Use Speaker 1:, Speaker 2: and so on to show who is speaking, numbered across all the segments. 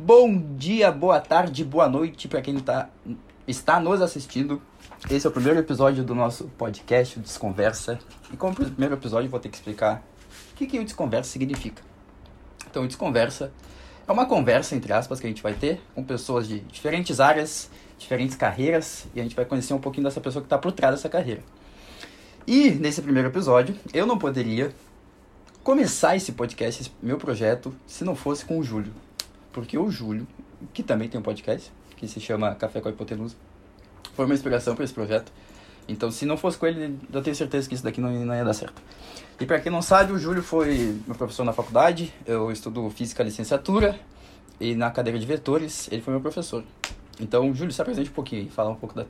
Speaker 1: Bom dia, boa tarde, boa noite para quem tá, está nos assistindo. Esse é o primeiro episódio do nosso podcast Desconversa. E como primeiro episódio, vou ter que explicar o que, que o Desconversa significa. Então, o Desconversa é uma conversa, entre aspas, que a gente vai ter com pessoas de diferentes áreas, diferentes carreiras, e a gente vai conhecer um pouquinho dessa pessoa que está por trás dessa carreira. E nesse primeiro episódio, eu não poderia começar esse podcast, esse meu projeto, se não fosse com o Júlio porque o Júlio, que também tem um podcast, que se chama Café com a Hipotenusa, foi uma inspiração para esse projeto. Então, se não fosse com ele, eu tenho certeza que isso daqui não, não ia dar certo. E para quem não sabe, o Júlio foi meu professor na faculdade, eu estudo física licenciatura, e na cadeira de vetores, ele foi meu professor. Então, Júlio, se apresente um pouquinho aí, fala um pouco da,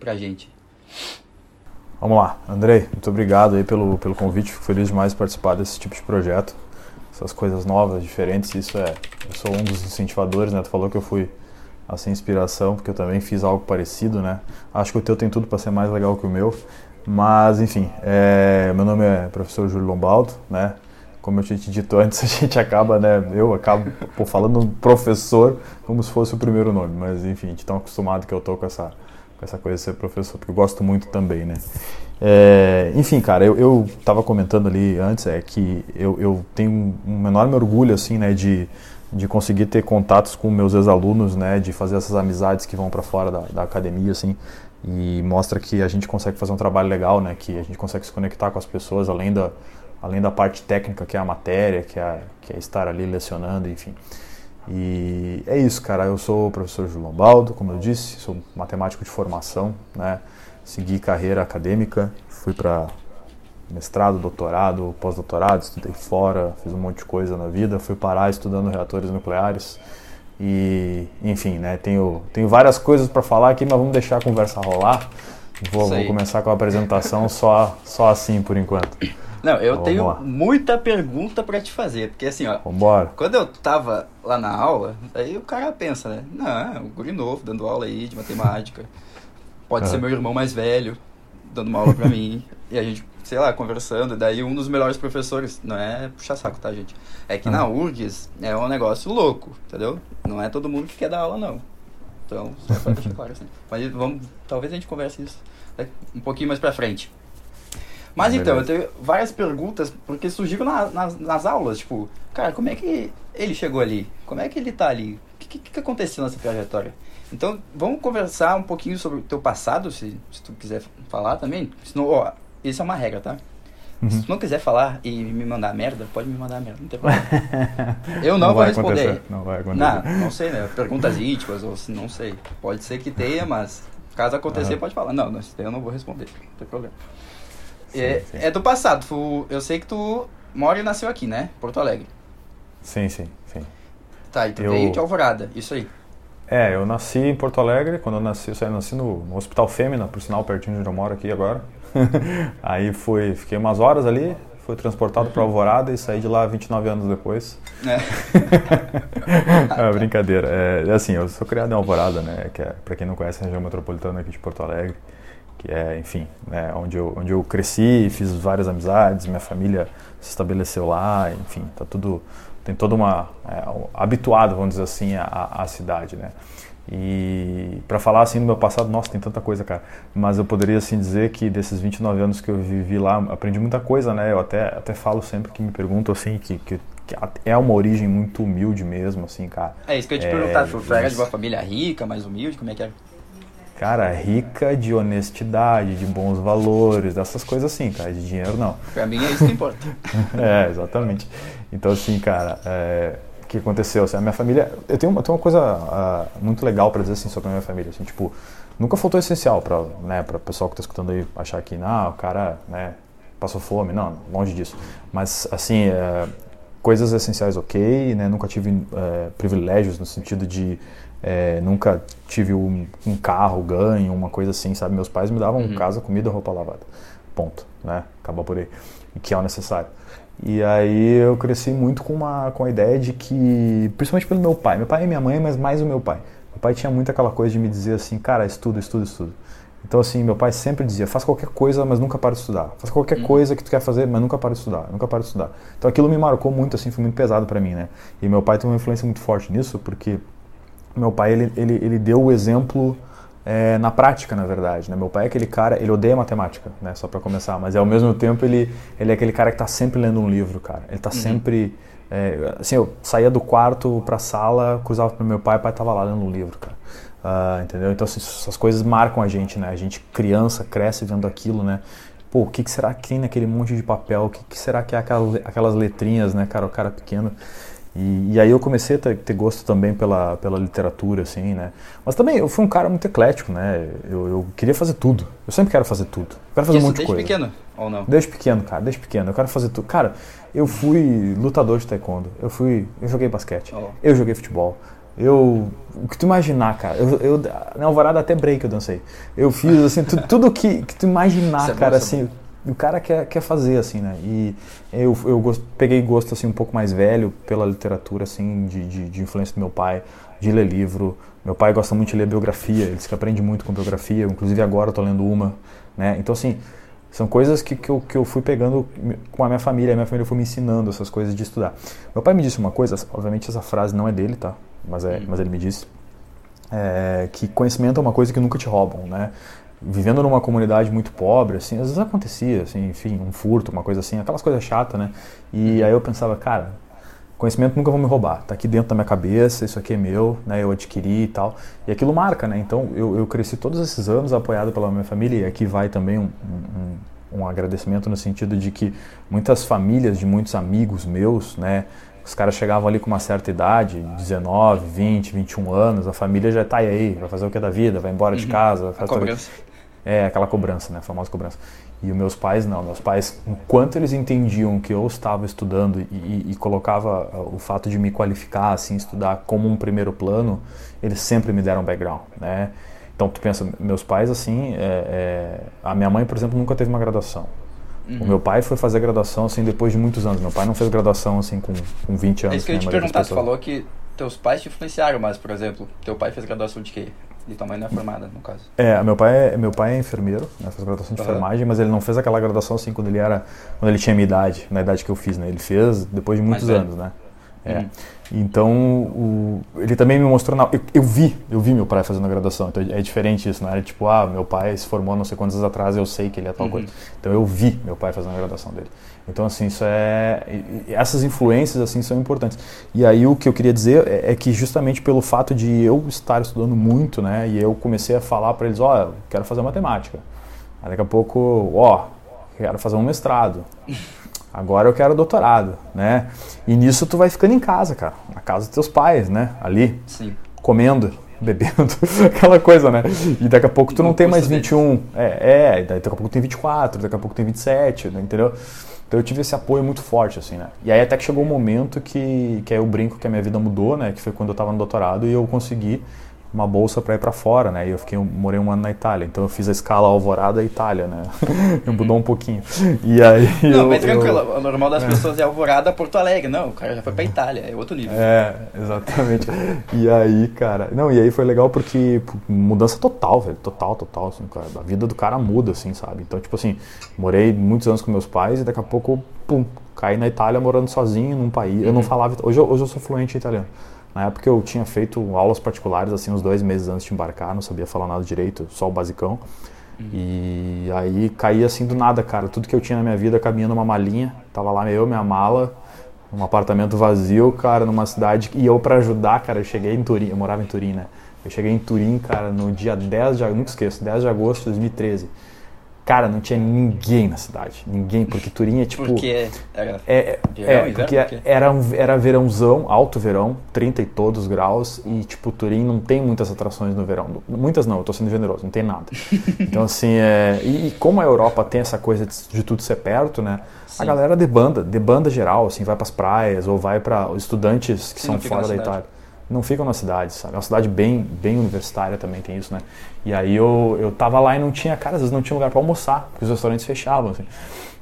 Speaker 1: pra gente.
Speaker 2: Vamos lá, Andrei, muito obrigado aí pelo, pelo convite, fico feliz demais de participar desse tipo de projeto essas coisas novas, diferentes, isso é. Eu sou um dos incentivadores, né? Tu falou que eu fui assim inspiração, porque eu também fiz algo parecido, né? Acho que o teu tem tudo para ser mais legal que o meu. Mas, enfim, é, meu nome é professor Júlio Lombaldo, né? Como eu tinha te dito antes, a gente acaba, né? Eu acabo pô, falando professor como se fosse o primeiro nome, mas enfim, gente tão acostumado que eu tô com essa, com essa coisa de ser professor, porque eu gosto muito também, né? É, enfim, cara, eu, eu tava comentando ali antes é que eu, eu tenho um enorme orgulho, assim, né, de, de conseguir ter contatos com meus ex-alunos, né, de fazer essas amizades que vão para fora da, da academia, assim, e mostra que a gente consegue fazer um trabalho legal, né, que a gente consegue se conectar com as pessoas além da, além da parte técnica, que é a matéria, que é, que é estar ali lecionando, enfim. E é isso, cara. Eu sou o professor Júlio Lombaldo, como eu disse, sou matemático de formação, né? Segui carreira acadêmica, fui para mestrado, doutorado, pós-doutorado, estudei fora, fiz um monte de coisa na vida, fui parar estudando reatores nucleares e, enfim, né, tenho, tenho várias coisas para falar aqui, mas vamos deixar a conversa rolar. Vou, vou começar com a apresentação só, só assim por enquanto.
Speaker 1: Não, eu então, tenho muita pergunta para te fazer, porque assim, ó,
Speaker 2: Vambora.
Speaker 1: quando eu tava lá na aula, aí o cara pensa, né, não, o guri novo dando aula aí de matemática, Pode ser meu irmão mais velho, dando uma aula pra mim. E a gente, sei lá, conversando. E daí um dos melhores professores, não é puxar saco, tá, gente? É que na URGS é um negócio louco, entendeu? Não é todo mundo que quer dar aula, não. Então, só pra deixar claro assim. Mas vamos, talvez a gente converse isso um pouquinho mais pra frente. Mas é então, eu tenho várias perguntas, porque surgiram na, nas, nas aulas, tipo, cara, como é que ele chegou ali? Como é que ele tá ali? O que, que, que aconteceu nessa trajetória? Então, vamos conversar um pouquinho sobre o teu passado, se, se tu quiser falar também. Senão, ó, isso é uma regra, tá? Uhum. Se tu não quiser falar e me mandar merda, pode me mandar merda, não tem problema. Eu não, não vou responder.
Speaker 2: Acontecer. Não vai acontecer.
Speaker 1: Não, não sei, né? Perguntas íntimas, ou se não sei. Pode ser que tenha, mas caso acontecer, uhum. pode falar. Não, não, eu não vou responder, não tem problema. Sim, é, sim. é do passado. Tu, eu sei que tu mora e nasceu aqui, né? Porto Alegre.
Speaker 2: Sim, sim, sim.
Speaker 1: Tá, e tu eu... veio de Alvorada, isso aí.
Speaker 2: É, eu nasci em Porto Alegre, quando eu nasci, eu nasci no, no Hospital Fêmea, por sinal, pertinho de onde eu moro aqui agora. Aí fui, fiquei umas horas ali, fui transportado para Alvorada e saí de lá 29 anos depois. É. é brincadeira. É, assim, eu sou criado em Alvorada, né, que é, para quem não conhece, a região metropolitana aqui de Porto Alegre, que é, enfim, né, onde, eu, onde eu cresci, fiz várias amizades, minha família se estabeleceu lá, enfim, tá tudo tem toda uma é, habituado, vamos dizer assim, à, cidade, né? E para falar assim do meu passado, nossa, tem tanta coisa, cara. Mas eu poderia assim dizer que desses 29 anos que eu vivi lá, aprendi muita coisa, né? Eu até até falo sempre que me perguntam assim que, que, que é uma origem muito humilde mesmo, assim, cara.
Speaker 1: É isso que eu ia te é, perguntar, tu era de uma família rica, mais humilde, como é que era?
Speaker 2: Cara, rica de honestidade, de bons valores, dessas coisas assim, cara. De dinheiro não.
Speaker 1: Pra mim é isso que importa.
Speaker 2: é, exatamente. Então, assim, cara, é, o que aconteceu? Assim, a minha família. Eu tenho, eu tenho uma coisa uh, muito legal para dizer assim sobre a minha família. Assim, tipo, nunca faltou essencial para né, o pessoal que tá escutando aí achar que, não, o cara, né, passou fome. Não, longe disso. Mas, assim, é, coisas essenciais ok, né? Nunca tive é, privilégios no sentido de é, nunca tive um, um, carro ganho, uma coisa assim, sabe? Meus pais me davam uhum. casa, comida, roupa lavada. Ponto, né? Acaba por aí. E que é o necessário. E aí eu cresci muito com, uma, com a ideia de que, principalmente pelo meu pai, meu pai e minha mãe, mas mais o meu pai. Meu pai tinha muito aquela coisa de me dizer assim, cara, estuda, estuda, estuda. Então, assim, meu pai sempre dizia: faz qualquer coisa, mas nunca para de estudar. Faz qualquer uhum. coisa que tu quer fazer, mas nunca para de estudar. Nunca para de estudar. Então, aquilo me marcou muito, assim, foi muito pesado para mim, né? E meu pai tem uma influência muito forte nisso, porque meu pai, ele, ele, ele deu o exemplo é, na prática, na verdade. Né? Meu pai é aquele cara, ele odeia matemática, né? só para começar, mas ao mesmo tempo ele, ele é aquele cara que está sempre lendo um livro, cara. Ele está uhum. sempre. É, assim, eu saía do quarto para a sala, cruzava para meu pai, o pai estava lá lendo um livro, cara. Uh, entendeu? Então assim, essas coisas marcam a gente, né? A gente criança cresce vendo aquilo, né? Pô, o que, que será que tem naquele monte de papel? O que, que será que é aquelas, aquelas letrinhas, né, cara? O cara pequeno. E, e, aí eu comecei a ter, ter, gosto também pela, pela literatura, assim, né? Mas também eu fui um cara muito eclético, né? Eu, eu queria fazer tudo. Eu sempre quero fazer tudo. Eu quero fazer
Speaker 1: Isso,
Speaker 2: um monte de
Speaker 1: coisa.
Speaker 2: Desde
Speaker 1: pequeno ou não?
Speaker 2: Desde pequeno, cara. Desde pequeno. Eu quero fazer tudo. Cara, eu fui lutador de taekwondo. Eu fui... Eu joguei basquete. Oh. Eu joguei futebol. Eu... O que tu imaginar, cara. Eu, eu, na Alvorada até break eu dancei. Eu fiz, assim, tu, tudo que, que tu imaginar, é cara, bom, assim o cara quer, quer fazer, assim, né? E eu, eu peguei gosto, assim, um pouco mais velho pela literatura, assim, de, de, de, influência do meu pai, de ler livro. Meu pai gosta muito de ler biografia, ele que aprende muito com biografia, inclusive agora eu tô lendo uma, né? Então, assim, são coisas que, que, eu, que eu fui pegando com a minha família, a minha família foi me ensinando essas coisas de estudar. Meu pai me disse uma coisa, obviamente essa frase não é dele, tá? Mas, é, mas ele me disse, é, que conhecimento é uma coisa que nunca te roubam, né? Vivendo numa comunidade muito pobre, assim, às vezes acontecia, assim, enfim, um furto, uma coisa assim, aquelas coisas chatas, né? E aí eu pensava, cara, conhecimento nunca vão me roubar, tá aqui dentro da minha cabeça, isso aqui é meu, né? Eu adquiri e tal. E aquilo marca, né? Então eu, eu cresci todos esses anos apoiado pela minha família e aqui vai também um, um, um agradecimento no sentido de que muitas famílias de muitos amigos meus, né? Os caras chegavam ali com uma certa idade, 19, 20, 21 anos, a família já tá aí, vai fazer o que da vida, vai embora uhum. de casa. Vai fazer é, aquela cobrança, né? A famosa cobrança. E os meus pais não. Meus pais, enquanto eles entendiam que eu estava estudando e, e, e, colocava o fato de me qualificar, assim, estudar como um primeiro plano, eles sempre me deram background, né? Então, tu pensa, meus pais, assim, é, é, a minha mãe, por exemplo, nunca teve uma graduação. Uhum. O meu pai foi fazer graduação, assim, depois de muitos anos. Meu pai não fez graduação, assim, com, com 20 anos. É
Speaker 1: isso que eu ia te perguntar, você falou que teus pais te influenciaram, mas, por exemplo, teu pai fez graduação de quê? E tua mãe não é formada, no caso.
Speaker 2: É, meu pai é, meu pai é enfermeiro, né, fez graduação de uhum. enfermagem, mas ele não fez aquela graduação assim quando ele era, quando ele tinha minha idade, na idade que eu fiz, né? Ele fez depois de muitos anos, né? É. Uhum. Então, o, ele também me mostrou. Na, eu, eu, vi, eu vi meu pai fazendo a graduação. Então é diferente isso, não era tipo, ah, meu pai se formou não sei quantos anos atrás, eu sei que ele é tal uhum. coisa. Então eu vi meu pai fazendo a graduação dele. Então, assim, isso é. Essas influências, assim, são importantes. E aí, o que eu queria dizer é, é que, justamente pelo fato de eu estar estudando muito, né, e eu comecei a falar para eles: ó, oh, quero fazer matemática. Aí, daqui a pouco, ó, oh, quero fazer um mestrado. Agora eu quero doutorado, né? E nisso tu vai ficando em casa, cara, na casa dos teus pais, né? Ali,
Speaker 1: Sim.
Speaker 2: comendo, bebendo, aquela coisa, né? E daqui a pouco tu não, não tem mais 21, é, é, daqui a pouco tem 24, daqui a pouco tem 27, né? entendeu? Então eu tive esse apoio muito forte, assim, né? E aí até que chegou um momento que, que aí eu brinco que a minha vida mudou, né? Que foi quando eu estava no doutorado e eu consegui uma bolsa para ir para fora, né? E eu fiquei, morei um ano na Itália, então eu fiz a escala Alvorada Itália, né? Mudou um pouquinho. E aí
Speaker 1: Não,
Speaker 2: eu,
Speaker 1: mas tranquilo, eu... o normal das é. pessoas é Alvorada Porto Alegre, não, o cara já foi para Itália, é outro nível.
Speaker 2: É, exatamente. e aí, cara, não, e aí foi legal porque mudança total, velho, total, total, assim, cara, a vida do cara muda, assim, sabe? Então, tipo assim, morei muitos anos com meus pais e daqui a pouco, pum, caí na Itália morando sozinho num país. Eu não uhum. falava, hoje eu, hoje eu sou fluente em italiano. Na época eu tinha feito aulas particulares, assim, uns dois meses antes de embarcar, não sabia falar nada direito, só o basicão. Uhum. E aí caí assim do nada, cara. Tudo que eu tinha na minha vida cabia numa malinha. Tava lá eu, minha mala, um apartamento vazio, cara, numa cidade. E eu, para ajudar, cara, eu cheguei em Turim, eu morava em Turim, né? Eu cheguei em Turim, cara, no dia 10 de agosto, nunca esqueço, 10 de agosto de 2013. Cara, não tinha ninguém na cidade. Ninguém, porque Turim é tipo.
Speaker 1: Porque era.
Speaker 2: É, verão, é porque era, era verãozão, alto verão, 30 e todos graus, e tipo, Turim não tem muitas atrações no verão. Muitas não, eu tô sendo generoso, não tem nada. Então, assim, é, e, e como a Europa tem essa coisa de, de tudo ser perto, né? Sim. A galera de banda, de banda geral, assim, vai para as praias ou vai para os estudantes que Sim, são fora da Itália não ficam na cidade, sabe? É uma cidade bem, bem universitária também, tem isso, né? E aí eu, eu tava lá e não tinha, cara, às vezes não tinha lugar para almoçar, porque os restaurantes fechavam, assim.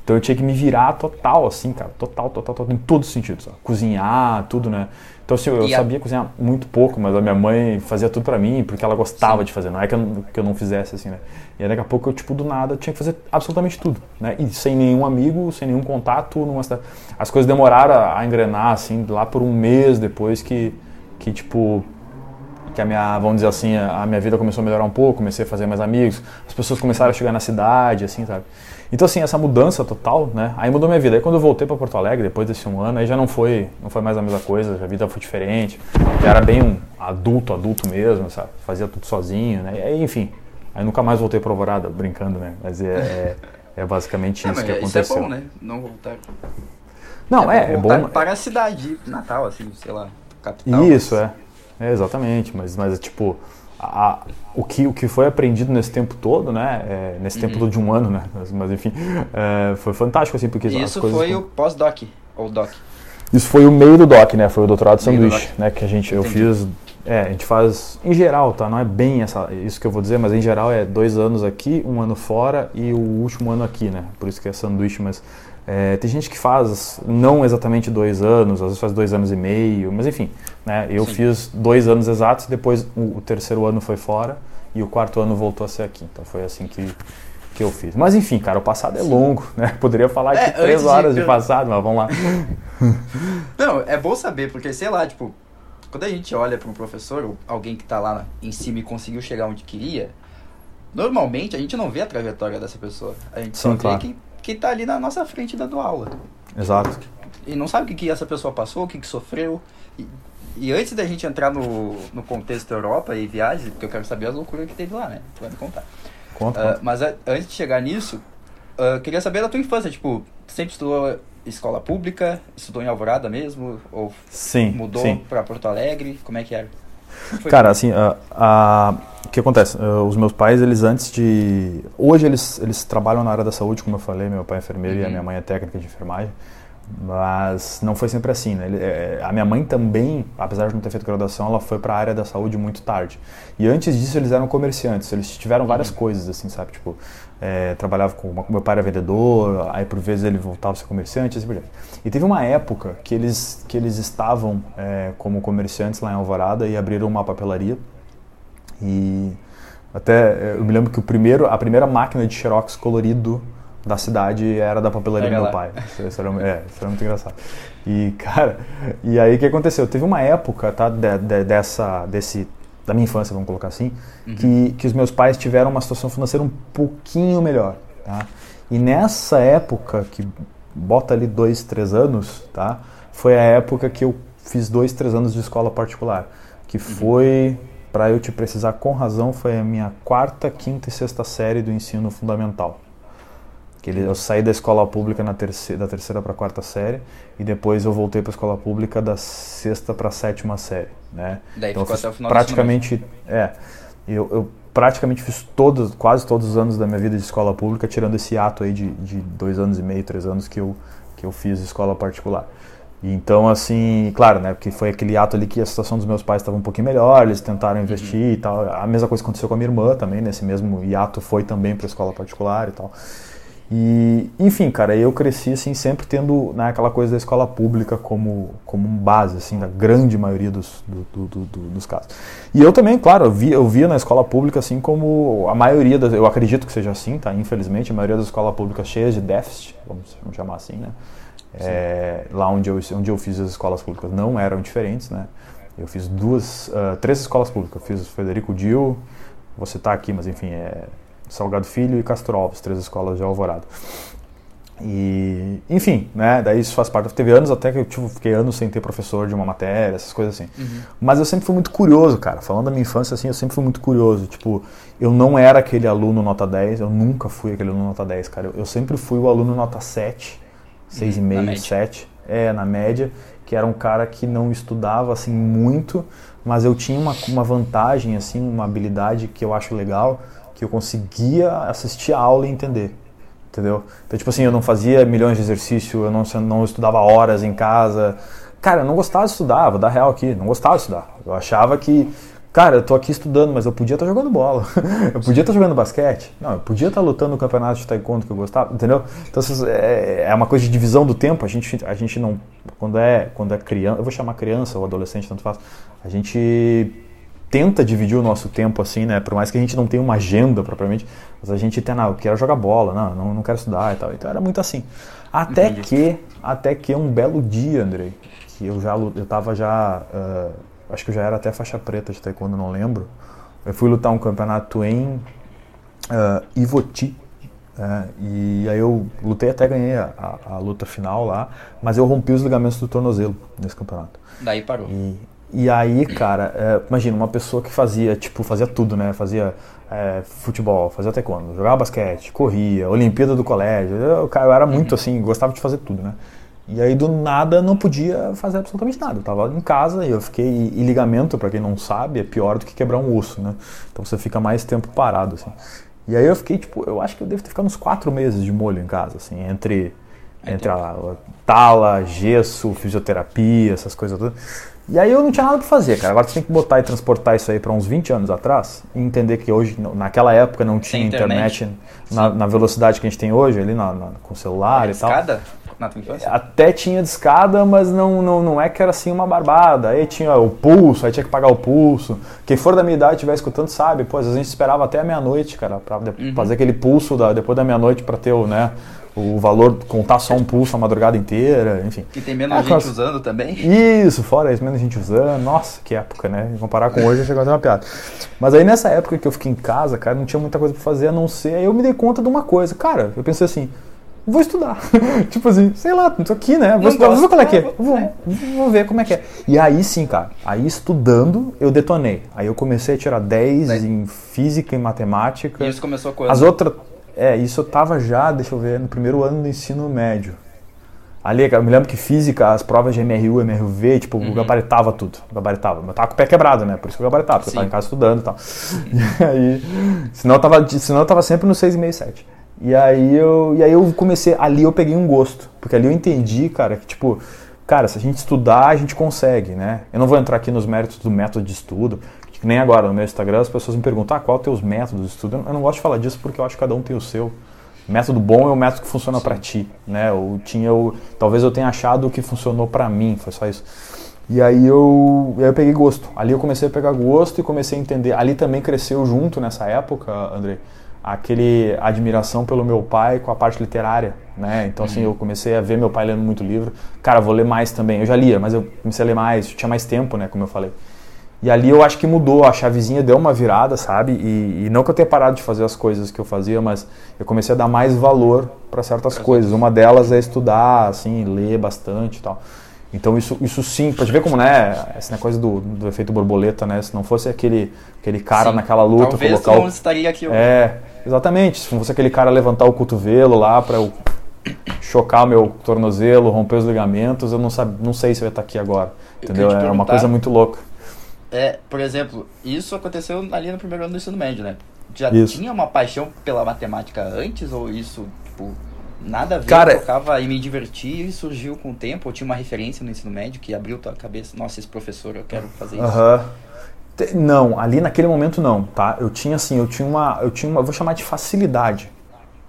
Speaker 2: Então eu tinha que me virar total, assim, cara, total, total, total, em todos os sentidos, Cozinhar, tudo, né? Então, assim, eu
Speaker 1: E a-
Speaker 2: sabia cozinhar muito pouco, mas a minha mãe fazia tudo pra mim, porque ela gostava de fazer. Não é que eu, não- que eu não fizesse, assim, né? E aí, daqui a pouco, eu, tipo, do nada, tinha que fazer absolutamente tudo, né? E sem nenhum amigo, sem nenhum contato, numa cidade. As coisas demoraram a engrenar, assim, lá por um mês depois que, que tipo, que a minha, vamos dizer assim, a minha vida começou a melhorar um pouco, comecei a fazer mais amigos, as pessoas começaram a chegar na cidade, assim, sabe? Então, assim, essa mudança total, né? Aí mudou minha vida. Aí quando eu voltei para Porto Alegre, depois desse um ano, aí já não foi, não foi mais a mesma coisa, a vida foi diferente. Já era bem um adulto, adulto mesmo, sabe? Fazia tudo sozinho, né? Aí, enfim, aí nunca mais voltei para Alvorada, brincando, né? Mas é, é, é basicamente
Speaker 1: É,
Speaker 2: isso
Speaker 1: mas
Speaker 2: que
Speaker 1: isso é
Speaker 2: aconteceu.
Speaker 1: bom, né? Não voltar.
Speaker 2: Não, é, é
Speaker 1: voltar
Speaker 2: bom.
Speaker 1: para a cidade, Natal, assim, sei lá, capital.
Speaker 2: Isso, é. É, exatamente, mas, mas tipo, a- o, que, o que foi aprendido nesse tempo todo, né, é, nesse tempo todo de um ano, né, mas, mas enfim, é, foi fantástico, assim, porque
Speaker 1: isso
Speaker 2: coisas...
Speaker 1: foi o pós-doc, ou doc.
Speaker 2: Isso foi o meio do doc, né, foi o doutorado de
Speaker 1: do
Speaker 2: sanduíche,
Speaker 1: doc.
Speaker 2: né, que a gente, eu
Speaker 1: Entendi.
Speaker 2: fiz, é, a gente faz, em geral, tá, não é bem essa, isso que eu vou dizer, mas em geral é dois anos aqui, um ano fora e o último ano aqui, né, por isso que é sanduíche, mas... é, tem gente que faz não exatamente dois anos, às vezes faz dois anos e meio, mas enfim, né? Eu
Speaker 1: Sim.
Speaker 2: fiz dois anos exatos, depois o, o terceiro ano foi fora e o quarto ano voltou a ser aqui. Então foi assim que, que eu fiz. Mas enfim, cara, o passado é longo, né? Poderia falar
Speaker 1: É,
Speaker 2: aqui três
Speaker 1: antes de-
Speaker 2: horas de passado, mas vamos lá.
Speaker 1: Não, é bom saber, porque sei lá, tipo, quando a gente olha para um professor, ou alguém que tá lá em cima e conseguiu chegar onde queria, normalmente a gente não vê a trajetória dessa pessoa. A gente só
Speaker 2: Sim,
Speaker 1: vê
Speaker 2: claro.
Speaker 1: que, que tá ali na nossa frente dando aula.
Speaker 2: Exato.
Speaker 1: E não sabe o que, que essa pessoa passou, o que, que sofreu. E, e antes da gente entrar no, no contexto Europa e viagens, porque eu quero saber as loucuras que teve lá, né? Tu vai me contar.
Speaker 2: Conta.
Speaker 1: Ah,
Speaker 2: conta.
Speaker 1: mas a- antes de chegar nisso, eu queria saber da tua infância, tipo, sempre estudou escola pública, estudou em Alvorada mesmo, ou
Speaker 2: sim,
Speaker 1: mudou pra Porto Alegre, como é que era?
Speaker 2: Cara, assim, a- a- o que acontece? Ah, os meus pais, eles antes de. Hoje eles, eles trabalham na área da saúde, como eu falei, meu pai é enfermeiro e a
Speaker 1: Uhum.
Speaker 2: minha mãe é técnica de enfermagem. Mas não foi sempre assim, né? Ele- é, a minha mãe também, apesar de não ter feito graduação, ela foi para a área da saúde muito tarde. E antes disso eles eram comerciantes, eles tiveram várias coisas, assim, sabe? Tipo, é, trabalhava com. Meu pai era vendedor, aí por vezes ele voltava a ser comerciante, assim por diante. E teve uma época que eles, que eles estavam é, como comerciantes lá em Alvorada e abriram uma papelaria. E até eh, eu me lembro que o primeiro, a primeira máquina de xerox colorido da cidade era da papelaria do meu
Speaker 1: lá.
Speaker 2: pai. Isso era, é, isso era muito engraçado. E, cara, e aí o que aconteceu? Teve uma época, tá, de- de- dessa, desse, da minha infância, vamos colocar assim, que, que os meus pais tiveram uma situação financeira um pouquinho melhor, tá? E nessa época, que bota ali dois, três anos, tá? Foi a época que eu fiz dois, três anos de escola particular, que foi, para eu te precisar com razão, foi a minha quarta, quinta e sexta série do ensino fundamental. Que ele- eu saí da escola pública na terceira, da terceira para a quarta série e depois eu voltei para a escola pública da sexta para a sétima série, né?
Speaker 1: Daí
Speaker 2: Então,
Speaker 1: ficou até o final do
Speaker 2: praticamente é, eu, eu praticamente fiz todos, quase todos os anos da minha vida de escola pública, tirando esse ato aí de, de dois anos e meio, três anos que eu que eu fiz escola particular. Então, assim, claro, né? Porque foi aquele ato ali que a situação dos meus pais estava um pouquinho melhor, eles tentaram investir e tal. A mesma coisa aconteceu com a minha irmã também, nesse mesmo hiato foi também para escola particular e tal. E, enfim, cara, eu cresci assim sempre tendo né, aquela coisa da escola pública como como um base assim da grande maioria dos, do- do- do- do- dos casos. E eu também, claro, eu via, eu via na escola pública assim como a maioria das, eu acredito que seja assim, tá? Infelizmente, a maioria das escolas públicas cheias de déficit, vamos, vamos chamar assim, né? É, lá onde eu onde eu fiz as escolas públicas não eram diferentes, né? Eu fiz duas, ah, três escolas públicas. Eu fiz Federico Dil, vou citar aqui, mas enfim, é Salgado Filho e Castro Alves, três escolas de Alvorada. E, enfim, né? Daí isso faz parte. Teve anos até que eu tipo, fiquei anos sem ter professor de uma matéria, essas coisas assim. Mas eu sempre fui muito curioso, cara. Falando da minha infância, assim, eu sempre fui muito curioso. Tipo, eu não era aquele aluno nota 10, eu nunca fui aquele aluno nota 10, cara. Eu, eu sempre fui o aluno nota 7,
Speaker 1: Uhum, na
Speaker 2: 6,5,
Speaker 1: média.
Speaker 2: 7. É, na média, que era um cara que não estudava, assim, muito, mas eu tinha uma, uma vantagem, assim, uma habilidade que eu acho legal, que eu conseguia assistir a aula e entender entendeu? Então, tipo assim, eu não fazia milhões de exercícios, eu não, não estudava horas em casa. Cara, eu não gostava de estudar, vou dar real aqui, não gostava de estudar. Eu achava que, Cara, eu tô aqui estudando, mas eu podia estar jogando bola. eu podia estar jogando basquete. Não, eu podia estar lutando no campeonato de taekwondo que eu gostava, entendeu? Então é, é uma coisa de divisão do tempo. A gente, a gente não. Quando é, quando é criança, eu vou chamar criança ou adolescente, tanto faz. A gente tenta dividir o nosso tempo assim, né? Por mais que a gente não tenha uma agenda propriamente, mas a gente tem, não, eu quero jogar bola, não, não, não quero estudar e tal. Então era muito assim. Até Entendi. que, até que um belo dia, Andrei, que eu já eu tava já uh, acho que eu já era até faixa preta de taekwondo, não lembro. Eu fui lutar um campeonato em uh, Ivoti. Uh, e aí eu lutei até ganhei a, a, a, luta final lá, mas eu rompi os ligamentos do tornozelo nesse campeonato.
Speaker 1: Daí parou.
Speaker 2: E, e aí, cara, é, imagina, uma pessoa que fazia, tipo, fazia tudo, né? Fazia é, futebol, fazia taekwondo, jogava basquete, corria, Olimpíada do colégio. Eu, eu era muito uhum. assim, gostava de fazer tudo, né? E aí do nada não podia fazer absolutamente nada. Eu estava em casa e eu fiquei e ligamento, para quem não sabe, é pior do que quebrar um osso, né? Então você fica mais tempo parado assim. E aí eu fiquei tipo, eu acho que eu devo ter ficado uns quatro meses de molho em casa, assim, entre entre a, a tala, gesso, fisioterapia, essas coisas todas. E aí eu não tinha nada para fazer, cara. Agora você tem que botar e transportar isso aí para uns 20 anos atrás e entender que hoje, naquela época, não tinha internet, internet na, na, velocidade que a gente tem hoje, ali na, na com celular é e tal.
Speaker 1: Escada? infância?
Speaker 2: Até tinha de escada, mas não, não, não é que era assim uma barbada. Aí tinha o pulso, aí tinha que pagar o pulso. Quem for da minha idade estiver escutando sabe, pô, às vezes a gente esperava até a meia-noite, cara, pra uhum. fazer aquele pulso da, depois da meia-noite para ter o, né, o valor, contar só um pulso a madrugada inteira, enfim.
Speaker 1: E tem menos é, gente usando também?
Speaker 2: Isso, fora isso, menos gente usando. Nossa, que época, né? Comparar com hoje, chegou a ter uma piada. Mas aí nessa época que eu fiquei em casa, cara, não tinha muita coisa para fazer a não ser. Aí eu me dei conta de uma coisa. Cara, eu pensei assim, vou estudar. tipo assim, sei lá, tô aqui, né? Vou não estudar, vou ver qual é que é. Vou, vou ver como é que é. E aí sim, cara, aí estudando, eu detonei. Aí eu comecei a tirar 10 né? em física e matemática.
Speaker 1: E isso começou a coisa.
Speaker 2: As outras. É, isso eu tava já, deixa eu ver, no primeiro ano do ensino médio. Ali, eu me lembro que física, as provas de MRU, MRV, tipo, uhum. gabaritava tudo. Gabaritava. Mas tava com o pé quebrado, né? Por isso que eu gabaritava, porque Sim. eu tava em casa estudando e tal. E aí, senão eu tava, senão eu tava sempre no 6,5, 7. E aí eu, e aí eu comecei, ali eu peguei um gosto, porque ali eu entendi, cara, que tipo, cara, se a gente estudar, a gente consegue, né? Eu não vou entrar aqui nos méritos do método de estudo, que nem agora no meu Instagram as pessoas me perguntam, ah, qual é os teus métodos de estudo? Eu não gosto de falar disso porque eu acho que cada um tem o seu. Método bom é o método que funciona para ti, né? Eu tinha, eu, talvez eu tenha achado o que funcionou para mim, foi só isso. E aí eu, eu peguei gosto. Ali eu comecei a pegar gosto e comecei a entender. Ali também cresceu junto nessa época, André aquele admiração pelo meu pai com a parte literária, né? Então assim, uhum. eu comecei a ver meu pai lendo muito livro. Cara, vou ler mais também. Eu já lia, mas eu comecei a ler mais, tinha mais tempo, né, como eu falei. E ali eu acho que mudou, a chavezinha deu uma virada, sabe? E, e não que eu tenha parado de fazer as coisas que eu fazia, mas eu comecei a dar mais valor para certas coisas. Uma delas é estudar, assim, ler bastante e tal. Então isso, isso sim, pode ver como, né, essa coisa do, do efeito borboleta, né? Se não fosse aquele, aquele cara sim, naquela luta,
Speaker 1: talvez colocar não o... estaria aqui.
Speaker 2: É, exatamente. Se fosse aquele cara levantar o cotovelo lá para eu chocar o meu tornozelo, romper os ligamentos, eu não, sabe, não sei se eu ia estar aqui agora, entendeu? É uma coisa muito louca.
Speaker 1: É, por exemplo, isso aconteceu ali no primeiro ano do ensino médio, né? Já isso. tinha uma paixão pela matemática antes ou isso, tipo, nada a ver, Cara, eu tocava e me divertia e surgiu com o tempo, ou tinha uma referência no ensino médio que abriu tua cabeça, nossa, esse professor, eu quero fazer isso.
Speaker 2: Uh -huh. Não, ali naquele momento não, tá? Eu tinha assim, eu tinha uma, eu tinha uma, vou chamar de facilidade.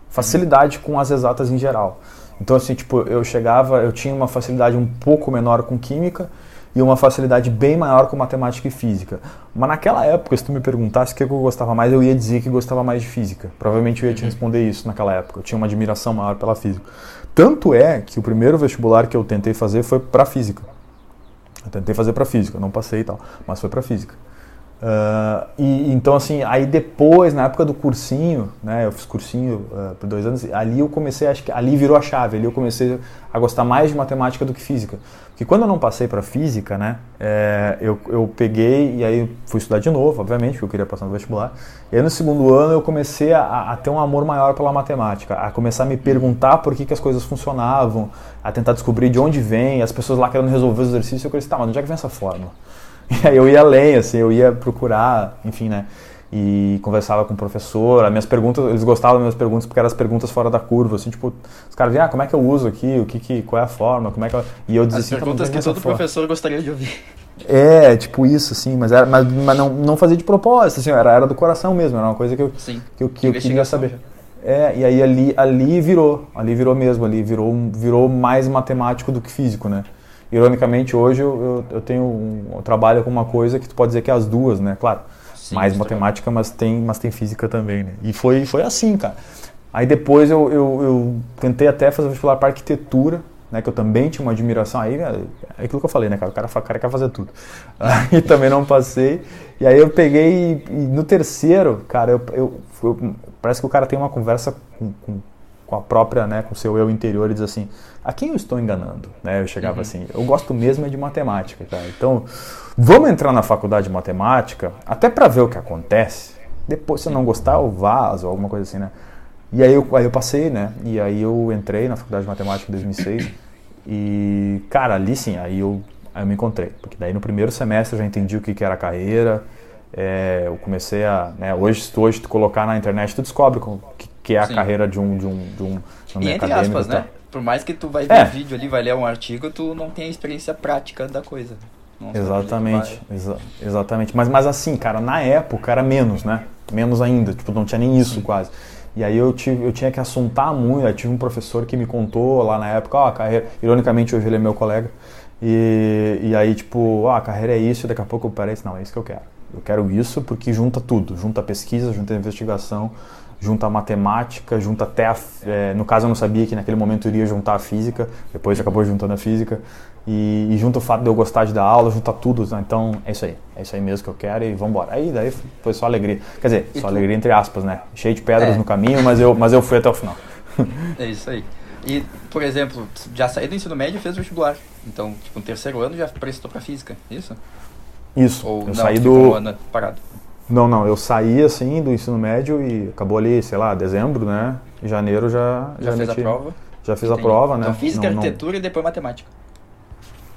Speaker 2: Facilidade com as exatas em geral. Então assim, tipo, eu chegava, eu tinha uma facilidade um pouco menor com química, e uma facilidade bem maior com matemática e física. Mas naquela época, se tu me perguntasse o que eu gostava mais, eu ia dizer que gostava mais de física. Provavelmente eu ia te uhum. responder isso naquela época. Eu tinha uma admiração maior pela física. Tanto é que o primeiro vestibular que eu tentei fazer foi para física. Eu tentei fazer para física, não passei e tal, mas foi para física. Uh, e então assim, aí depois, na época do cursinho, né, eu fiz cursinho uh, por dois anos, ali eu comecei, acho que ali virou a chave, ali eu comecei a gostar mais de matemática do que física. Porque quando eu não passei para física, né, é, eu, eu peguei e aí fui estudar de novo, obviamente, porque eu queria passar no vestibular. E aí no segundo ano eu comecei a, a ter um amor maior pela matemática, a começar a me perguntar por que, que as coisas funcionavam, a tentar descobrir de onde vem, as pessoas lá querendo resolver os exercícios, eu falei, tá, mas onde é que vem essa fórmula? E aí eu ia além, assim, eu ia procurar, enfim, né? E conversava com o professor, as minhas perguntas, eles gostavam das minhas perguntas porque eram as perguntas fora da curva, assim, tipo, os caras viam, ah, como é que eu uso aqui, o que, que qual é a forma, como é que eu... E eu
Speaker 1: dizia as assim, perguntas que todo forma. professor gostaria de ouvir.
Speaker 2: É, tipo isso, assim, mas, era, mas, mas não, não fazia de propósito, assim, era, era do coração mesmo, era uma coisa que eu,
Speaker 1: Sim.
Speaker 2: que eu, que eu queria saber. É, e aí ali, ali virou, ali virou mesmo, ali virou, virou mais matemático do que físico, né? Ironicamente, hoje eu, eu, eu tenho um, eu trabalho com uma coisa que tu pode dizer que é as duas, né? Claro,
Speaker 1: Sim,
Speaker 2: mais matemática, mas tem, mas tem física também, né? E foi, foi assim, cara. Aí depois eu, eu, eu tentei até fazer vestibular para arquitetura, né? Que eu também tinha uma admiração. Aí é é aquilo que eu falei, né, cara? O cara, o cara quer fazer tudo. Aí também não passei. E aí eu peguei e, e no terceiro, cara, eu, eu, eu- parece que o cara tem uma conversa com, com, com a própria, né, com o seu eu interior e diz assim, a quem eu estou enganando? Né? Eu chegava assim, eu gosto mesmo é de matemática, cara. Então, vamos entrar na faculdade de matemática, até para ver o que acontece. Depois, se eu não gostar, eu vazo, alguma coisa assim, né? E aí eu, aí eu passei, né? E aí eu entrei na faculdade de matemática em 2006. E, cara, ali sim, aí eu, aí eu me encontrei. Porque daí no primeiro semestre eu já entendi o que, que era carreira. É, eu comecei a. Né, hoje, hoje tu colocar na internet, tu descobre o que, que é a
Speaker 1: Sim.
Speaker 2: carreira de um, de um, de um,
Speaker 1: E entre
Speaker 2: acadêmico
Speaker 1: aspas,
Speaker 2: tal.
Speaker 1: né? Por mais que tu vai ver
Speaker 2: É.
Speaker 1: vídeo ali, vai ler um artigo, tu não tem a experiência prática da coisa. Não
Speaker 2: Exatamente, exa- exatamente. Mas, mas assim, cara, na época era menos, né? Menos ainda, tipo, não tinha nem isso quase. E aí eu, tive, eu tinha que assuntar muito, aí tive um professor que me contou lá na época, ó, a carreira, ironicamente hoje ele é meu colega, e, e aí tipo, ó, a carreira é isso, e daqui a pouco eu parei não, é isso que eu quero. Eu quero isso porque junta tudo, junta a pesquisa, junta a investigação, junta a matemática, junta até a, é, no caso eu não sabia que naquele momento iria juntar a física, depois acabou juntando a física, e, e junta o fato de eu gostar de dar aula, junta tudo, né? então é isso aí, é isso aí mesmo que eu quero e vamos embora. Aí daí foi só alegria, quer dizer,
Speaker 1: E
Speaker 2: só
Speaker 1: tu-
Speaker 2: alegria entre aspas, né? Cheio de pedras
Speaker 1: É.
Speaker 2: no caminho, mas eu, mas eu fui até o final.
Speaker 1: É isso aí. E, por exemplo, já saí do ensino médio e fez vestibular. Então, tipo, no terceiro ano já prestou pra física, isso?
Speaker 2: Isso,
Speaker 1: Ou
Speaker 2: eu
Speaker 1: não,
Speaker 2: saí do...
Speaker 1: um ano parado.
Speaker 2: Não, não, eu saí assim do ensino médio e acabou ali, sei lá, dezembro, né? Em janeiro já...
Speaker 1: Já, fez
Speaker 2: meti-
Speaker 1: a prova?
Speaker 2: Já fiz a
Speaker 1: Entendi.
Speaker 2: prova, né?
Speaker 1: Então, física,
Speaker 2: Não- não-
Speaker 1: arquitetura e depois matemática.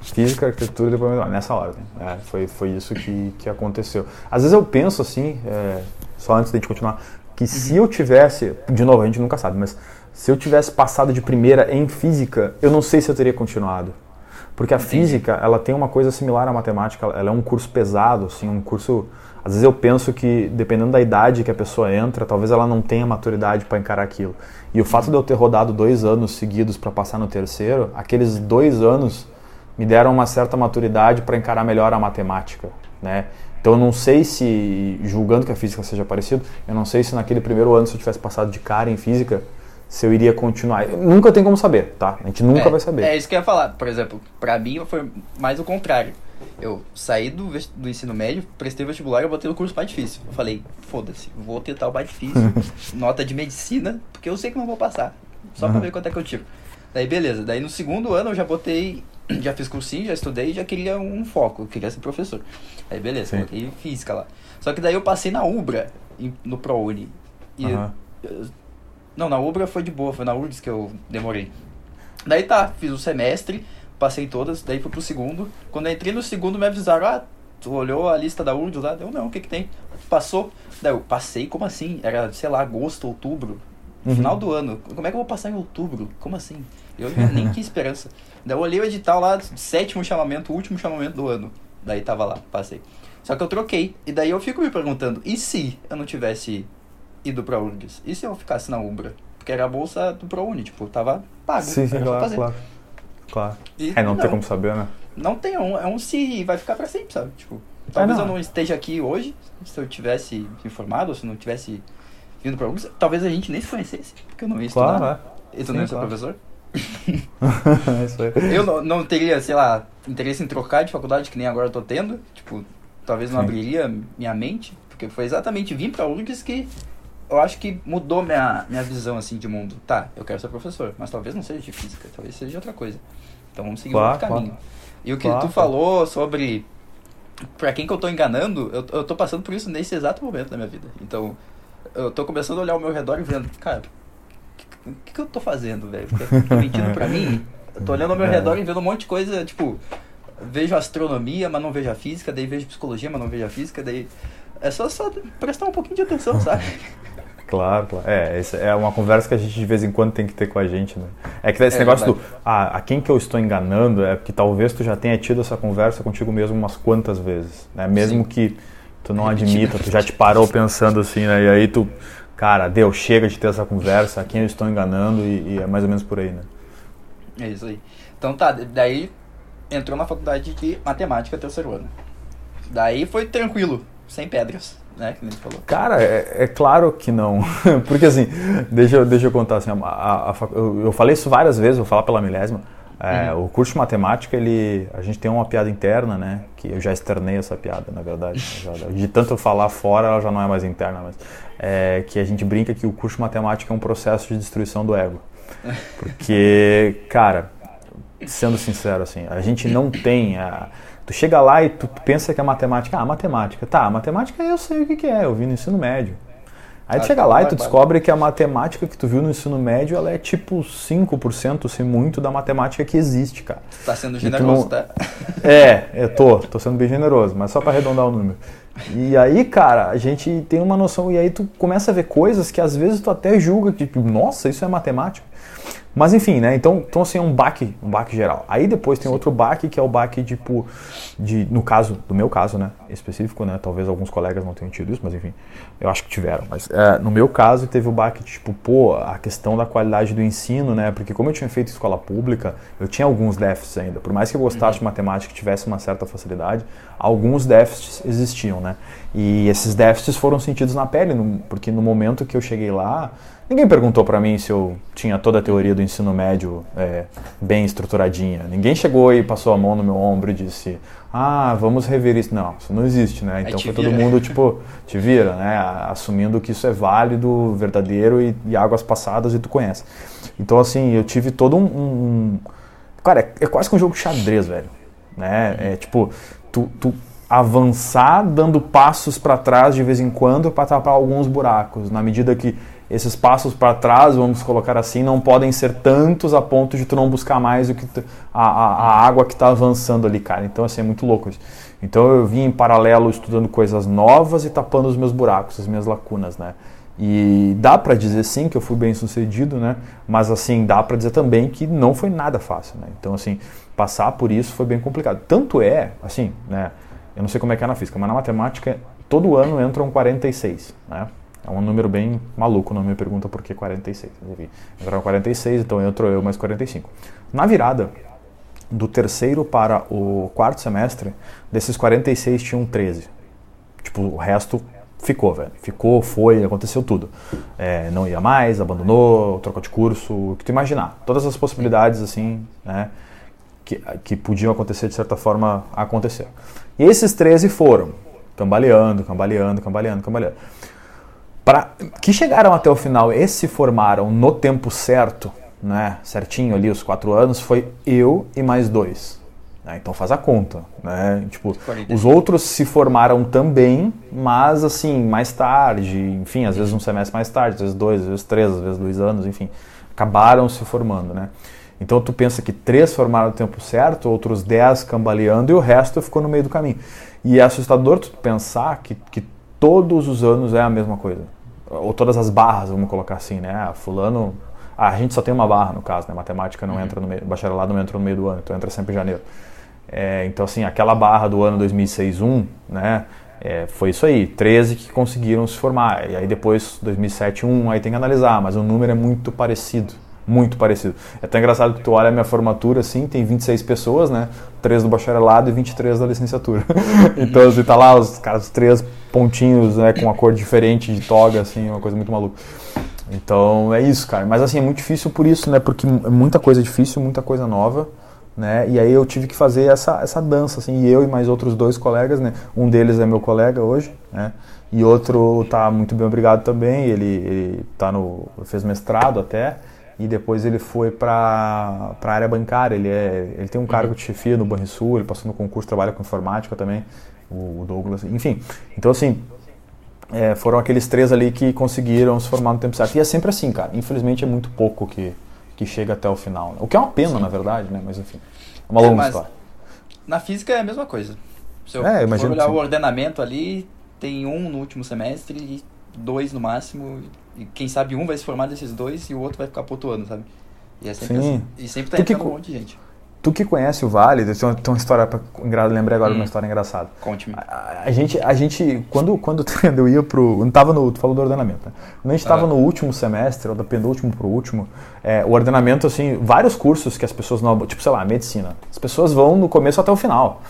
Speaker 2: Física, arquitetura e depois nessa ordem. É, foi, foi isso que, que aconteceu. Às vezes eu penso assim, é, só antes da gente continuar, que se eu tivesse, de novo, a gente nunca sabe, mas se eu tivesse passado de primeira em física, eu não sei se eu teria continuado. Porque a
Speaker 1: Entendi.
Speaker 2: física, ela tem uma coisa similar à matemática, ela é um curso pesado, assim, um curso... Às vezes eu penso que, dependendo da idade que a pessoa entra, talvez ela não tenha maturidade para encarar aquilo. E o fato de eu ter rodado dois anos seguidos para passar no terceiro, aqueles dois anos me deram uma certa maturidade para encarar melhor a matemática, né? Então eu não sei se, julgando que a física seja parecida, eu não sei se naquele primeiro ano, se eu tivesse passado de cara em física, se eu iria continuar. Nunca tem como saber, tá? A gente nunca
Speaker 1: é,
Speaker 2: vai saber.
Speaker 1: É isso que eu ia falar. Por exemplo, pra mim foi mais o contrário. Eu saí do, do ensino médio, prestei vestibular e eu botei o curso mais difícil. Eu falei, foda-se, vou tentar o mais difícil, nota de medicina, porque eu sei que não vou passar. Só pra ver quanto é que eu tiro. Daí beleza, daí no segundo ano eu já botei, já fiz cursinho, já estudei, já queria um foco, eu queria ser professor. Aí beleza,
Speaker 2: Sim.
Speaker 1: coloquei física lá. Só que daí eu passei na Ubra, no ProUni. E
Speaker 2: Aham.
Speaker 1: não, na Ubra foi de boa, foi na URGS que eu demorei. Daí tá, fiz o semestre, passei todas, daí fui pro segundo. Quando eu entrei no segundo, me avisaram, ah, tu olhou a lista da URGS lá? Deu, não, o que que tem? Passou. Daí eu, passei, como assim? Era, sei lá, agosto, outubro,
Speaker 2: Uhum.
Speaker 1: final do ano. Como é que eu vou passar em outubro? Como assim? Eu nem tinha esperança. Daí eu olhei o edital lá, sétimo chamamento, último chamamento do ano. Daí tava lá, passei. Só que eu troquei. E daí eu fico me perguntando, e se eu não tivesse ido pra URGS? E se eu ficasse na Umbra? Porque era a bolsa do ProUni, tipo, tava pago.
Speaker 2: Sim, sim, claro,
Speaker 1: fazer.
Speaker 2: claro. Claro.
Speaker 1: E
Speaker 2: É, não, tem como saber, né?
Speaker 1: Não tem, é um, é um se vai ficar pra sempre, sabe? Tipo, talvez
Speaker 2: não.
Speaker 1: eu não esteja aqui hoje, se eu tivesse informado, ou se não tivesse vindo pra URGS, talvez a gente nem se conhecesse, porque eu não ia estudar.
Speaker 2: Claro,
Speaker 1: E tu
Speaker 2: Sim,
Speaker 1: não ia ser
Speaker 2: claro.
Speaker 1: professor?
Speaker 2: é. isso aí.
Speaker 1: Eu não, não teria, sei lá, interesse em trocar de faculdade que nem agora eu tô tendo. Tipo, talvez não
Speaker 2: Sim.
Speaker 1: abriria minha mente. Porque foi exatamente vir pra URGS que eu acho que mudou minha, minha visão, assim, de mundo. Tá, eu quero ser professor, mas talvez não seja de física, talvez seja de outra coisa. Então vamos seguir
Speaker 2: Claro,
Speaker 1: outro caminho.
Speaker 2: claro.
Speaker 1: E o que
Speaker 2: Claro,
Speaker 1: tu falou sobre... Pra quem que eu tô enganando, eu, eu tô passando por isso nesse exato momento da minha vida. Então, eu tô começando a olhar ao meu redor e vendo, cara, o que, que eu tô fazendo, velho? Tô mentindo pra mim? Eu tô olhando ao meu
Speaker 2: É.
Speaker 1: redor e vendo um monte de coisa, tipo, vejo astronomia, mas não vejo a física, daí vejo psicologia, mas não vejo a física, daí. É só, só prestar um pouquinho de atenção, sabe?
Speaker 2: Claro, claro. É, é uma conversa que a gente de vez em quando tem que ter com a gente, né? É que esse é negócio verdade. do, ah, a quem que eu estou enganando, é que talvez tu já tenha tido essa conversa contigo mesmo umas quantas vezes, né? Mesmo Sim. que tu não admita, tu já te parou pensando assim, né? E aí tu, cara, deu, chega de ter essa conversa, a quem eu estou enganando e, e é mais ou menos por aí, né?
Speaker 1: É isso aí. Então tá, daí entrou na faculdade de matemática terceiro ano. Daí foi tranquilo, sem pedras né? Que nem falou.
Speaker 2: Cara, é, é, claro que não. Porque assim, deixa eu, deixa eu contar assim, a, a, a, eu, falei isso várias vezes, vou falar pela milésima. É, uhum. O curso de matemática, ele, a gente tem uma piada interna, né? Que eu já externei essa piada, na verdade. Já, de tanto falar fora, ela já não é mais interna, mas é que a gente brinca que o curso de matemática é um processo de destruição do ego. Porque, cara, sendo sincero, assim, a gente não tem a, Tu chega lá e tu pensa que a matemática, ah, matemática, tá, a matemática eu sei o que, que é, eu vi no ensino médio. Aí tu chega lá e tu descobre que a matemática que tu viu no ensino médio, ela é tipo 5%, se muito, da matemática que existe, cara.
Speaker 1: Tá sendo generoso, não... tá?
Speaker 2: É, eu tô, tô sendo bem generoso, mas só para arredondar o número. E aí, cara, a gente tem uma noção, e aí tu começa a ver coisas que às vezes tu até julga que, tipo, nossa, isso é matemática. Mas enfim, né? Então, então assim, é um baque, um baque geral. Aí depois tem Sim. outro baque que é o baque tipo de no caso, do meu caso, né, específico, né? Talvez alguns colegas não tenham tido isso, mas enfim, eu acho que tiveram. Mas é, no meu caso teve o baque tipo, pô, a questão da qualidade do ensino, né? Porque como eu tinha feito escola pública, eu tinha alguns déficits ainda. Por mais que eu gostasse uhum. de matemática e tivesse uma certa facilidade, alguns déficits existiam, né? E esses déficits foram sentidos na pele, porque no momento que eu cheguei lá, Ninguém perguntou para mim se eu tinha toda a teoria do ensino médio é, bem estruturadinha. Ninguém chegou e passou a mão no meu ombro e disse: Ah, vamos rever isso. Não, isso não existe, né? Então foi todo mundo tipo te vira, né? Assumindo que isso é válido, verdadeiro e, e águas passadas e tu conhece. Então assim, eu tive todo um, um cara, é, é, quase que um jogo de xadrez, velho, né? É tipo tu, tu avançar dando passos para trás de vez em quando para tapar alguns buracos, na medida que esses passos para trás, vamos colocar assim, não podem ser tantos a ponto de tu não buscar mais o que tu, a, a, a, água que está avançando ali, cara. Então, assim, é muito louco isso. Então, eu vim em paralelo estudando coisas novas e tapando os meus buracos, as minhas lacunas, né? E dá para dizer sim que eu fui bem sucedido, né? Mas assim, dá para dizer também que não foi nada fácil, né? Então assim, passar por isso foi bem complicado. Tanto é, assim, né? Eu não sei como é que é na física, mas na matemática todo ano entram 46, né? É um número bem maluco, não me pergunta por que 46. Entraram 46, então entrou eu mais 45. Na virada do terceiro para o quarto semestre, desses 46 tinham 13. Tipo, o resto ficou, velho. Ficou, foi, aconteceu tudo. É, não ia mais, abandonou, trocou de curso, o que tu imaginar. Todas as possibilidades, assim, né, que, que podiam acontecer, de certa forma, aconteceram. E esses 13 foram, cambaleando, cambaleando, cambaleando, cambaleando para que chegaram até o final e se formaram no tempo certo, né, certinho ali os quatro anos, foi eu e mais dois. Né, então faz a conta, né? Tipo, os outros se formaram também, mas assim mais tarde, enfim, às vezes um semestre mais tarde, às vezes dois, às vezes três, às vezes dois anos, enfim, acabaram se formando, né? Então tu pensa que três formaram no tempo certo, outros dez cambaleando e o resto ficou no meio do caminho. E é assustador tu pensar que, que todos os anos é a mesma coisa ou todas as barras, vamos colocar assim, né? Ah, fulano. Ah, a gente só tem uma barra no caso, né? Matemática não uhum. entra no meio, bacharelado não entra no meio do ano, então entra sempre em janeiro. É, então, assim, aquela barra do ano 2006-1, né? É, foi isso aí, 13 que conseguiram se formar. E aí depois, 2007, 1, aí tem que analisar, mas o número é muito parecido. Muito parecido. É tão engraçado que tu olha a minha formatura, assim, tem 26 pessoas, né? 3 do bacharelado e 23 da licenciatura. então, assim, tá lá os caras, três pontinhos, né, com uma cor diferente de toga, assim, uma coisa muito maluca. Então é isso, cara. Mas assim, é muito difícil por isso, né? Porque é muita coisa difícil, muita coisa nova, né? E aí eu tive que fazer essa, essa dança, assim, e eu e mais outros dois colegas, né? Um deles é meu colega hoje, né? E outro tá muito bem obrigado também, ele, ele tá no, fez mestrado até, e depois ele foi para a área bancária, ele, é, ele tem um cargo de chefia no Banrisul, ele passou no concurso, trabalha com informática também, o Douglas, enfim. Então, assim, é, foram aqueles três ali que conseguiram se formar no tempo certo. E é sempre assim, cara. Infelizmente é muito pouco que, que chega até o final. Né? O que é uma pena, Sim. na verdade, né? Mas enfim, é uma é, longa história.
Speaker 1: Na física é a mesma coisa. Se eu é, for olhar o ordenamento ali, tem um no último semestre e dois no máximo, e quem sabe um vai se formar desses dois e o outro vai ficar pontuando, sabe? E é sempre
Speaker 2: Sim.
Speaker 1: assim. E sempre tá
Speaker 2: Tu que
Speaker 1: entrando um
Speaker 2: co-
Speaker 1: monte de gente.
Speaker 2: Tu que conhece o Vale, tem uma, tem uma história pra lembrei agora de
Speaker 1: Hum.
Speaker 2: uma história engraçada.
Speaker 1: Conte-me.
Speaker 2: A, a gente, a gente, quando, quando eu ia pro. Não tava no. Tu falou do ordenamento, né? Quando a gente estava
Speaker 1: Ah.
Speaker 2: no último semestre, ou do penúltimo pro último, é, o ordenamento, assim, vários cursos que as pessoas não. Tipo, sei lá, medicina. As pessoas vão do começo até o final.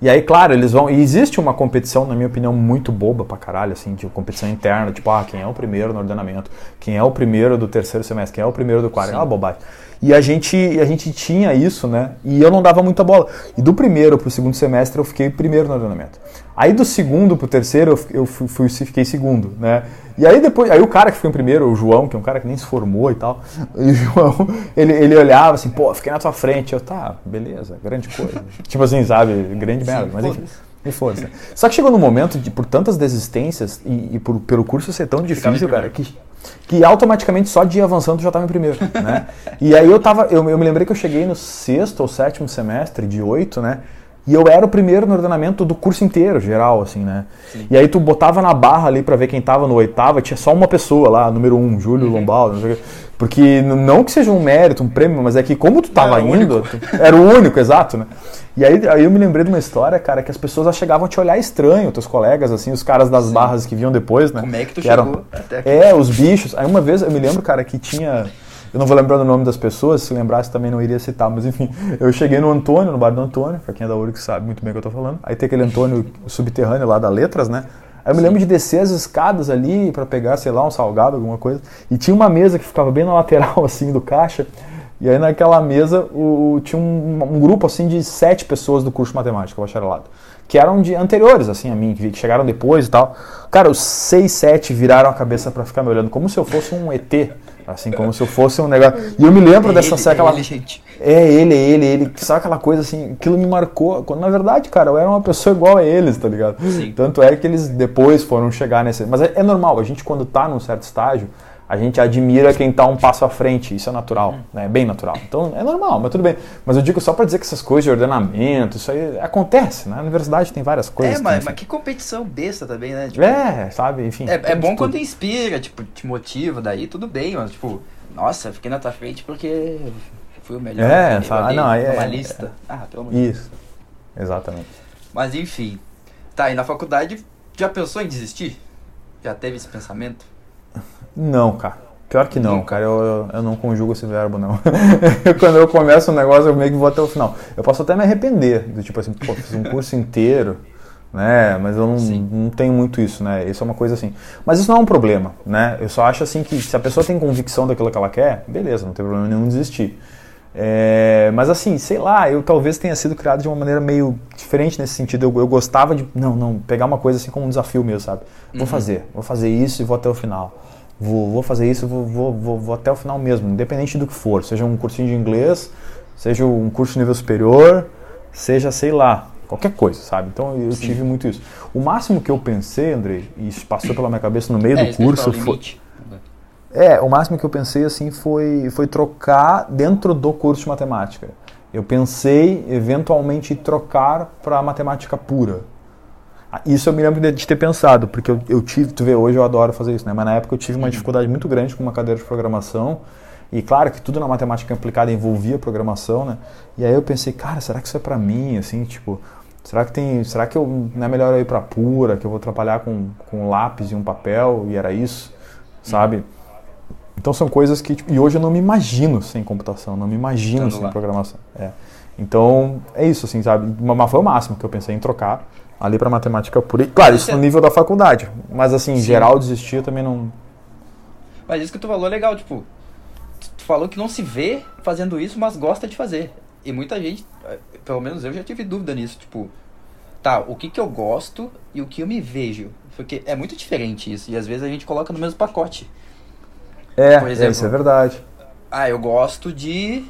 Speaker 2: E aí, claro, eles vão. E existe uma competição, na minha opinião, muito boba pra caralho, assim, de competição interna, tipo, ah, quem é o primeiro no ordenamento, quem é o primeiro do terceiro semestre, quem é o primeiro do quarto, é uma bobagem. E a gente, a gente tinha isso, né? E eu não dava muita bola. E do primeiro pro segundo semestre eu fiquei primeiro no ordenamento. Aí do segundo pro terceiro eu, fui, fui- fiquei segundo, né? E aí depois, aí o cara que ficou em primeiro, o João, que é um cara que nem se formou e tal, e o João, ele, ele olhava assim, pô, fiquei na tua frente. Eu, tá, beleza, grande coisa. tipo assim, sabe, grande
Speaker 1: Sim,
Speaker 2: merda. Mas enfim,
Speaker 1: foda-se.
Speaker 2: né? Só que chegou num momento, de, por tantas desistências e, e por, pelo curso ser tão difícil, cara, que que automaticamente só de ir avançando tu já estava em primeiro, né? E aí eu tava, eu, eu me lembrei que eu cheguei no sexto ou sétimo semestre de oito, né? E eu era o primeiro no ordenamento do curso inteiro, geral, assim, né?
Speaker 1: Sim.
Speaker 2: E aí tu botava na barra ali pra ver quem tava no oitava, tinha só uma pessoa lá, número um, Júlio Lombaldo, não sei o quê. Porque não que seja um mérito, um prêmio, mas é que como tu tava
Speaker 1: Era
Speaker 2: indo, era o único, exato, né? E aí, aí eu me lembrei de uma história, cara, que as pessoas já chegavam a te olhar estranho, teus colegas, assim, os caras das barras que vinham depois, né?
Speaker 1: Como é que tu
Speaker 2: eram-
Speaker 1: chegou até aqui?
Speaker 2: é, os bichos. Aí uma vez eu me lembro, cara, que tinha. Eu não vou lembrar do nome das pessoas, se lembrasse também não iria citar, mas enfim, eu cheguei no Antônio, no bar do Antônio, pra quem é da URG sabe muito bem o que eu tô falando. Aí tem aquele Antônio subterrâneo lá da Letras, né? Aí eu me lembro de descer as escadas ali pra pegar, sei lá, um salgado, alguma coisa. E tinha uma mesa que ficava bem na lateral, assim, do caixa. E aí naquela mesa o, tinha um, um grupo, assim, de sete pessoas do curso de matemática, bacharelado. Que eram de anteriores, assim, a mim, que, chegaram depois e tal. Cara, os seis, sete viraram a cabeça pra ficar me olhando, como se eu fosse um ET. Assim, como se eu fosse um negócio. E eu me lembro dessa
Speaker 1: ele,
Speaker 2: aquela.
Speaker 1: ele, gente.
Speaker 2: É ele, é ele, é ele. Sabe aquela coisa assim? Aquilo me marcou. Quando na verdade, cara, eu era uma pessoa igual a eles, tá ligado?
Speaker 1: Sim.
Speaker 2: Tanto é que eles depois foram chegar nesse. Mas é, é normal, a gente quando tá num certo estágio, a gente admira quem tá um passo à frente. Isso é natural,
Speaker 1: Hum.
Speaker 2: né? É bem natural. Então é normal, mas tudo bem. Mas eu digo só pra dizer que essas coisas de ordenamento, isso aí acontece, né? Na universidade tem várias coisas.
Speaker 1: É, mas, mas que competição besta também, né? Tipo,
Speaker 2: É, sabe? Enfim.
Speaker 1: É, é bom
Speaker 2: tudo.
Speaker 1: quando inspira, tipo, te motiva, daí tudo bem, mas tipo, nossa, fiquei na tua frente porque fui o melhor.
Speaker 2: É,
Speaker 1: eu
Speaker 2: sabe? Ah, não, aí
Speaker 1: numa
Speaker 2: é-
Speaker 1: lista. Ah, pelo amor de Deus.
Speaker 2: Isso. Exatamente.
Speaker 1: Mas enfim. Tá, e na faculdade já pensou em desistir? Já teve esse pensamento?
Speaker 2: Não, cara. Pior que não, cara. Eu, eu, não conjugo esse verbo, não. Quando eu começo um negócio, eu meio que vou até o final. Eu posso até me arrepender. Do tipo assim, pô, fiz um curso inteiro, né? Mas eu não,
Speaker 1: Sim.
Speaker 2: não tenho muito isso, né? Isso é uma coisa assim. Mas isso não é um problema, né? Eu só acho assim que se a pessoa tem convicção daquilo que ela quer, beleza, não tem problema nenhum desistir. É, mas assim, sei lá, eu talvez tenha sido criado de uma maneira meio diferente nesse sentido. Eu, eu gostava de, não, não, pegar uma coisa assim como um desafio mesmo, sabe? Vou
Speaker 1: Uhum.
Speaker 2: fazer, vou fazer isso e vou até o final. Vou, vou fazer isso, vou, vou, vou, vou até o final mesmo, independente do que for. Seja um cursinho de inglês, seja um curso de nível superior, seja, sei lá, qualquer coisa, sabe? Então eu
Speaker 1: Sim.
Speaker 2: tive muito isso. O máximo que eu pensei, Andrei, e isso passou pela minha cabeça no meio do
Speaker 1: eu ia
Speaker 2: curso, foi,
Speaker 1: limite.
Speaker 2: É, o máximo que eu pensei assim foi, foi trocar dentro do curso de matemática. Eu pensei eventualmente trocar para matemática pura. Ah, Isso eu me lembro de ter pensado, porque eu, eu tive, tu vê, hoje eu adoro fazer isso, né? Mas na época eu tive uma dificuldade muito grande com uma cadeira de programação. E claro que tudo na matemática aplicada envolvia programação, né? E aí eu pensei, cara, será que isso é para mim, assim, tipo, será que tem, será que eu, não é melhor eu ir para pura, que eu vou trabalhar com, com um lápis e um papel e era isso, sabe? Então são coisas que. tipo, e hoje eu não me imagino sem computação, não me imagino
Speaker 1: Estando
Speaker 2: sem
Speaker 1: lá.
Speaker 2: programação. É. Então é isso, assim, sabe? Mas foi o máximo que eu pensei em trocar ali para matemática pura. Claro, isso no nível da faculdade. Mas assim, em geral, desistir eu também não.
Speaker 1: Mas isso que tu falou é legal, tipo, tu- tu falou que não se vê fazendo isso, mas gosta de fazer. E muita gente, eh, pelo menos eu já tive dúvida nisso, tipo, tá, o que que eu gosto e o que eu me vejo. Porque é muito diferente isso, e às vezes a gente coloca no mesmo pacote.
Speaker 2: É,
Speaker 1: Por
Speaker 2: é,
Speaker 1: exemplo.
Speaker 2: isso é verdade.
Speaker 1: Ah, eu gosto de,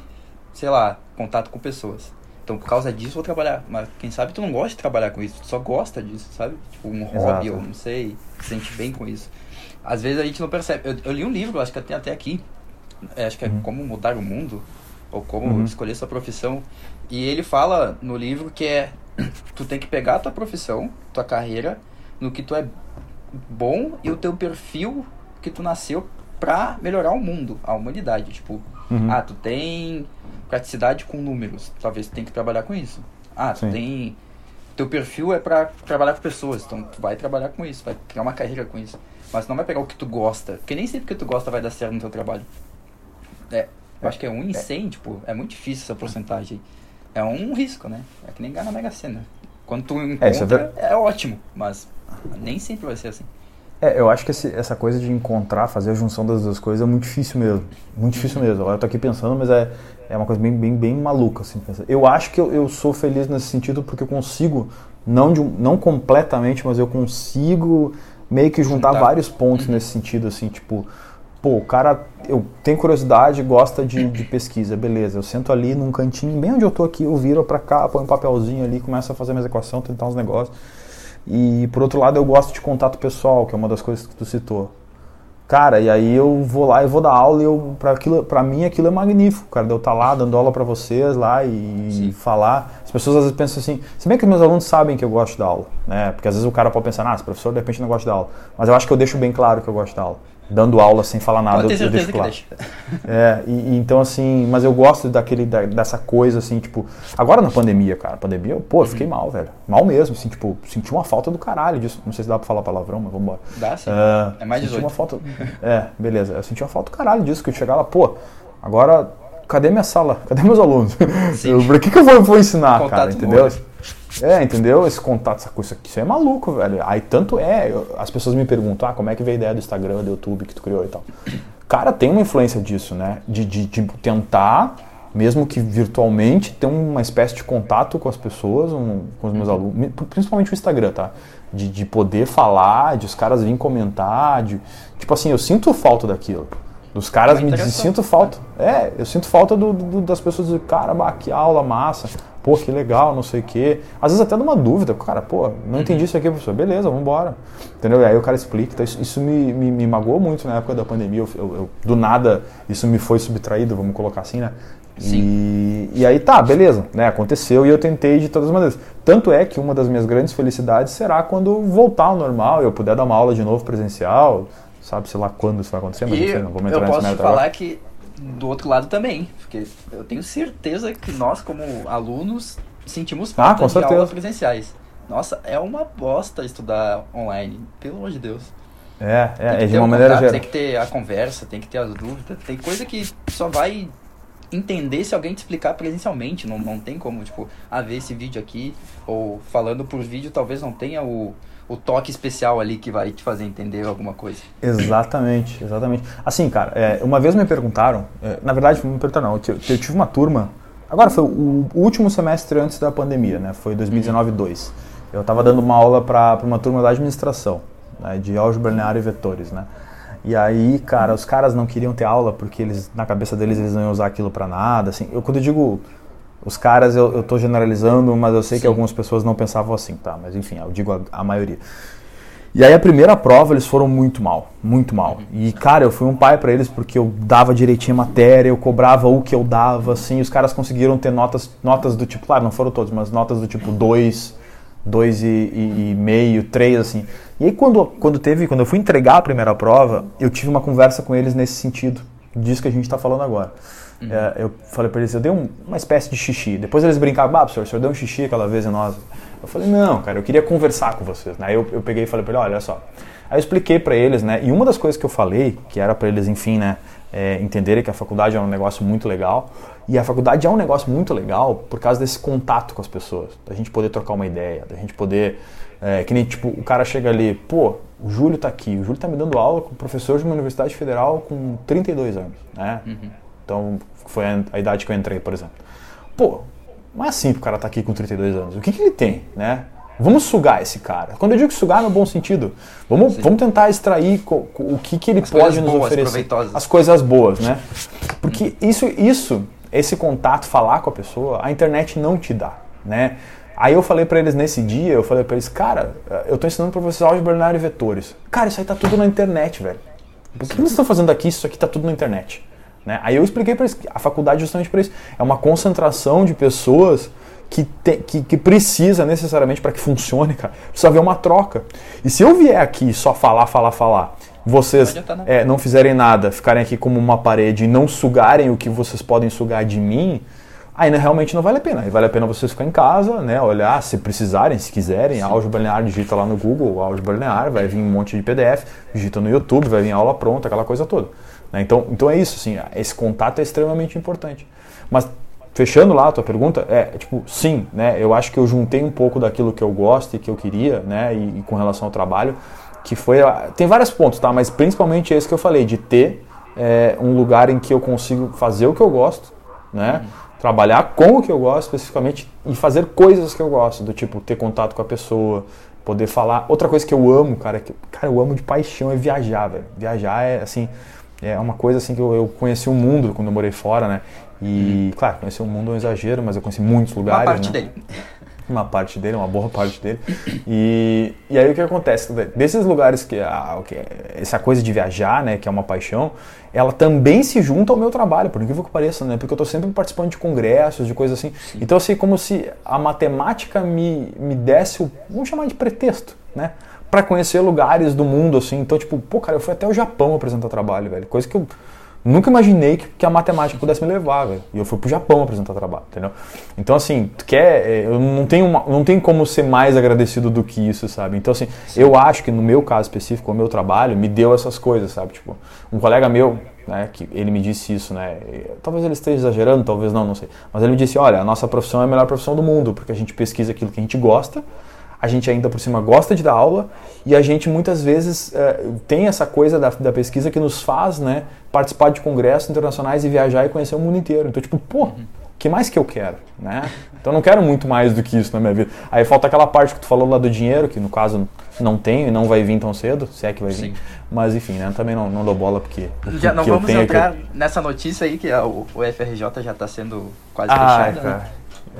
Speaker 1: sei lá, contato com pessoas. Então, por causa disso, vou trabalhar. Mas quem sabe tu não gosta de trabalhar com isso, tu só gosta disso, sabe? Tipo, um
Speaker 2: Exato.
Speaker 1: hobby, ou não sei, se sente bem com isso. Às vezes a gente não percebe. Eu, eu li um livro, acho que tem até aqui, é, acho que é
Speaker 2: Uhum.
Speaker 1: Como Mudar o Mundo, ou Como
Speaker 2: Uhum.
Speaker 1: Escolher Sua Profissão. E ele fala no livro que é, tu tem que pegar a tua profissão, tua carreira, no que tu é bom e o teu perfil que tu nasceu pra melhorar o mundo, a humanidade. Tipo,
Speaker 2: Uhum.
Speaker 1: ah, tu tem praticidade com números, talvez tu tenha que trabalhar com isso. Ah, tu
Speaker 2: Sim.
Speaker 1: tem. Teu perfil é pra trabalhar com pessoas, então tu vai trabalhar com isso, vai criar uma carreira com isso. Mas não vai pegar o que tu gosta, porque nem sempre o que tu gosta vai dar certo no teu trabalho. É, eu acho que é um em 100, tipo, é muito difícil essa porcentagem. É um risco, né? É que nem ganhar na Mega Sena. Quando tu encontra,
Speaker 2: isso é ver-
Speaker 1: é ótimo, mas nem sempre vai ser assim.
Speaker 2: É, eu acho que esse- essa coisa de encontrar, fazer a junção das duas coisas é muito difícil mesmo. Muito difícil mesmo. Agora eu tô aqui pensando, mas é, é uma coisa bem, bem, bem maluca. Assim, eu acho que eu, eu sou feliz nesse sentido porque eu consigo, não, de não completamente, mas eu consigo meio que juntar
Speaker 1: Juntar.
Speaker 2: vários pontos nesse sentido, assim, tipo, pô, o cara, eu tenho curiosidade, gosta de, de pesquisa, beleza. Eu sento ali num cantinho, bem onde eu tô aqui, eu viro pra cá, põe um papelzinho ali, começo a fazer minhas equações, tentar uns negócios. E por outro lado, eu gosto de contato pessoal, que é uma das coisas que tu citou. Cara, e aí eu vou lá e vou dar aula e eu, pra, aquilo, pra mim aquilo é magnífico, cara, de eu estar lá dando aula pra vocês lá e
Speaker 1: Sim.
Speaker 2: falar. As pessoas às vezes pensam assim, se bem que meus alunos sabem que eu gosto da aula, né? Porque às vezes o cara pode pensar, ah, esse professor de repente não gosta da aula. Mas eu acho que eu deixo bem claro que eu gosto da aula. Dando aula sem falar nada,
Speaker 1: Pode
Speaker 2: eu,
Speaker 1: ter
Speaker 2: eu deixo claro. É, e, e então assim, mas eu gosto daquele, da- dessa coisa assim, tipo, agora na pandemia, cara, pandemia, eu, pô, eu fiquei mal, velho. Mal mesmo, assim, tipo, senti uma falta do caralho disso. Não sei se dá pra falar palavrão, mas vambora.
Speaker 1: Dá sim.
Speaker 2: É,
Speaker 1: É mais
Speaker 2: senti
Speaker 1: 18.
Speaker 2: uma falta. É, beleza. Eu senti uma falta do caralho disso, que eu chegava lá, pô, agora, cadê minha sala? Cadê meus alunos?
Speaker 1: Sim.
Speaker 2: Pra que, que eu vou, vou ensinar,
Speaker 1: Contato
Speaker 2: cara? Entendeu?
Speaker 1: olho.
Speaker 2: É, entendeu? Esse contato, essa coisa aqui, isso é maluco, velho. Aí tanto é, eu- as pessoas me perguntam, ah, como é que veio a ideia do Instagram, do YouTube que tu criou e tal. Cara, tem uma influência disso, né? De, de, de tentar, mesmo que virtualmente, ter uma espécie de contato com as pessoas, um- com os meus alunos, mi- principalmente o Instagram, tá? De, de poder falar, de os caras virem comentar, de, tipo assim, eu sinto falta daquilo. Dos caras me dizem, sinto falta. É, eu sinto falta do, do- das pessoas dizerem, cara, bah, que aula massa, pô, que legal, não sei o quê. Às vezes até de uma dúvida, cara, pô, não entendi isso aqui, professor, beleza, vamos embora. Entendeu? E aí o cara explica, então isso, isso me, me, me magoou muito na época da pandemia, eu, eu- eu- do nada isso me foi subtraído, vamos colocar assim, né? E, e aí tá, beleza, né? Aconteceu e eu tentei de todas as maneiras. Tanto é que uma das minhas grandes felicidades será quando voltar ao normal, eu puder dar uma aula de novo presencial, sabe, sei lá quando isso vai acontecer, mas
Speaker 1: E
Speaker 2: não vamos
Speaker 1: eu
Speaker 2: entrar nesse
Speaker 1: posso te falar
Speaker 2: agora.
Speaker 1: que do outro lado também, porque eu tenho certeza que nós, como alunos, sentimos
Speaker 2: Ah,
Speaker 1: falta
Speaker 2: com
Speaker 1: de
Speaker 2: certeza.
Speaker 1: aulas presenciais. Nossa, é uma bosta estudar online, pelo amor de Deus.
Speaker 2: É, é, é de uma maneira geral.
Speaker 1: Tem que ter a conversa, tem que ter as dúvidas. Tem coisa que só vai entender se alguém te explicar presencialmente. Não, não tem como, tipo, ah, ver esse vídeo aqui, ou falando por vídeo, talvez não tenha o, o toque especial ali que vai te fazer entender alguma coisa.
Speaker 2: Exatamente, exatamente. Assim, cara, é, uma vez me perguntaram, é, na verdade, me perguntaram não, eu, eu tive uma turma, agora foi o, o último semestre antes da pandemia, né? Foi 2019-2. Eu estava dando uma aula para uma turma da administração, né, de álgebra linear e vetores, né? E aí, cara, os caras não queriam ter aula porque eles, na cabeça deles, eles não iam usar aquilo para nada, assim. Eu, quando eu digo os caras, eu, eu tô generalizando, mas eu sei que
Speaker 1: Sim.
Speaker 2: algumas pessoas não pensavam assim, tá? Mas enfim, eu digo a, a maioria. E aí a primeira prova eles foram muito mal, muito mal. E cara, eu fui um pai pra eles porque eu dava direitinho a matéria, eu cobrava o que eu dava, assim, os caras conseguiram ter notas, notas do tipo, claro, não foram todos, mas notas do tipo 2, 2 e, e, e meio, 3, assim. E aí quando, quando teve, quando eu fui entregar a primeira prova, eu tive uma conversa com eles nesse sentido, disso que a gente tá falando agora. É, eu falei pra eles, eu dei um- uma espécie de xixi. Depois eles brincavam, ah, professor, o senhor deu um xixi aquela vez em nós. Eu falei, não, cara, eu queria conversar com vocês. Né? Aí eu, eu peguei e falei pra ele, olha só. Aí eu expliquei pra eles, né? E uma das coisas que eu falei, que era pra eles, enfim, né, é, entenderem que a faculdade é um negócio muito legal. E a faculdade é um negócio muito legal por causa desse contato com as pessoas. Da gente poder trocar uma ideia, da gente poder. é, que nem, tipo, o cara chega ali, pô, o Júlio tá aqui. O Júlio tá me dando aula com professor de uma universidade federal com 32 anos, né? Então, foi a, idade que eu entrei, por exemplo. Pô, não é assim pro cara estar aqui com 32 anos. O que, que ele tem, né? Vamos sugar esse cara. Quando eu digo sugar no bom sentido, vamos, vamos tentar extrair o que, que ele
Speaker 1: As
Speaker 2: pode nos
Speaker 1: boas,
Speaker 2: oferecer. As coisas boas, né? Porque isso, isso, esse contato, falar com a pessoa, a internet não te dá, né? Aí eu falei pra eles nesse dia, eu falei pra eles, cara, eu tô ensinando pra vocês álgebra linear e vetores. Cara, isso aí tá tudo na internet, velho. O que vocês estão fazendo aqui? Isso aqui tá tudo na internet. Né? Aí eu expliquei para eles a faculdade é justamente para isso. É uma concentração de pessoas que, te, que, que, precisa necessariamente para que funcione, cara, precisa haver uma troca. E se eu vier aqui só falar, falar, falar, vocês não, é, não fizerem nada, ficarem aqui como uma parede e não sugarem o que vocês podem sugar de mim, aí né, realmente não vale a pena. Aí vale a pena vocês ficar em casa, né, olhar, se precisarem, se quiserem, álgebra linear, digita lá no Google, álgebra linear, vai vir um monte de PDF, digita no YouTube, vai vir aula pronta, aquela coisa toda. Né? Então, então é isso, assim, esse contato é extremamente importante. Mas fechando lá a tua pergunta, é tipo, sim, né? Eu acho que eu juntei um pouco daquilo que eu gosto e que eu queria, né? E, e com relação ao trabalho, que foi. Tem vários pontos, tá? Mas principalmente esse que eu falei, de ter é, um lugar em que eu consigo fazer o que eu gosto, né? Uhum. Trabalhar com o que eu gosto especificamente e fazer coisas que eu gosto, do tipo ter contato com a pessoa, poder falar. Outra coisa que eu amo, cara, é que, cara, eu amo de paixão é viajar, velho. Viajar é assim é uma coisa assim que eu, eu conheci o mundo quando eu morei fora, né? E, uhum. claro, conheci o mundo é um exagero, mas eu conheci muitos lugares.
Speaker 1: Uma parte
Speaker 2: né?
Speaker 1: dele.
Speaker 2: Uma parte dele, uma boa parte dele. E, e aí o que acontece? Desses lugares que, a, que essa coisa de viajar, né, que é uma paixão, ela também se junta ao meu trabalho, por incrível que pareça, né? Porque eu estou sempre participando de congressos, de coisas assim. Sim. Então, assim, como se a matemática me, me desse o, vamos chamar de pretexto, né? para conhecer lugares do mundo, assim. Então, tipo, pô, cara, eu fui até o Japão apresentar trabalho, velho. Coisa que eu nunca imaginei que, que a matemática pudesse me levar, velho. E eu fui pro Japão apresentar trabalho, entendeu? Então, assim, tu quer. É, eu não tenho, uma, não tenho como ser mais agradecido do que isso, sabe? Então, assim, Sim. eu acho que no meu caso específico, o meu trabalho me deu essas coisas, sabe? Tipo, um colega meu, né, que ele me disse isso, né? Talvez ele esteja exagerando, talvez não, não sei. Mas ele me disse: olha, a nossa profissão é a melhor profissão do mundo, porque a gente pesquisa aquilo que a gente gosta a gente ainda por cima gosta de dar aula e a gente muitas vezes é, tem essa coisa da, da, pesquisa que nos faz né, participar de congressos internacionais e viajar e conhecer o mundo inteiro. Então, tipo, pô, o que mais que eu quero? Né? Então, eu não quero muito mais do que isso na minha vida. Aí falta aquela parte que tu falou lá do dinheiro, que no caso não tenho e não vai vir tão cedo, se é que vai vir. Sim. Mas enfim, né, também não, não dou bola porque.
Speaker 1: Já não vamos entrar nessa notícia aí que a, o, o FRJ já está sendo quase
Speaker 2: ah,
Speaker 1: fechado. Né?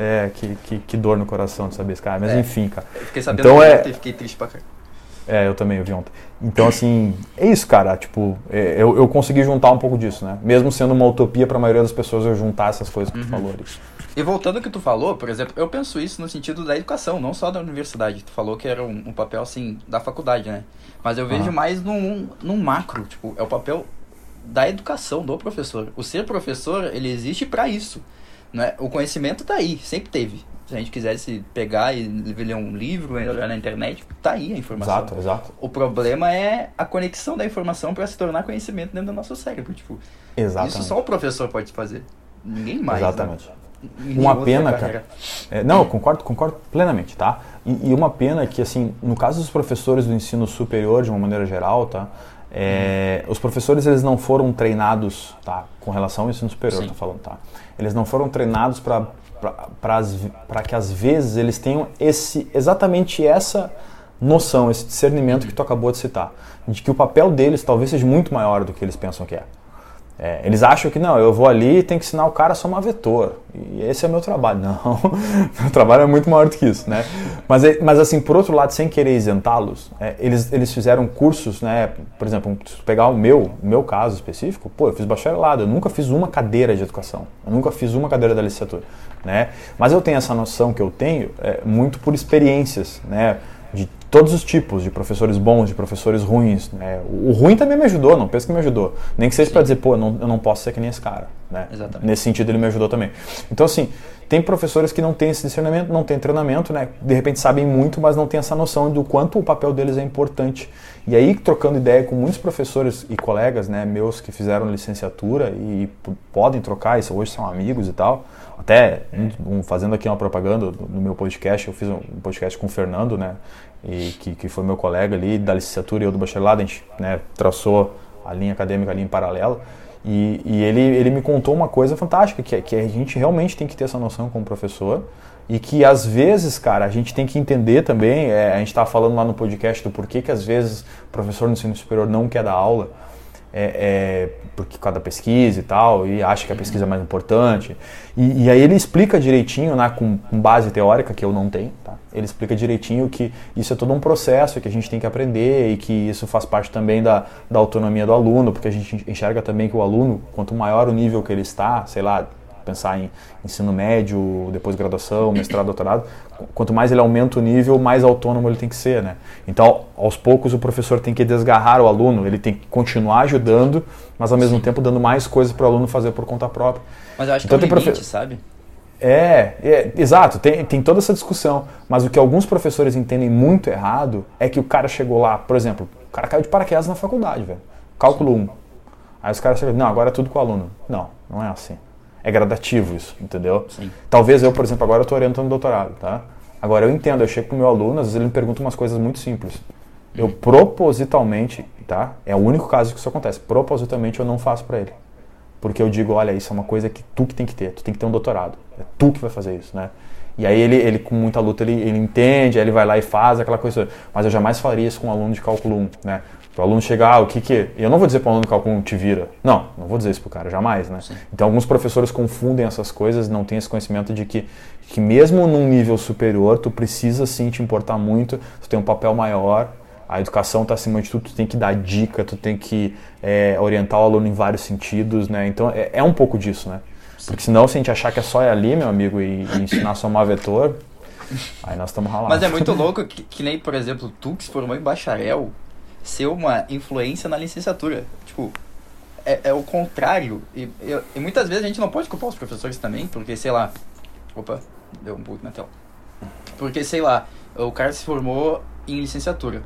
Speaker 2: É, que, que, que, dor no coração de saber esse cara. Mas é. enfim, cara.
Speaker 1: Eu fiquei sabendo então, é... e fiquei triste pra caramba.
Speaker 2: É, eu também, eu vi ontem. Então, assim, é isso, cara. Tipo, é, eu, eu consegui juntar um pouco disso, né? Mesmo sendo uma utopia para a maioria das pessoas eu juntar essas coisas que uhum. tu falou ali.
Speaker 1: E voltando ao que tu falou, por exemplo, eu penso isso no sentido da educação, não só da universidade. Tu falou que era um, um papel, assim, da faculdade, né? Mas eu vejo uhum. mais num, num macro, tipo, é o papel da educação, do professor. O ser professor, ele existe para isso. Né? O conhecimento tá aí, sempre teve. Se a gente quisesse pegar e ler um livro, olhar na internet, tá aí a informação.
Speaker 2: Exato, exato.
Speaker 1: O problema é a conexão da informação para se tornar conhecimento dentro do nosso cérebro. Tipo,
Speaker 2: Exatamente.
Speaker 1: Isso só o professor pode fazer. Ninguém mais.
Speaker 2: Né? Exatamente. Né? Uma pena, cara. É, não, eu concordo, concordo plenamente, tá? E, e, uma pena que, assim, no caso dos professores do ensino superior, de uma maneira geral, tá? É, os professores eles não foram treinados, tá? Com relação ao ensino superior, Sim. tô falando, tá? Eles não foram treinados para que às vezes eles tenham esse exatamente essa noção, esse discernimento que tu acabou de citar, de que o papel deles talvez seja muito maior do que eles pensam que é. É, eles acham que não, eu vou ali e tenho que ensinar o cara a somar vetor. E esse é meu trabalho. Não, meu trabalho é muito maior do que isso, né? Mas, é, mas assim, por outro lado, sem querer isentá-los, é, eles, eles fizeram cursos, né? Por exemplo, pegar o meu, o meu caso específico, pô, eu fiz bacharelado, eu nunca fiz uma cadeira de educação, eu nunca fiz uma cadeira da licenciatura, né? Mas eu tenho essa noção que eu tenho é, muito por experiências, né? De todos os tipos, de professores bons, de professores ruins. Né? O, ruim também me ajudou, não penso que me ajudou. Nem que seja para dizer, pô, eu não, eu não posso ser que nem esse cara. Né?
Speaker 1: Exatamente.
Speaker 2: Nesse sentido, ele me ajudou também. Então, assim, tem professores que não têm esse discernimento, não têm treinamento, né? de repente sabem muito, mas não têm essa noção do quanto o papel deles é importante. E aí, trocando ideia com muitos professores e colegas né, meus que fizeram licenciatura e podem trocar, isso hoje são amigos e tal, até um, fazendo aqui uma propaganda no meu podcast, eu fiz um podcast com o Fernando, né? E que, que foi meu colega ali da licenciatura e eu do bacharelado, a gente né, traçou a linha acadêmica ali em paralelo. E, e ele, ele me contou uma coisa fantástica, que, é, que a gente realmente tem que ter essa noção como professor e que às vezes, cara, a gente tem que entender também, é, a gente estava falando lá no podcast do porquê que às vezes o professor no ensino superior não quer dar aula, é, é, porque por causa da pesquisa e tal, e acha que a pesquisa é mais importante. E, e aí ele explica direitinho, né, com, com, base teórica, que eu não tenho, tá? ele explica direitinho que isso é todo um processo que a gente tem que aprender e que isso faz parte também da, da autonomia do aluno, porque a gente enxerga também que o aluno, quanto maior o nível que ele está, sei lá, pensar em ensino médio, depois graduação, mestrado, doutorado, quanto mais ele aumenta o nível, mais autônomo ele tem que ser, né? Então, aos poucos o professor tem que desgarrar o aluno, ele tem que continuar ajudando, mas ao mesmo Sim. tempo dando mais coisas para o aluno fazer por conta própria.
Speaker 1: Mas eu acho então, que é um limite, profe... sabe?
Speaker 2: É, é, exato, tem, tem toda essa discussão. Mas o que alguns professores entendem muito errado é que o cara chegou lá, por exemplo, o cara caiu de paraquedas na faculdade, velho. Cálculo 1. Aí os caras chegam, não, agora é tudo com o aluno. Não, não é assim. É gradativo isso, entendeu?
Speaker 1: Sim.
Speaker 2: Talvez eu, por exemplo, agora eu estou orientando doutorado, tá? Agora eu entendo, eu chego com o meu aluno, às vezes ele me pergunta umas coisas muito simples. Eu hum. propositalmente, tá? É o único caso que isso acontece. Propositalmente eu não faço para ele. Porque eu digo, olha, isso é uma coisa que tu que tem que ter, tu tem que ter um doutorado. É tu que vai fazer isso, né? E aí ele, ele com muita luta, ele, ele entende, aí ele vai lá e faz aquela coisa. Mas eu jamais faria isso com um aluno de cálculo 1, né? O aluno chegar, ah, o que que... Eu não vou dizer para o aluno cálculo 1, te vira. Não, não vou dizer isso para o cara, jamais, né? Sim. Então alguns professores confundem essas coisas, não têm esse conhecimento de que, que mesmo num nível superior, tu precisa sim te importar muito, tu tem um papel maior, a educação está acima de tudo, tu tem que dar dica, tu tem que é, orientar o aluno em vários sentidos, né? Então é, é, um pouco disso, né? Porque senão se a gente achar que é só ir ali, meu amigo, e, e ensinar só uma vetor, aí nós estamos ralados.
Speaker 1: Mas é muito louco que, que, nem, por exemplo, tu que se formou em bacharel, ser uma influência na licenciatura. Tipo, é, é o contrário. E, e, e, muitas vezes a gente não pode culpar os professores também, porque, sei lá... Opa, deu um pouco na tela. Porque, sei lá, o cara se formou em licenciatura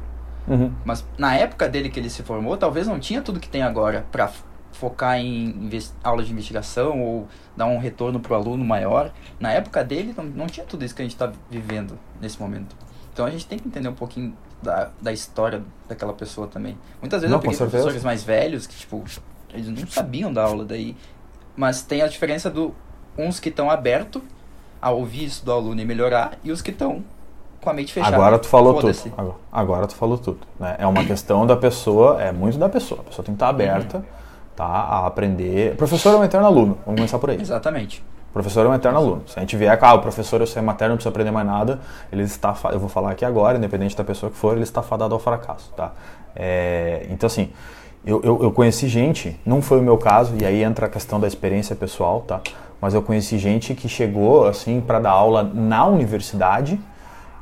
Speaker 2: Uhum.
Speaker 1: Mas na época dele que ele se formou, talvez não tinha tudo que tem agora para focar em aulas de investigação ou dar um retorno para o aluno maior. Na época dele, não, não tinha tudo isso que a gente está vivendo nesse momento. Então a gente tem que entender um pouquinho da, da história daquela pessoa também. Muitas vezes
Speaker 2: não,
Speaker 1: eu peguei professores mais velhos que, tipo, eles não sabiam da aula daí. Mas tem a diferença do uns que estão abertos a ouvir isso do aluno e melhorar e os que estão com a mente fechada.
Speaker 2: Agora tu falou tudo. Agora, agora, tu falou tudo. Né? É uma questão da pessoa, é muito da pessoa. A pessoa tem que estar aberta uhum. tá, a aprender. Professor é um eterno aluno, vamos começar por aí.
Speaker 1: Exatamente.
Speaker 2: O professor é um eterno aluno. Se a gente vier, ah, o professor eu sou materno, não precisa aprender mais nada, ele está, eu vou falar aqui agora, independente da pessoa que for, ele está fadado ao fracasso, tá? É, então assim, eu, eu, eu, conheci gente, não foi o meu caso, e aí entra a questão da experiência pessoal, tá? Mas eu conheci gente que chegou assim para dar aula na universidade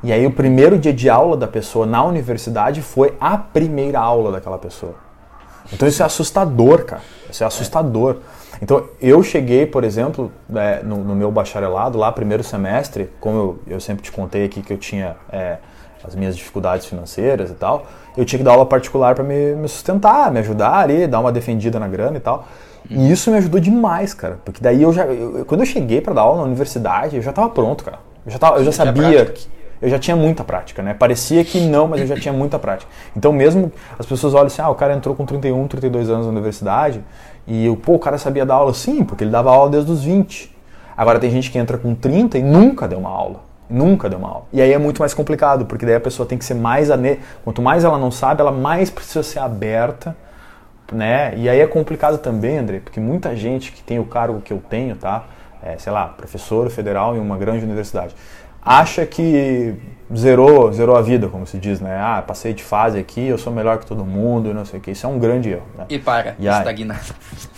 Speaker 2: e aí o primeiro dia de aula da pessoa na universidade foi a primeira aula daquela pessoa. Então isso é assustador, cara. Isso é assustador. Então eu cheguei, por exemplo, é, no, no, meu bacharelado lá, primeiro semestre, como eu, eu sempre te contei aqui que eu tinha é, as minhas dificuldades financeiras e tal, eu tinha que dar aula particular para me, me, sustentar, me ajudar ali, dar uma defendida na grana e tal. E isso me ajudou demais, cara. Porque daí eu já, eu, quando eu cheguei para dar aula na universidade, eu já estava pronto, cara. Eu já, tava, eu já sabia que eu já tinha muita prática, né? Parecia que não, mas eu já tinha muita prática. Então, mesmo as pessoas olham assim, ah, o cara entrou com 31, 32 anos na universidade e o, pô, o cara sabia dar aula sim, porque ele dava aula desde os 20. Agora tem gente que entra com 30 e nunca deu uma aula. Nunca deu uma aula. E aí é muito mais complicado, porque daí a pessoa tem que ser mais. Ane... Quanto mais ela não sabe, ela mais precisa ser aberta. Né? E aí é complicado também, André, porque muita gente que tem o cargo que eu tenho, tá? É, sei lá, professor federal em uma grande universidade acha que zerou, zerou a vida, como se diz, né? Ah, passei de fase aqui, eu sou melhor que todo mundo, não sei o que. Isso é um grande erro. Né?
Speaker 1: E para, e estagna.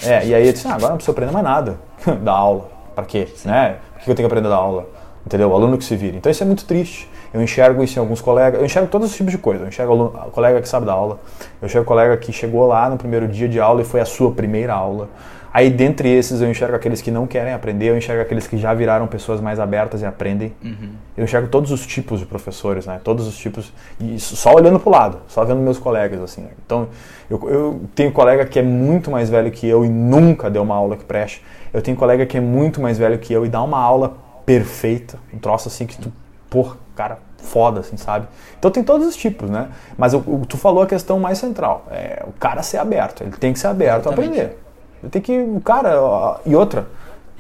Speaker 2: É, e aí eu disse, ah, agora não preciso aprender mais nada da aula. Para quê? Né? Por que eu tenho que aprender da aula? Entendeu? O aluno que se vira. Então isso é muito triste. Eu enxergo isso em alguns colegas, eu enxergo todos os tipos de coisa. Eu enxergo o colega que sabe da aula, eu enxergo o colega que chegou lá no primeiro dia de aula e foi a sua primeira aula. Aí, dentre esses, eu enxergo aqueles que não querem aprender, eu enxergo aqueles que já viraram pessoas mais abertas e aprendem.
Speaker 1: Uhum.
Speaker 2: Eu enxergo todos os tipos de professores, né? Todos os tipos. E só olhando para o lado, só vendo meus colegas, assim. Né? Então, eu, eu tenho colega que é muito mais velho que eu e nunca deu uma aula que preste. Eu tenho colega que é muito mais velho que eu e dá uma aula perfeita. Um troço assim que tu, porra, cara, foda, assim, sabe? Então tem todos os tipos, né? Mas o, o, tu falou a questão mais central. É o cara ser aberto. Ele tem que ser aberto Exatamente. a aprender. Tem que, cara, e outra,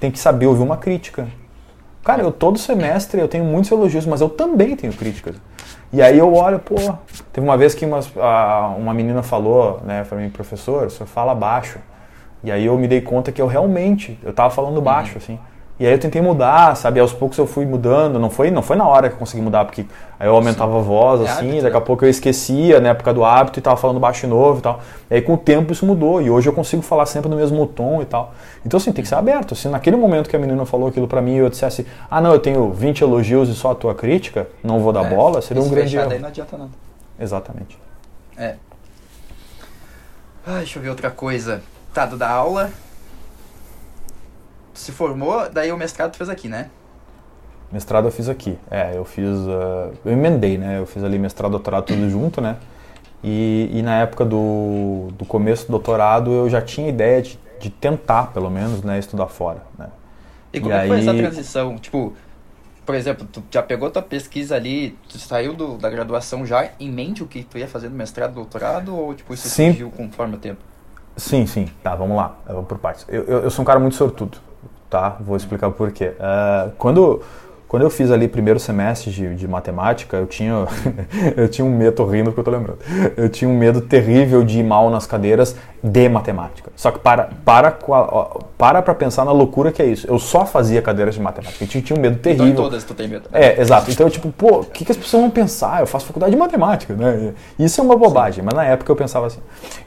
Speaker 2: tem que saber ouvir uma crítica. Cara, eu todo semestre eu tenho muitos elogios, mas eu também tenho críticas. E aí eu olho, pô, teve uma vez que uma, uma menina falou, né, para mim, professor, o senhor fala baixo. E aí eu me dei conta que eu realmente, eu tava falando baixo, uhum. assim. E aí eu tentei mudar, sabe? Aos poucos eu fui mudando, não foi, não foi na hora que eu consegui mudar, porque aí eu aumentava a voz, é assim, hábito, daqui a né? pouco eu esquecia, na época do hábito, e tava falando baixo e novo e tal. E aí com o tempo isso mudou, e hoje eu consigo falar sempre no mesmo tom e tal. Então assim, tem que ser aberto. Se naquele momento que a menina falou aquilo para mim e eu dissesse, ah não, eu tenho 20 elogios e só a tua crítica, não vou dar é, bola, seria um grande erro.
Speaker 1: Daí não adianta nada.
Speaker 2: Exatamente.
Speaker 1: É. Ah, deixa eu ver outra coisa. Tá, do da aula, se formou, daí o mestrado tu fez aqui, né?
Speaker 2: Mestrado eu fiz aqui. É, eu fiz. Uh, eu emendei, né? Eu fiz ali mestrado, doutorado tudo junto, né? E, e na época do, do começo do doutorado eu já tinha ideia de, de tentar, pelo menos, né, estudar fora, né?
Speaker 1: E como e é aí... foi essa transição? Tipo, por exemplo, tu já pegou tua pesquisa ali, tu saiu do, da graduação já em mente o que tu ia fazer no mestrado, doutorado, ou tipo, isso sim. surgiu conforme o tempo?
Speaker 2: Sim, sim. Tá, vamos lá. Eu vou por partes. Eu, eu, eu sou um cara muito sortudo tá? Vou explicar por quê. Uh, quando, quando eu fiz ali primeiro semestre de, de matemática, eu tinha, eu tinha um medo, tô rindo porque eu tô lembrando, eu tinha um medo terrível de ir mal nas cadeiras de matemática. Só que para para para para pensar na loucura que é isso. Eu só fazia cadeiras de matemática. Eu tinha, tinha um medo terrível. Então,
Speaker 1: todas tu tem medo.
Speaker 2: É, exato. Então, eu, tipo, pô, o que, que as pessoas vão pensar? Eu faço faculdade de matemática, né? Isso é uma bobagem, mas na época eu pensava assim.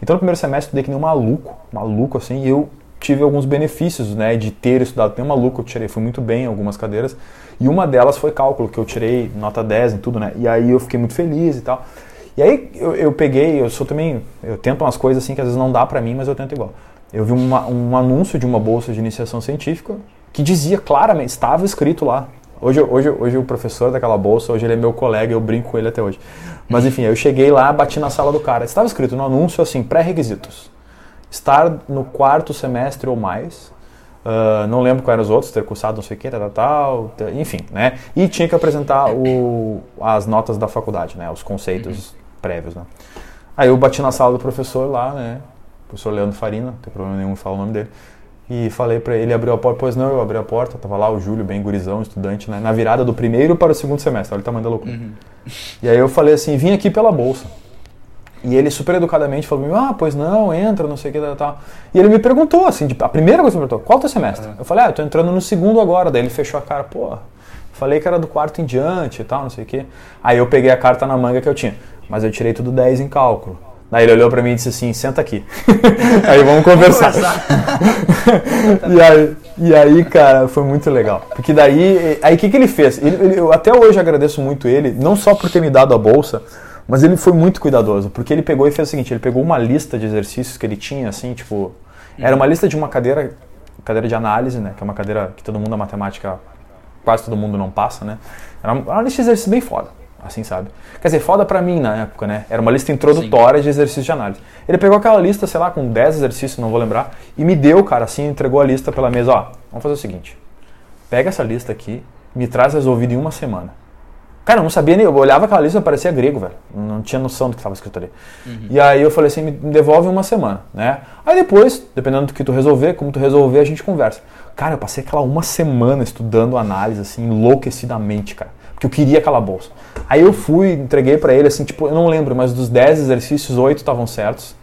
Speaker 2: Então, no primeiro semestre eu estudei que nem um maluco, maluco assim, e eu tive alguns benefícios né, de ter estudado. Tem maluco, eu tirei, fui muito bem em algumas cadeiras. E uma delas foi cálculo, que eu tirei nota 10 em tudo, né? E aí eu fiquei muito feliz e tal. E aí eu, eu peguei, eu sou também, eu tento umas coisas assim que às vezes não dá para mim, mas eu tento igual. Eu vi uma, um anúncio de uma bolsa de iniciação científica que dizia claramente, estava escrito lá. Hoje, hoje, hoje o professor daquela bolsa, hoje ele é meu colega, eu brinco com ele até hoje. Mas enfim, eu cheguei lá, bati na sala do cara. Estava escrito no anúncio assim, pré-requisitos estar no quarto semestre ou mais. Uh, não lembro quais eram os outros, ter cursado não sei o que, tal, tal, tal, enfim, né? E tinha que apresentar o, as notas da faculdade, né? Os conceitos uhum. prévios, né? Aí eu bati na sala do professor lá, né? professor Leandro Farina, não tem problema nenhum em falar o nome dele. E falei para ele, ele abriu a porta, pois não, eu abri a porta, tava lá o Júlio, bem gurizão, estudante, né? Na virada do primeiro para o segundo semestre, olha o tamanho da loucura. Uhum. E aí eu falei assim, vim aqui pela bolsa. E ele super educadamente falou ah, pois não, entra, não sei o que, tal, tal. E ele me perguntou, assim, a primeira coisa que ele perguntou, qual é o teu semestre? Eu falei, ah, eu tô entrando no segundo agora. Daí ele fechou a cara, pô, falei que era do quarto em diante e tal, não sei o que. Aí eu peguei a carta na manga que eu tinha, mas eu tirei tudo 10 em cálculo. Daí ele olhou para mim e disse assim, senta aqui. aí vamos conversar. e, aí, e aí, cara, foi muito legal. Porque daí, aí o que, que ele fez? Ele, ele, eu até hoje agradeço muito ele, não só por ter me dado a bolsa, mas ele foi muito cuidadoso, porque ele pegou e fez o seguinte, ele pegou uma lista de exercícios que ele tinha, assim, tipo... Era uma lista de uma cadeira, cadeira de análise, né? Que é uma cadeira que todo mundo da matemática, quase todo mundo não passa, né? Era uma lista de exercícios bem foda, assim, sabe? Quer dizer, foda pra mim na época, né? Era uma lista introdutória Sim. de exercícios de análise. Ele pegou aquela lista, sei lá, com 10 exercícios, não vou lembrar, e me deu, cara, assim, entregou a lista pela mesa, ó, vamos fazer o seguinte, pega essa lista aqui, me traz resolvido em uma semana. Cara, eu não sabia nem. Eu olhava aquela lista e parecia grego, velho. Não tinha noção do que estava escrito ali. Uhum. E aí eu falei assim: me devolve uma semana, né? Aí depois, dependendo do que tu resolver, como tu resolver, a gente conversa. Cara, eu passei aquela uma semana estudando análise, assim, enlouquecidamente, cara. Porque eu queria aquela bolsa. Aí eu fui, entreguei para ele, assim, tipo, eu não lembro, mas dos 10 exercícios, 8 estavam certos.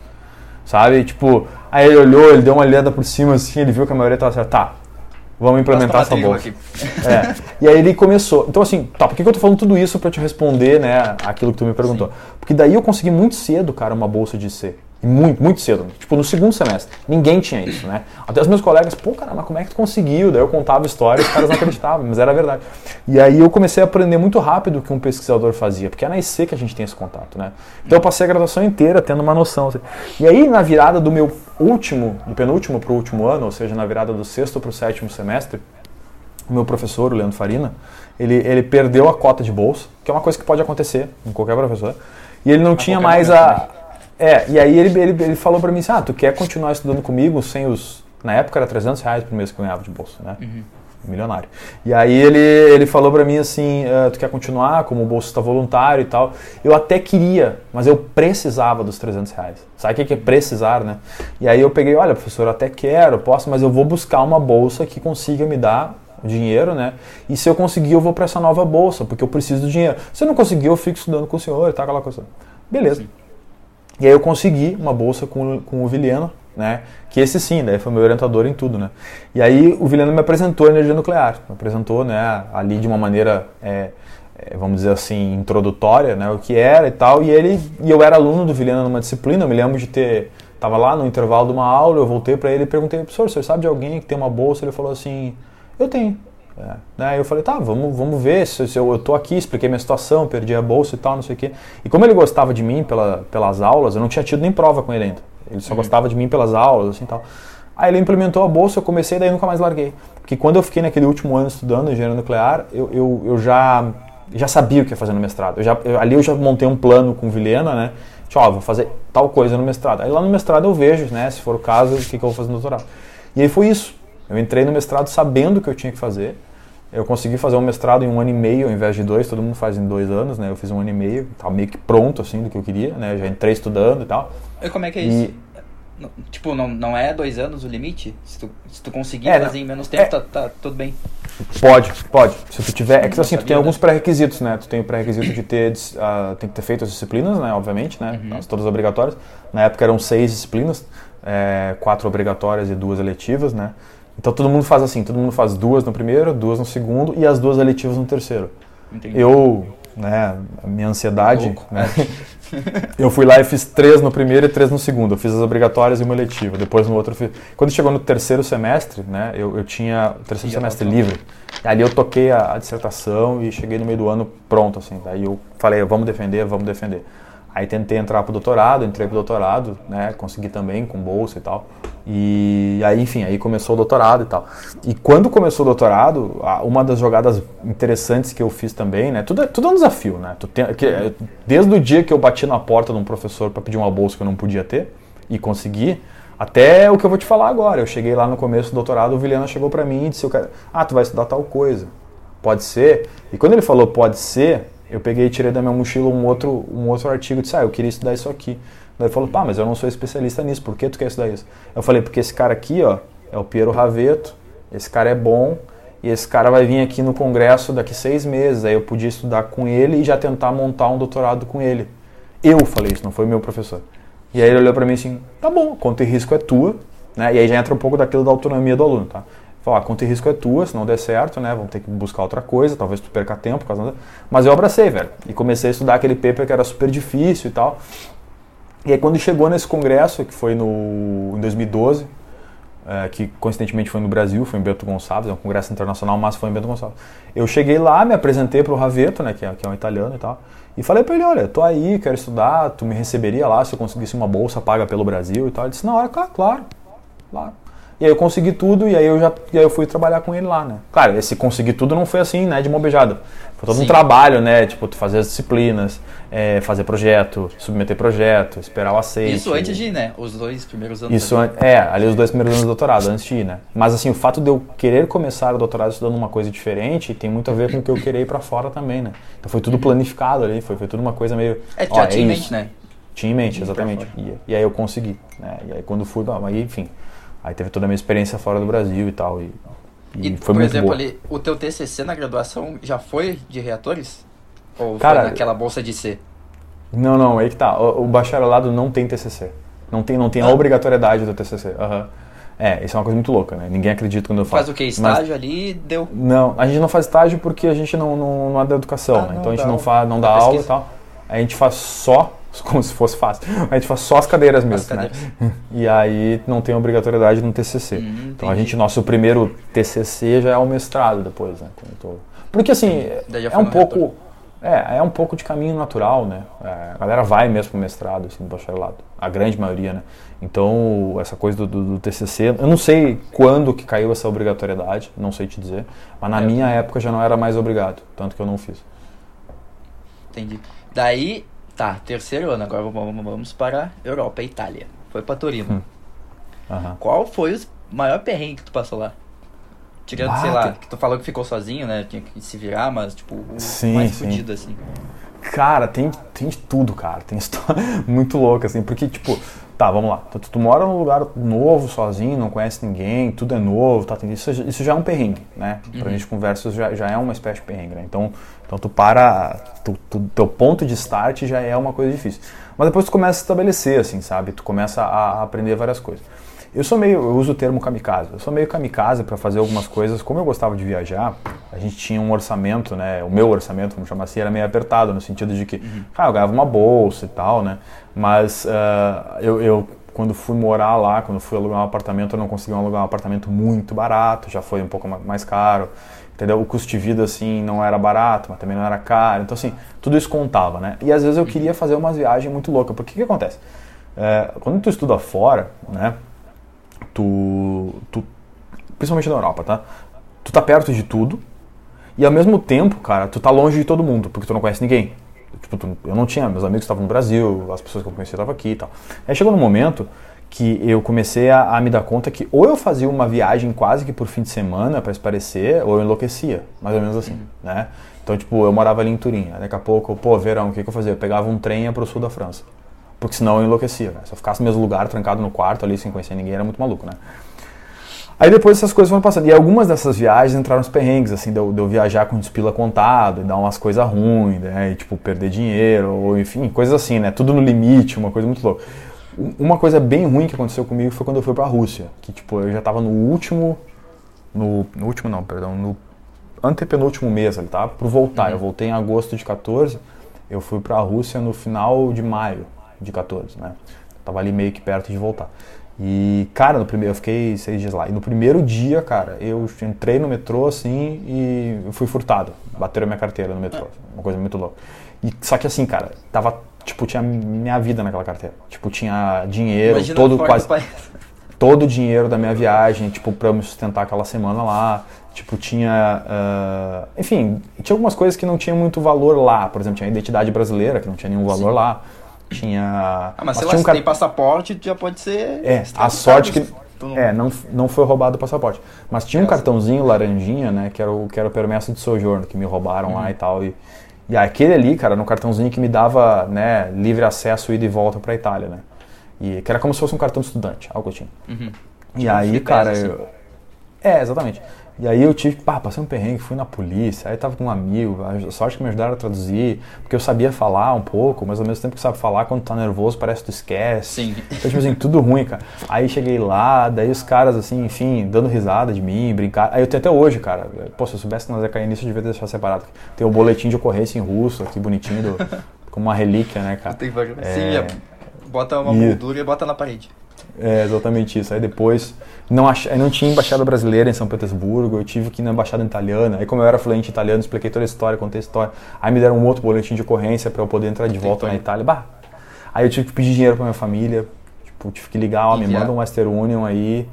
Speaker 2: Sabe? Tipo, aí ele olhou, ele deu uma olhada por cima, assim, ele viu que a maioria estava certa. Tá, Vamos implementar essa bolsa. É. E aí ele começou. Então, assim, tá, por que eu tô falando tudo isso para te responder, né, aquilo que tu me perguntou? Sim. Porque daí eu consegui muito cedo, cara, uma bolsa de C. Muito, muito cedo. Tipo, no segundo semestre. Ninguém tinha isso, né? Até os meus colegas, pô, cara, mas como é que tu conseguiu? Daí eu contava histórias, os caras não acreditavam, mas era verdade. E aí eu comecei a aprender muito rápido o que um pesquisador fazia, porque é na IC que a gente tem esse contato, né? Então eu passei a graduação inteira tendo uma noção. Assim. E aí, na virada do meu último, do penúltimo para o último ano, ou seja, na virada do sexto para o sétimo semestre, o meu professor, o Leandro Farina, ele, ele perdeu a cota de bolsa, que é uma coisa que pode acontecer com qualquer professor, e ele não a tinha mais a... Também é, e aí ele, ele, ele falou para mim assim, ah, tu quer continuar estudando comigo sem os... Na época era 300 reais por mês que eu ganhava de bolsa, né? Uhum. Milionário. E aí ele, ele falou para mim assim, uh, tu quer continuar como bolsista voluntário e tal? Eu até queria, mas eu precisava dos 300 reais. Sabe o que é precisar, né? E aí eu peguei, olha professor, eu até quero, posso, mas eu vou buscar uma bolsa que consiga me dar dinheiro, né? E se eu conseguir, eu vou para essa nova bolsa, porque eu preciso do dinheiro. Se eu não conseguir, eu fico estudando com o senhor e tal, aquela coisa. Beleza. Sim. E aí eu consegui uma bolsa com, com o Viliano, né? Que esse sim, daí foi meu orientador em tudo, né? E aí o Vilhena me apresentou a energia nuclear, me apresentou, né, ali de uma maneira, é, é, vamos dizer assim, introdutória, né, o que era e tal, e ele, e eu era aluno do Vilhena numa disciplina, eu me lembro de ter, tava lá no intervalo de uma aula, eu voltei para ele e perguntei, professor, você sabe de alguém que tem uma bolsa? Ele falou assim, eu tenho. É. Né? Eu falei, tá, vamos, vamos ver se, se eu, eu tô aqui, expliquei minha situação, perdi a bolsa e tal, não sei o quê. E como ele gostava de mim pela, pelas aulas, eu não tinha tido nem prova com ele ainda. Ele só uhum. gostava de mim pelas aulas, assim tal. Aí ele implementou a bolsa, eu comecei, daí nunca mais larguei. Porque quando eu fiquei naquele último ano estudando engenharia nuclear, eu, eu, eu já, já sabia o que ia fazer no mestrado. Eu já, eu, ali eu já montei um plano com Vilhena, né? Tipo, ó, vou fazer tal coisa no mestrado. Aí lá no mestrado eu vejo, né, se for o caso, o que, que eu vou fazer no doutorado. E aí foi isso. Eu entrei no mestrado sabendo o que eu tinha que fazer. Eu consegui fazer um mestrado em um ano e meio ao invés de dois, todo mundo faz em dois anos, né? Eu fiz um ano e meio, estava meio que pronto, assim, do que eu queria, né? Eu já entrei estudando e tal.
Speaker 1: E como é que é isso? Tipo, não, não é dois anos o limite? Se tu, se tu conseguir é, fazer em menos tempo, é, tá, tá tudo bem.
Speaker 2: Pode, pode. Se tu tiver. É que assim, tu tem alguns pré-requisitos, né? Tu tem o pré-requisito de ter. Uh, tem que ter feito as disciplinas, né? Obviamente, né? Uhum. todas obrigatórias. Na época eram seis disciplinas, é, quatro obrigatórias e duas eletivas, né? Então todo mundo faz assim, todo mundo faz duas no primeiro, duas no segundo e as duas eletivas no terceiro. Entendi. Eu, né, a minha ansiedade, né, eu fui lá e fiz três no primeiro e três no segundo. Eu fiz as obrigatórias e uma eletiva. Depois no outro eu fiz... Quando chegou no terceiro semestre, né, eu, eu tinha o terceiro semestre livre. Ali eu toquei a, a dissertação e cheguei no meio do ano pronto, assim. Daí eu falei, vamos defender, vamos defender. Aí tentei entrar para o doutorado, entrei para o doutorado, né, consegui também com bolsa e tal. E aí, enfim, aí começou o doutorado e tal. E quando começou o doutorado, uma das jogadas interessantes que eu fiz também, né, tudo, é, tudo é um desafio, né? Que, desde o dia que eu bati na porta de um professor para pedir uma bolsa que eu não podia ter e consegui, até o que eu vou te falar agora. Eu cheguei lá no começo do doutorado, o Vilhena chegou para mim e disse: "Ah, tu vai estudar tal coisa". Pode ser? E quando ele falou pode ser, eu peguei e tirei da minha mochila um outro, um outro artigo e disse, ah, eu queria estudar isso aqui. Daí falou, pá, mas eu não sou especialista nisso, por que tu quer estudar isso? Eu falei, porque esse cara aqui, ó, é o Piero Raveto, esse cara é bom, e esse cara vai vir aqui no congresso daqui seis meses, aí eu podia estudar com ele e já tentar montar um doutorado com ele. Eu falei isso, não foi meu professor. E aí ele olhou para mim assim, tá bom, conta e risco é tua, né? E aí já entra um pouco daquilo da autonomia do aluno, tá? Falar, a conta e risco é tua, se não der certo, né? Vamos ter que buscar outra coisa, talvez tu perca tempo. Causa Mas eu abracei, velho. E comecei a estudar aquele paper que era super difícil e tal. E aí quando chegou nesse congresso, que foi no, em 2012, é, que coincidentemente foi no Brasil, foi em Bento Gonçalves, é um congresso internacional, mas foi em Bento Gonçalves. Eu cheguei lá, me apresentei para o Raveto, né, que é, que é um italiano e tal, e falei para ele, olha, tô aí, quero estudar, tu me receberia lá se eu conseguisse uma bolsa paga pelo Brasil e tal. Ele disse, na hora, claro, claro, claro. E aí eu consegui tudo e aí eu já aí eu fui trabalhar com ele lá, né? Claro, esse conseguir tudo não foi assim, né, de uma beijada. Foi todo Sim. um trabalho, né? Tipo, fazer as disciplinas, é, fazer projeto, submeter projeto, esperar o aceite.
Speaker 1: Isso antes de ir, né? Os dois primeiros anos.
Speaker 2: Isso, é, ali os dois primeiros anos do doutorado, antes de ir, né? Mas assim, o fato de eu querer começar o doutorado estudando uma coisa diferente tem muito a ver com o que eu queria ir pra fora também, né? Então foi tudo planificado ali, foi, foi tudo uma coisa meio.
Speaker 1: É, já ó, tinha é em mente, né?
Speaker 2: Tinha em mente, exatamente. E, e, aí eu consegui, né? E aí quando fui, aí, enfim Aí teve toda a minha experiência fora do Brasil e tal. E,
Speaker 1: e, e foi por muito exemplo, boa. ali, o teu TCC na graduação já foi de reatores? Ou
Speaker 2: Cara,
Speaker 1: foi naquela bolsa de C?
Speaker 2: Não, não, aí que tá. O, o bacharelado não tem TCC. Não tem, não tem ah. a obrigatoriedade do TCC. Uhum. É, isso é uma coisa muito louca, né? Ninguém acredita quando eu falo.
Speaker 1: Faz o que? Estágio Mas, ali, deu?
Speaker 2: Não, a gente não faz estágio porque a gente não, não, não é da educação, ah, né? Então a gente não, faz, não dá aula e tal. A gente faz só como se fosse fácil. A gente faz só as cadeiras mesmo, as cadeiras. né? E aí não tem obrigatoriedade no TCC. Hum, então a gente, nosso primeiro TCC já é o mestrado depois, né? Tô... Porque assim, é um pouco... É, é um pouco de caminho natural, né? É, a galera vai mesmo pro mestrado, assim, do bacharelado. A grande maioria, né? Então, essa coisa do, do, do, TCC, eu não sei quando que caiu essa obrigatoriedade, não sei te dizer, mas na é, minha época já não era mais obrigado, tanto que eu não fiz.
Speaker 1: Entendi. Daí, Tá, terceiro ano, agora vamos para Europa, Itália. Foi para Torino. Hum. Uhum. Qual foi o maior perrengue que tu passou lá? Tirando, ah, sei lá, que tu falou que ficou sozinho, né? Tinha que se virar, mas, tipo, o sim, mais sim. fudido, assim.
Speaker 2: Cara, tem, tem de tudo, cara. Tem história muito louca, assim, porque, tipo, tá, vamos lá. Tu, tu, mora num lugar novo, sozinho, não conhece ninguém, tudo é novo, tá? Isso, isso já é um perrengue, né? Pra uhum. gente conversa, já, já é uma espécie de perrengue, né? Então, então tu para, tu, tu, teu ponto de start já é uma coisa difícil. Mas depois tu começa a estabelecer, assim, sabe? Tu começa a, a aprender várias coisas. Eu sou meio, eu uso o termo kamikaze. Eu sou meio kamikaze para fazer algumas coisas. Como eu gostava de viajar, a gente tinha um orçamento, né? O meu orçamento, vamos chamar assim, era meio apertado no sentido de que, uhum. ah, eu ganhava uma bolsa e tal, né? Mas uh, eu, eu, quando fui morar lá, quando fui alugar um apartamento, eu não consegui alugar um apartamento muito barato, já foi um pouco mais caro, entendeu? O custo de vida, assim, não era barato, mas também não era caro. Então, assim, tudo isso contava, né? E às vezes eu queria fazer umas viagens muito loucas. Porque o que acontece? É, quando tu estuda fora, né? tu, tu, principalmente na Europa, tá? Tu tá perto de tudo e ao mesmo tempo, cara, tu tá longe de todo mundo, porque tu não conhece ninguém. Tipo, tu, eu não tinha, meus amigos estavam no Brasil, as pessoas que eu conhecia estavam aqui e tal. Aí chegou no momento que eu comecei a, a, me dar conta que ou eu fazia uma viagem quase que por fim de semana para se parecer, ou eu enlouquecia, mais ou menos assim, uhum. né? Então, tipo, eu morava ali em Turim, daqui a pouco, pô, verão, o que, que eu fazia? Eu pegava um trem para o sul da França porque senão eu enlouquecia. Né? Se eu ficasse no mesmo lugar, trancado no quarto ali, sem conhecer ninguém, era muito maluco, né? Aí depois essas coisas foram passando. E algumas dessas viagens entraram nos perrengues, assim, de eu, de eu viajar com despila contado e dar umas coisas ruins, né? E, tipo, perder dinheiro, ou enfim, coisas assim, né? Tudo no limite, uma coisa muito louca. Uma coisa bem ruim que aconteceu comigo foi quando eu fui pra Rússia. Que, tipo, eu já tava no último. No, no último, não, perdão. No antepenúltimo mês ali, tá? Pro voltar. Uhum. Eu voltei em agosto de 14. Eu fui pra Rússia no final de maio de 14, né? Tava ali meio que perto de voltar. E, cara, no primeiro, eu fiquei seis dias lá. E no primeiro dia, cara, eu entrei no metrô assim e fui furtado. Bateram minha carteira no metrô. Uma coisa muito louca. E, só que assim, cara, tava, tipo, tinha minha vida naquela carteira. Tipo, tinha dinheiro, Imagina todo quase. Todo o dinheiro da minha viagem, tipo, pra eu me sustentar aquela semana lá. Tipo, tinha. Uh, enfim, tinha algumas coisas que não tinham muito valor lá. Por exemplo, tinha a identidade brasileira, que não tinha nenhum valor Sim. lá tinha.
Speaker 1: Ah, mas, mas sei lá, um se car... tem passaporte, já pode ser.
Speaker 2: É, a sorte que. Não... É, não, não foi roubado o passaporte. Mas tinha um cartãozinho laranjinha, né? Que era o, que era o permesso de sojourno, que me roubaram uhum. lá e tal. E, e aquele ali, cara, no cartãozinho que me dava né, livre acesso ida e volta pra Itália, né? E que era como se fosse um cartão de estudante, algo assim. Uhum. E tipo aí, cara. Assim. Eu... É, exatamente. E aí eu tive, pá, passei um perrengue, fui na polícia, aí tava com um amigo, a sorte que me ajudaram a traduzir, porque eu sabia falar um pouco, mas ao mesmo tempo que sabe falar, quando tá nervoso parece que tu esquece.
Speaker 1: Sim.
Speaker 2: Então, tipo assim, tudo ruim, cara. Aí cheguei lá, daí os caras, assim, enfim, dando risada de mim, brincar. Aí eu tenho até hoje, cara, pô, se eu soubesse que nós ia cair nisso, eu devia deixar separado. Tem o boletim de ocorrência em russo, aqui bonitinho, do, como uma relíquia, né, cara.
Speaker 1: Tem que é... Sim, é, bota uma moldura e bota na parede.
Speaker 2: É exatamente isso. Aí depois não, ach... não tinha embaixada brasileira em São Petersburgo, eu tive que ir na embaixada italiana. Aí como eu era fluente italiano, expliquei toda a história, contei a história. Aí me deram um outro boletim de ocorrência para eu poder entrar de volta na Itália. Bah. Aí eu tive que pedir dinheiro para minha família, tipo, tive que ligar, ó, me manda um Western Union aí.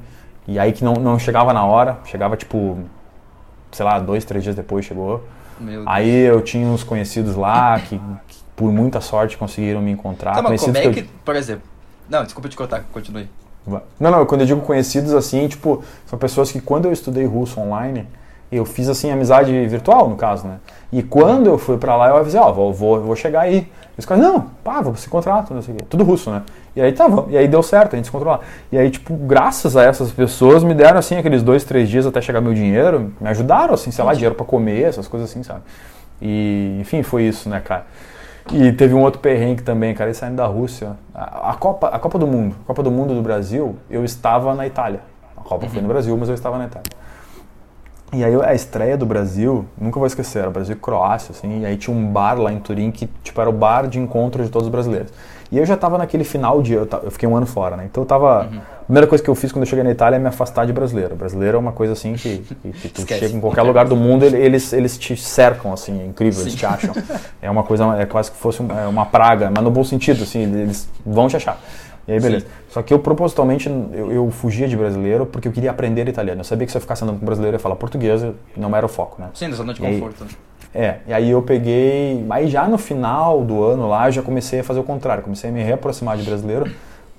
Speaker 2: E aí que não, não chegava na hora, chegava tipo, sei lá, dois, três dias depois chegou. aí eu tinha uns conhecidos lá que, que, por muita sorte conseguiram me encontrar.
Speaker 1: Tá, mas como é que, eu... por exemplo, não, desculpa te cortar, continue.
Speaker 2: Não, não, quando eu digo conhecidos assim, tipo, são pessoas que quando eu estudei russo online, eu fiz assim amizade virtual, no caso, né? E quando eu fui para lá, eu avisei, ó, oh, vou, vou, vou chegar aí. E os caras, não, pá, vou se contrato, não sei o quê. Tudo russo, né? E aí tá, e aí deu certo, a gente se encontrou lá. E aí, tipo, graças a essas pessoas, me deram, assim, aqueles dois, três dias até chegar meu dinheiro, me ajudaram, assim, sei lá, dinheiro para comer, essas coisas assim, sabe? E, enfim, foi isso, né, cara? E teve um outro perrengue também, cara, ele saindo da Rússia. A, a, Copa, a Copa do Mundo, a Copa do Mundo do Brasil, eu estava na Itália. A Copa uhum. foi no uhum. Brasil, mas eu estava na Itália. E aí a estreia do Brasil, nunca vou esquecer, era Brasil e Croácia, assim, e aí tinha um bar lá em Turim que, tipo, era o bar de encontro de todos os brasileiros. E eu já estava naquele final de. Eu, eu, fiquei um ano fora, né? Então eu tava. Uhum. A primeira coisa que eu fiz quando eu cheguei na Itália é me afastar de brasileiro. Brasileiro é uma coisa assim que, que, que tu chega em qualquer lugar do mundo, eles, eles te cercam, assim, é incrível, Sim. eles te acham. É uma coisa, é quase que fosse uma, é uma praga, mas no bom sentido, assim, eles vão te achar. E aí, beleza. Sim. Só que eu propositalmente eu, eu, fugia de brasileiro porque eu queria aprender italiano. Eu sabia que se eu ficasse andando com brasileiro eu ia falar português, não era o foco, né?
Speaker 1: Sim, zona de conforto. Aí,
Speaker 2: é, e aí eu peguei, aí já no final do ano lá, eu já comecei a fazer o contrário, comecei a me reaproximar de brasileiro,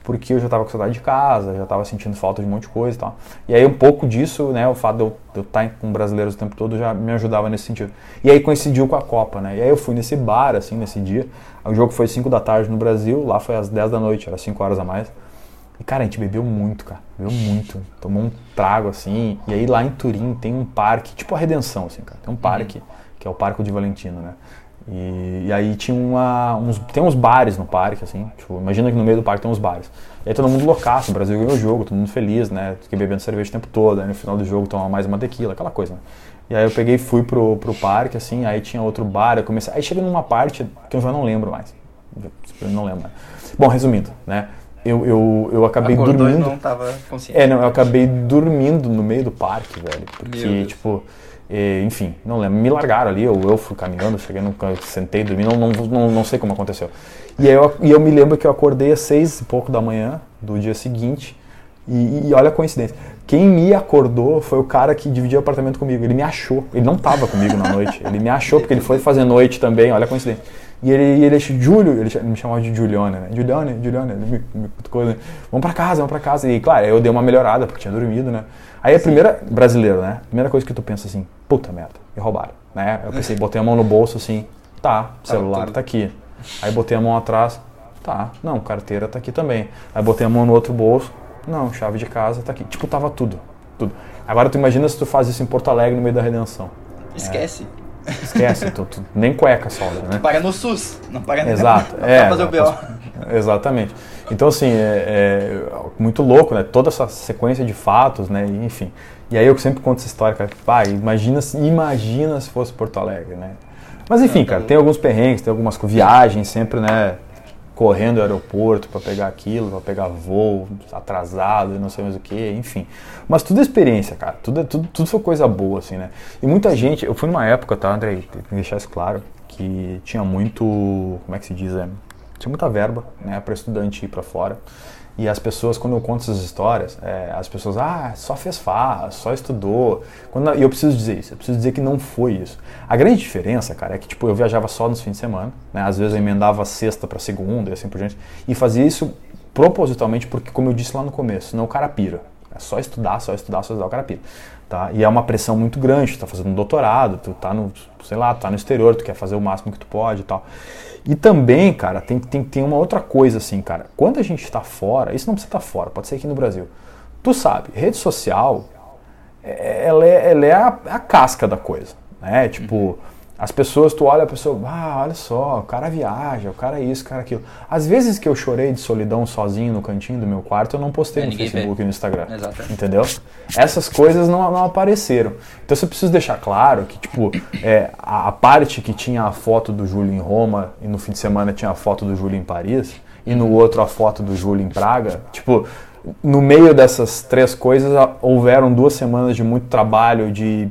Speaker 2: porque eu já estava com saudade de casa, já estava sentindo falta de um monte de coisa e tal. E aí um pouco disso, né, o fato de eu, de eu estar com brasileiros o tempo todo já me ajudava nesse sentido. E aí coincidiu com a Copa, né, e aí eu fui nesse bar, assim, nesse dia, o jogo foi 5 da tarde no Brasil, lá foi às 10 da noite, era 5 horas a mais. E cara, a gente bebeu muito, cara, bebeu muito, tomou um trago, assim, e aí lá em Turim tem um parque, tipo a Redenção, assim, cara, tem um parque... Uhum que é o Parque de Valentino, né? E, e aí tinha uma, uns, tem uns bares no parque, assim, tipo, imagina que no meio do parque tem uns bares. E aí todo mundo loucaço, o Brasil ganhou o jogo, todo mundo feliz, né? Fiquei bebendo cerveja o tempo todo, aí no final do jogo tomar mais uma tequila, aquela coisa, né? E aí eu peguei e fui pro, pro parque, assim, aí tinha outro bar, eu comecei. Aí cheguei numa parte que eu já não lembro mais. Eu não lembro mais. Bom, resumindo, né? Eu, eu, eu acabei
Speaker 1: Acordou
Speaker 2: dormindo.
Speaker 1: não tava consciente.
Speaker 2: É, não, eu acabei dormindo no meio do parque, velho. Porque, tipo, eh, enfim, não lembro. Me largaram ali, eu, eu fui caminhando, cheguei no canto, sentei, dormi, não, não, não, não sei como aconteceu. E eu, e eu me lembro que eu acordei às seis e pouco da manhã do dia seguinte. E, e olha a coincidência. Quem me acordou foi o cara que dividia o apartamento comigo. Ele me achou. Ele não estava comigo na noite. Ele me achou porque ele foi fazer noite também. Olha a coincidência. E ele, ele Júlio, ele me chamava de Juliana, né? Juliana, Juliana, ele me, me né? Vamos pra casa, vamos pra casa. E claro, eu dei uma melhorada porque tinha dormido, né? Aí a primeira, brasileiro, né? Primeira coisa que tu pensa assim, puta merda, me roubaram, né? Eu pensei, botei a mão no bolso assim, tá, celular tá aqui. Aí botei a mão atrás, tá, não, carteira tá aqui também. Aí botei a mão no outro bolso, não, chave de casa tá aqui. Tipo, tava tudo, tudo. Agora tu imagina se tu faz isso em Porto Alegre no meio da redenção.
Speaker 1: Esquece.
Speaker 2: Esquece, tu, tu, nem cueca sobra, né?
Speaker 1: Paga no SUS, não paga
Speaker 2: Exato,
Speaker 1: não
Speaker 2: é.
Speaker 1: fazer o BO.
Speaker 2: Exatamente. Então, assim, é, é, muito louco, né? Toda essa sequência de fatos, né? Enfim. E aí eu sempre conto essa história, cara. Pai, imagina, se- imagina se fosse Porto Alegre, né? Mas enfim, cara, tem alguns perrengues, tem algumas viagens sempre, né? Correndo ao aeroporto para pegar aquilo, para pegar voo atrasado e não sei mais o que, enfim. Mas tudo é experiência, cara. Tudo, é- tudo, tudo foi coisa boa, assim, né? E muita gente, eu fui numa época, tá, André? Tem que deixar isso claro, que tinha muito, como é que se diz, é, tinha muita verba, né, para estudante ir para fora. E as pessoas, quando eu conto essas histórias, é, as pessoas, ah, só fez farra, só estudou. Quando, e eu preciso dizer isso, eu preciso dizer que não foi isso. A grande diferença, cara, é que tipo, eu viajava só nos fins de semana, né? Às vezes eu emendava sexta para segunda e assim por diante. E fazia isso propositalmente porque, como eu disse lá no começo, senão o cara pira. É só estudar, só estudar, só estudar, o cara pira. Tá? E é uma pressão muito grande, tu tá fazendo um doutorado, tu tá no, sei lá, tu tá no exterior, tu quer fazer o máximo que tu pode e tal. E também, cara, tem, tem, tem uma outra coisa assim, cara. Quando a gente está fora, isso não precisa estar fora, pode ser aqui no Brasil. Tu sabe, rede social, é- ela é, ela é a, a casca da coisa, né? Tipo, as pessoas, tu olha a pessoa, ah, olha só, o cara viaja, o cara é isso, o cara é aquilo. Às vezes que eu chorei de solidão sozinho no cantinho do meu quarto, eu não postei
Speaker 1: É,
Speaker 2: no Facebook
Speaker 1: vê.
Speaker 2: e no Instagram.
Speaker 1: Exato.
Speaker 2: Entendeu? Essas coisas não, não apareceram. Então eu preciso deixar claro que, tipo, é, a, a parte que tinha a foto do Júlio em Roma e no fim de semana tinha a foto do Júlio em Paris e no outro a foto do Júlio em Praga, tipo, no meio dessas três coisas houveram duas semanas de muito trabalho, de,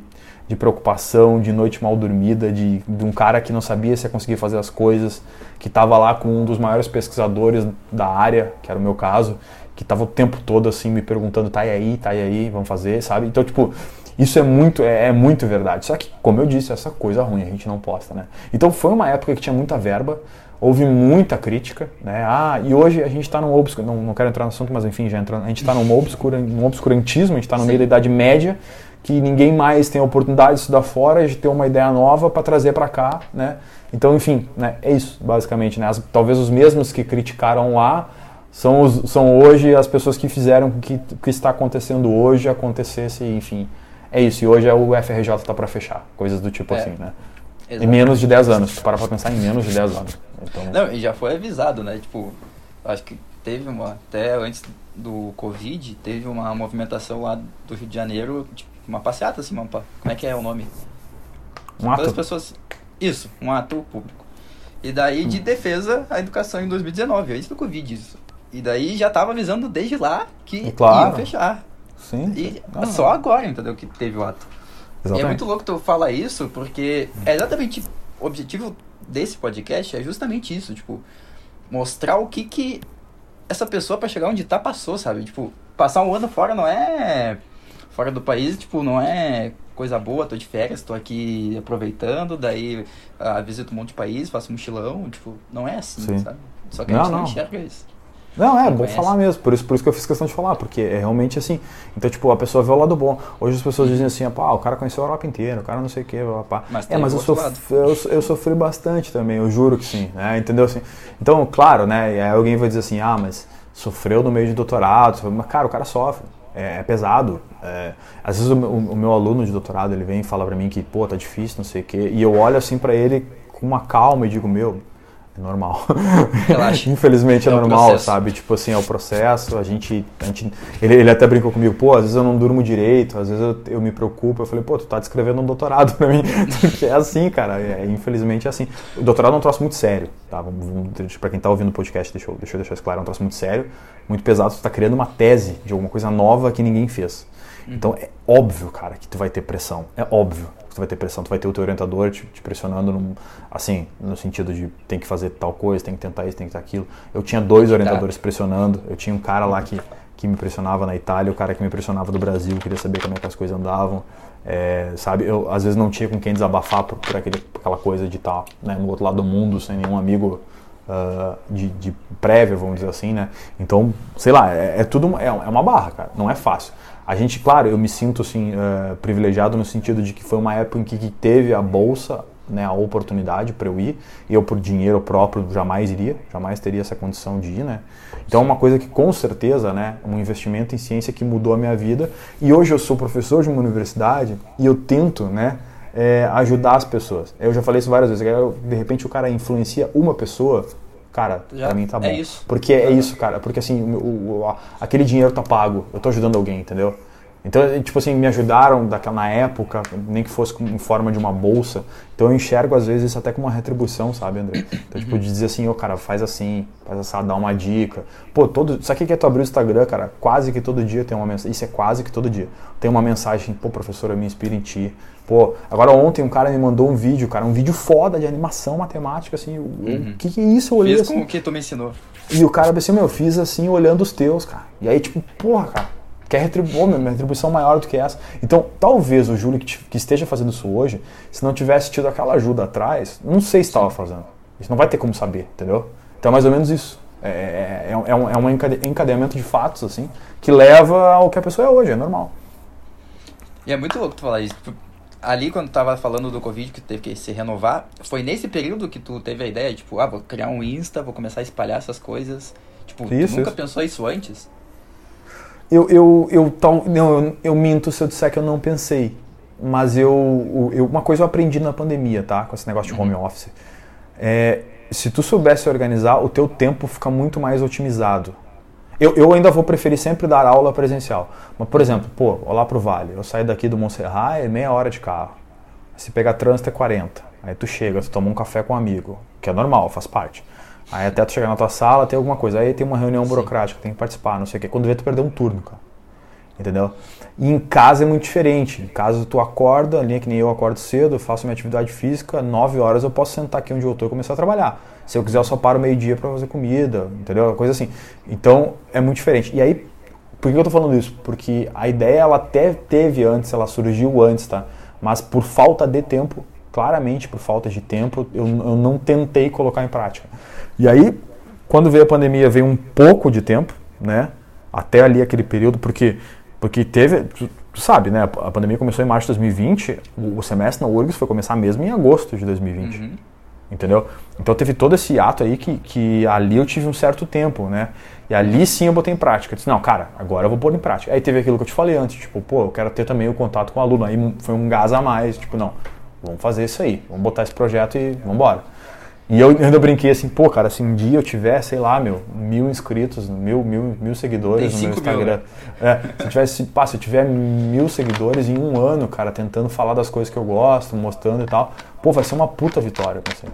Speaker 2: de preocupação, de noite mal dormida, de, de um cara que não sabia se ia conseguir fazer as coisas, que estava lá com um dos maiores pesquisadores da área, que era o meu caso, que estava o tempo todo assim me perguntando, tá e aí, tá e aí, vamos fazer, sabe? Então, tipo, isso é muito, é, é muito verdade. Só que, como eu disse, essa coisa ruim a gente não posta, né? Então foi uma época que tinha muita verba, houve muita crítica, né? Ah, e hoje a gente está num obscur... não, não quero entrar no assunto, mas enfim, já entrando, a gente está num, obscura... num obscurantismo, a gente está no meio da Idade Média, que ninguém mais tem a oportunidade de estudar fora, de ter uma ideia nova para trazer para cá, né? Então, enfim, né? É isso, basicamente, né? As- talvez os mesmos que criticaram lá são, os, são hoje as pessoas que fizeram com que o que está acontecendo hoje acontecesse, enfim. É isso, e hoje é o FRJ está para fechar, coisas do tipo
Speaker 1: É.
Speaker 2: assim, né? Em
Speaker 1: Exato.
Speaker 2: menos de 10 anos, para pra pensar em menos de 10 anos. Então,
Speaker 1: Não, e já foi avisado, né? Tipo, acho que teve uma. Até antes do Covid, teve uma movimentação lá do Rio de Janeiro, tipo, uma passeata, assim, uma, como é que é o nome?
Speaker 2: um
Speaker 1: Todas as
Speaker 2: ato.
Speaker 1: pessoas. Isso, um ato público. E daí de defesa à educação em 2019, antes do Covid, isso. E daí já tava avisando desde lá que
Speaker 2: Claro.
Speaker 1: iam fechar.
Speaker 2: Sim.
Speaker 1: E
Speaker 2: Ah,
Speaker 1: só agora, entendeu? Que teve o ato. E é
Speaker 2: Exatamente.
Speaker 1: muito louco tu falar isso, porque é exatamente o objetivo desse podcast é justamente isso, tipo, mostrar o que que essa pessoa pra chegar onde tá passou, sabe? Tipo, passar um ano fora não é fora do país, tipo, não é coisa boa, tô de férias, tô aqui aproveitando, daí ah, visito um monte de país, faço mochilão, tipo, não é assim,
Speaker 2: Sim.
Speaker 1: sabe? Só que a
Speaker 2: Não,
Speaker 1: gente não
Speaker 2: não.
Speaker 1: enxerga isso.
Speaker 2: Não, é
Speaker 1: Não
Speaker 2: bom
Speaker 1: conhece.
Speaker 2: falar mesmo, por isso, por isso que eu fiz questão de falar, porque é realmente assim. Então, tipo, a pessoa vê o lado bom. Hoje as pessoas dizem assim, pá, o cara conheceu a Europa inteira, o cara não sei o quê, pá.
Speaker 1: Mas
Speaker 2: é, mas eu, sof... eu, eu sofri bastante também, eu juro que sim, né? Entendeu assim? Então, claro, né? E aí alguém vai dizer assim, ah, mas sofreu no meio de doutorado, sofreu- mas cara, o cara sofre. É, é pesado. É, às vezes o, meu- o meu aluno de doutorado ele vem e fala pra mim que, pô, tá difícil, não sei o quê, e eu olho assim pra ele com uma calma e digo, meu, é normal.
Speaker 1: Relaxa.
Speaker 2: Infelizmente é,
Speaker 1: É
Speaker 2: normal,
Speaker 1: processo.
Speaker 2: sabe? Tipo assim, é o processo, a gente. A gente ele, ele até brincou comigo, pô, às vezes eu não durmo direito, às vezes eu, eu me preocupo. Eu falei, pô, tu tá descrevendo um doutorado pra mim. Porque é assim, cara. É, infelizmente é assim. O doutorado é um troço muito sério, tá? Vamos, vamos, pra quem tá ouvindo o podcast, deixa eu, deixa eu deixar isso claro, é um troço muito sério, muito pesado. Tu tá criando uma tese de alguma coisa nova que ninguém fez. Então é óbvio, cara, que tu vai ter pressão. É óbvio tu vai ter pressão. Tu vai ter o teu orientador te, te pressionando, num, assim, no sentido de tem que fazer tal coisa, tem que tentar isso, tem que tentar aquilo. Eu tinha dois orientadores pressionando. Eu tinha um cara lá que, que me pressionava na Itália, o cara que me pressionava do Brasil, queria saber como é que as coisas andavam. É, sabe, eu às vezes não tinha com quem desabafar por, por aquele, por aquela coisa de estar né, no outro lado do mundo, sem nenhum amigo uh, de, de prévia, vamos dizer assim, né? Então, sei lá, é, é tudo é, é uma barra, cara. Não é fácil. A gente, claro, eu me sinto assim uh, privilegiado no sentido de que foi uma época em que, que teve a bolsa, né, a oportunidade para eu ir. Eu por dinheiro próprio jamais iria, jamais teria essa condição de ir, né? Então é uma coisa que com certeza, né, um investimento em ciência que mudou a minha vida. E hoje eu sou professor de uma universidade e eu tento, né, é, ajudar as pessoas. Eu já falei isso várias vezes. Eu, de repente o cara influencia uma pessoa, cara,
Speaker 1: Já
Speaker 2: pra mim tá bom.
Speaker 1: é isso.
Speaker 2: Porque é isso, cara. Porque assim, o, o- aquele dinheiro tá pago. Eu tô ajudando alguém, entendeu? Então, tipo assim, me ajudaram daquela, na época, nem que fosse em forma de uma bolsa. Então eu enxergo às vezes isso até como uma retribuição, sabe, André? Então, tipo, de dizer assim, ô cara, faz assim, faz assim, dá uma dica. Pô, todo. Sabe o que é tu abrir o Instagram, cara? Quase que todo dia tem uma mensagem. Isso é quase que todo dia. Tem uma mensagem, pô, professora, me inspira em ti. Pô, agora ontem um cara me mandou um vídeo, cara, um vídeo foda de animação matemática, assim. O o que, que é isso? Eu olhei
Speaker 1: Fiz
Speaker 2: assim.
Speaker 1: com o que tu me ensinou.
Speaker 2: E o cara disse, meu, eu fiz assim olhando os teus, cara. E aí, tipo, porra, cara, quer retribuir, minha retribuição maior do que essa. Então, talvez o Júlio que, te- que esteja fazendo isso hoje, se não tivesse tido aquela ajuda atrás, não sei se estava fazendo. Isso não vai ter como saber, entendeu? Então é mais ou menos isso. É, é, é, um, é um encade- encadeamento de fatos, assim, que leva ao que a pessoa é hoje, é normal.
Speaker 1: E é muito louco tu falar isso. Ali, quando tu tava falando do Covid, que tu teve que se renovar, foi nesse período que tu teve a ideia, tipo, ah, vou criar um Insta, vou começar a espalhar essas coisas. Tipo,
Speaker 2: Isso,
Speaker 1: tu nunca
Speaker 2: isso.
Speaker 1: pensou isso antes?
Speaker 2: Eu, eu, eu, tal, não, eu, eu minto se eu disser que eu não pensei. Mas eu, eu- uma coisa eu aprendi na pandemia, tá? Com esse negócio de home office. É, se tu soubesse organizar, o teu tempo fica muito mais otimizado. Eu, eu ainda vou preferir sempre dar aula presencial. Mas, por exemplo, pô, olá pro Vale. Eu saio daqui do Montserrat, é meia hora de carro. Se pegar trânsito é 40. Aí tu chega, tu toma um café com um amigo, que é normal, faz parte. Aí até tu chegar na tua sala, tem alguma coisa. Aí tem uma reunião burocrática, tem que participar, não sei o quê. Quando vê, tu perdeu um turno, cara. Entendeu? E em casa é muito diferente. Em casa tu acorda, ali que nem eu acordo cedo, faço minha atividade física, 9 horas eu posso sentar aqui onde eu tô e começar a trabalhar. Se eu quiser, eu só paro meio-dia para fazer comida, entendeu? Coisa assim. Então é muito diferente. E aí, por que eu tô falando isso? Porque a ideia ela até teve antes, ela surgiu antes, tá? Mas por falta de tempo, claramente por falta de tempo, eu, eu não tentei colocar em prática. E aí, quando veio a pandemia, veio um pouco de tempo, né? Até ali aquele período, porque porque teve, tu, tu sabe, né? A pandemia começou em março de 2020, o, o semestre na URGS foi começar mesmo em agosto de 2020.
Speaker 1: Uhum.
Speaker 2: Entendeu? Então teve todo esse ato aí que, que ali eu tive um certo tempo, né? E ali sim eu botei em prática. Eu disse, não, cara, agora eu vou pôr em prática. Aí teve aquilo que eu te falei antes, tipo, pô, eu quero ter também o contato com o aluno. Aí foi um gás a mais, tipo, não, vamos fazer isso aí, vamos botar esse projeto e vamos embora. E eu ainda brinquei assim, pô, cara, se um dia eu tiver, sei lá, meu, mil inscritos, mil, mil, mil seguidores
Speaker 1: Tem
Speaker 2: no meu
Speaker 1: cinco mil,
Speaker 2: Instagram. É, se, eu tivesse, pá, se eu tiver mil seguidores em um ano, cara, tentando falar das coisas que eu gosto, mostrando e tal, pô, vai ser uma puta vitória, eu pensei.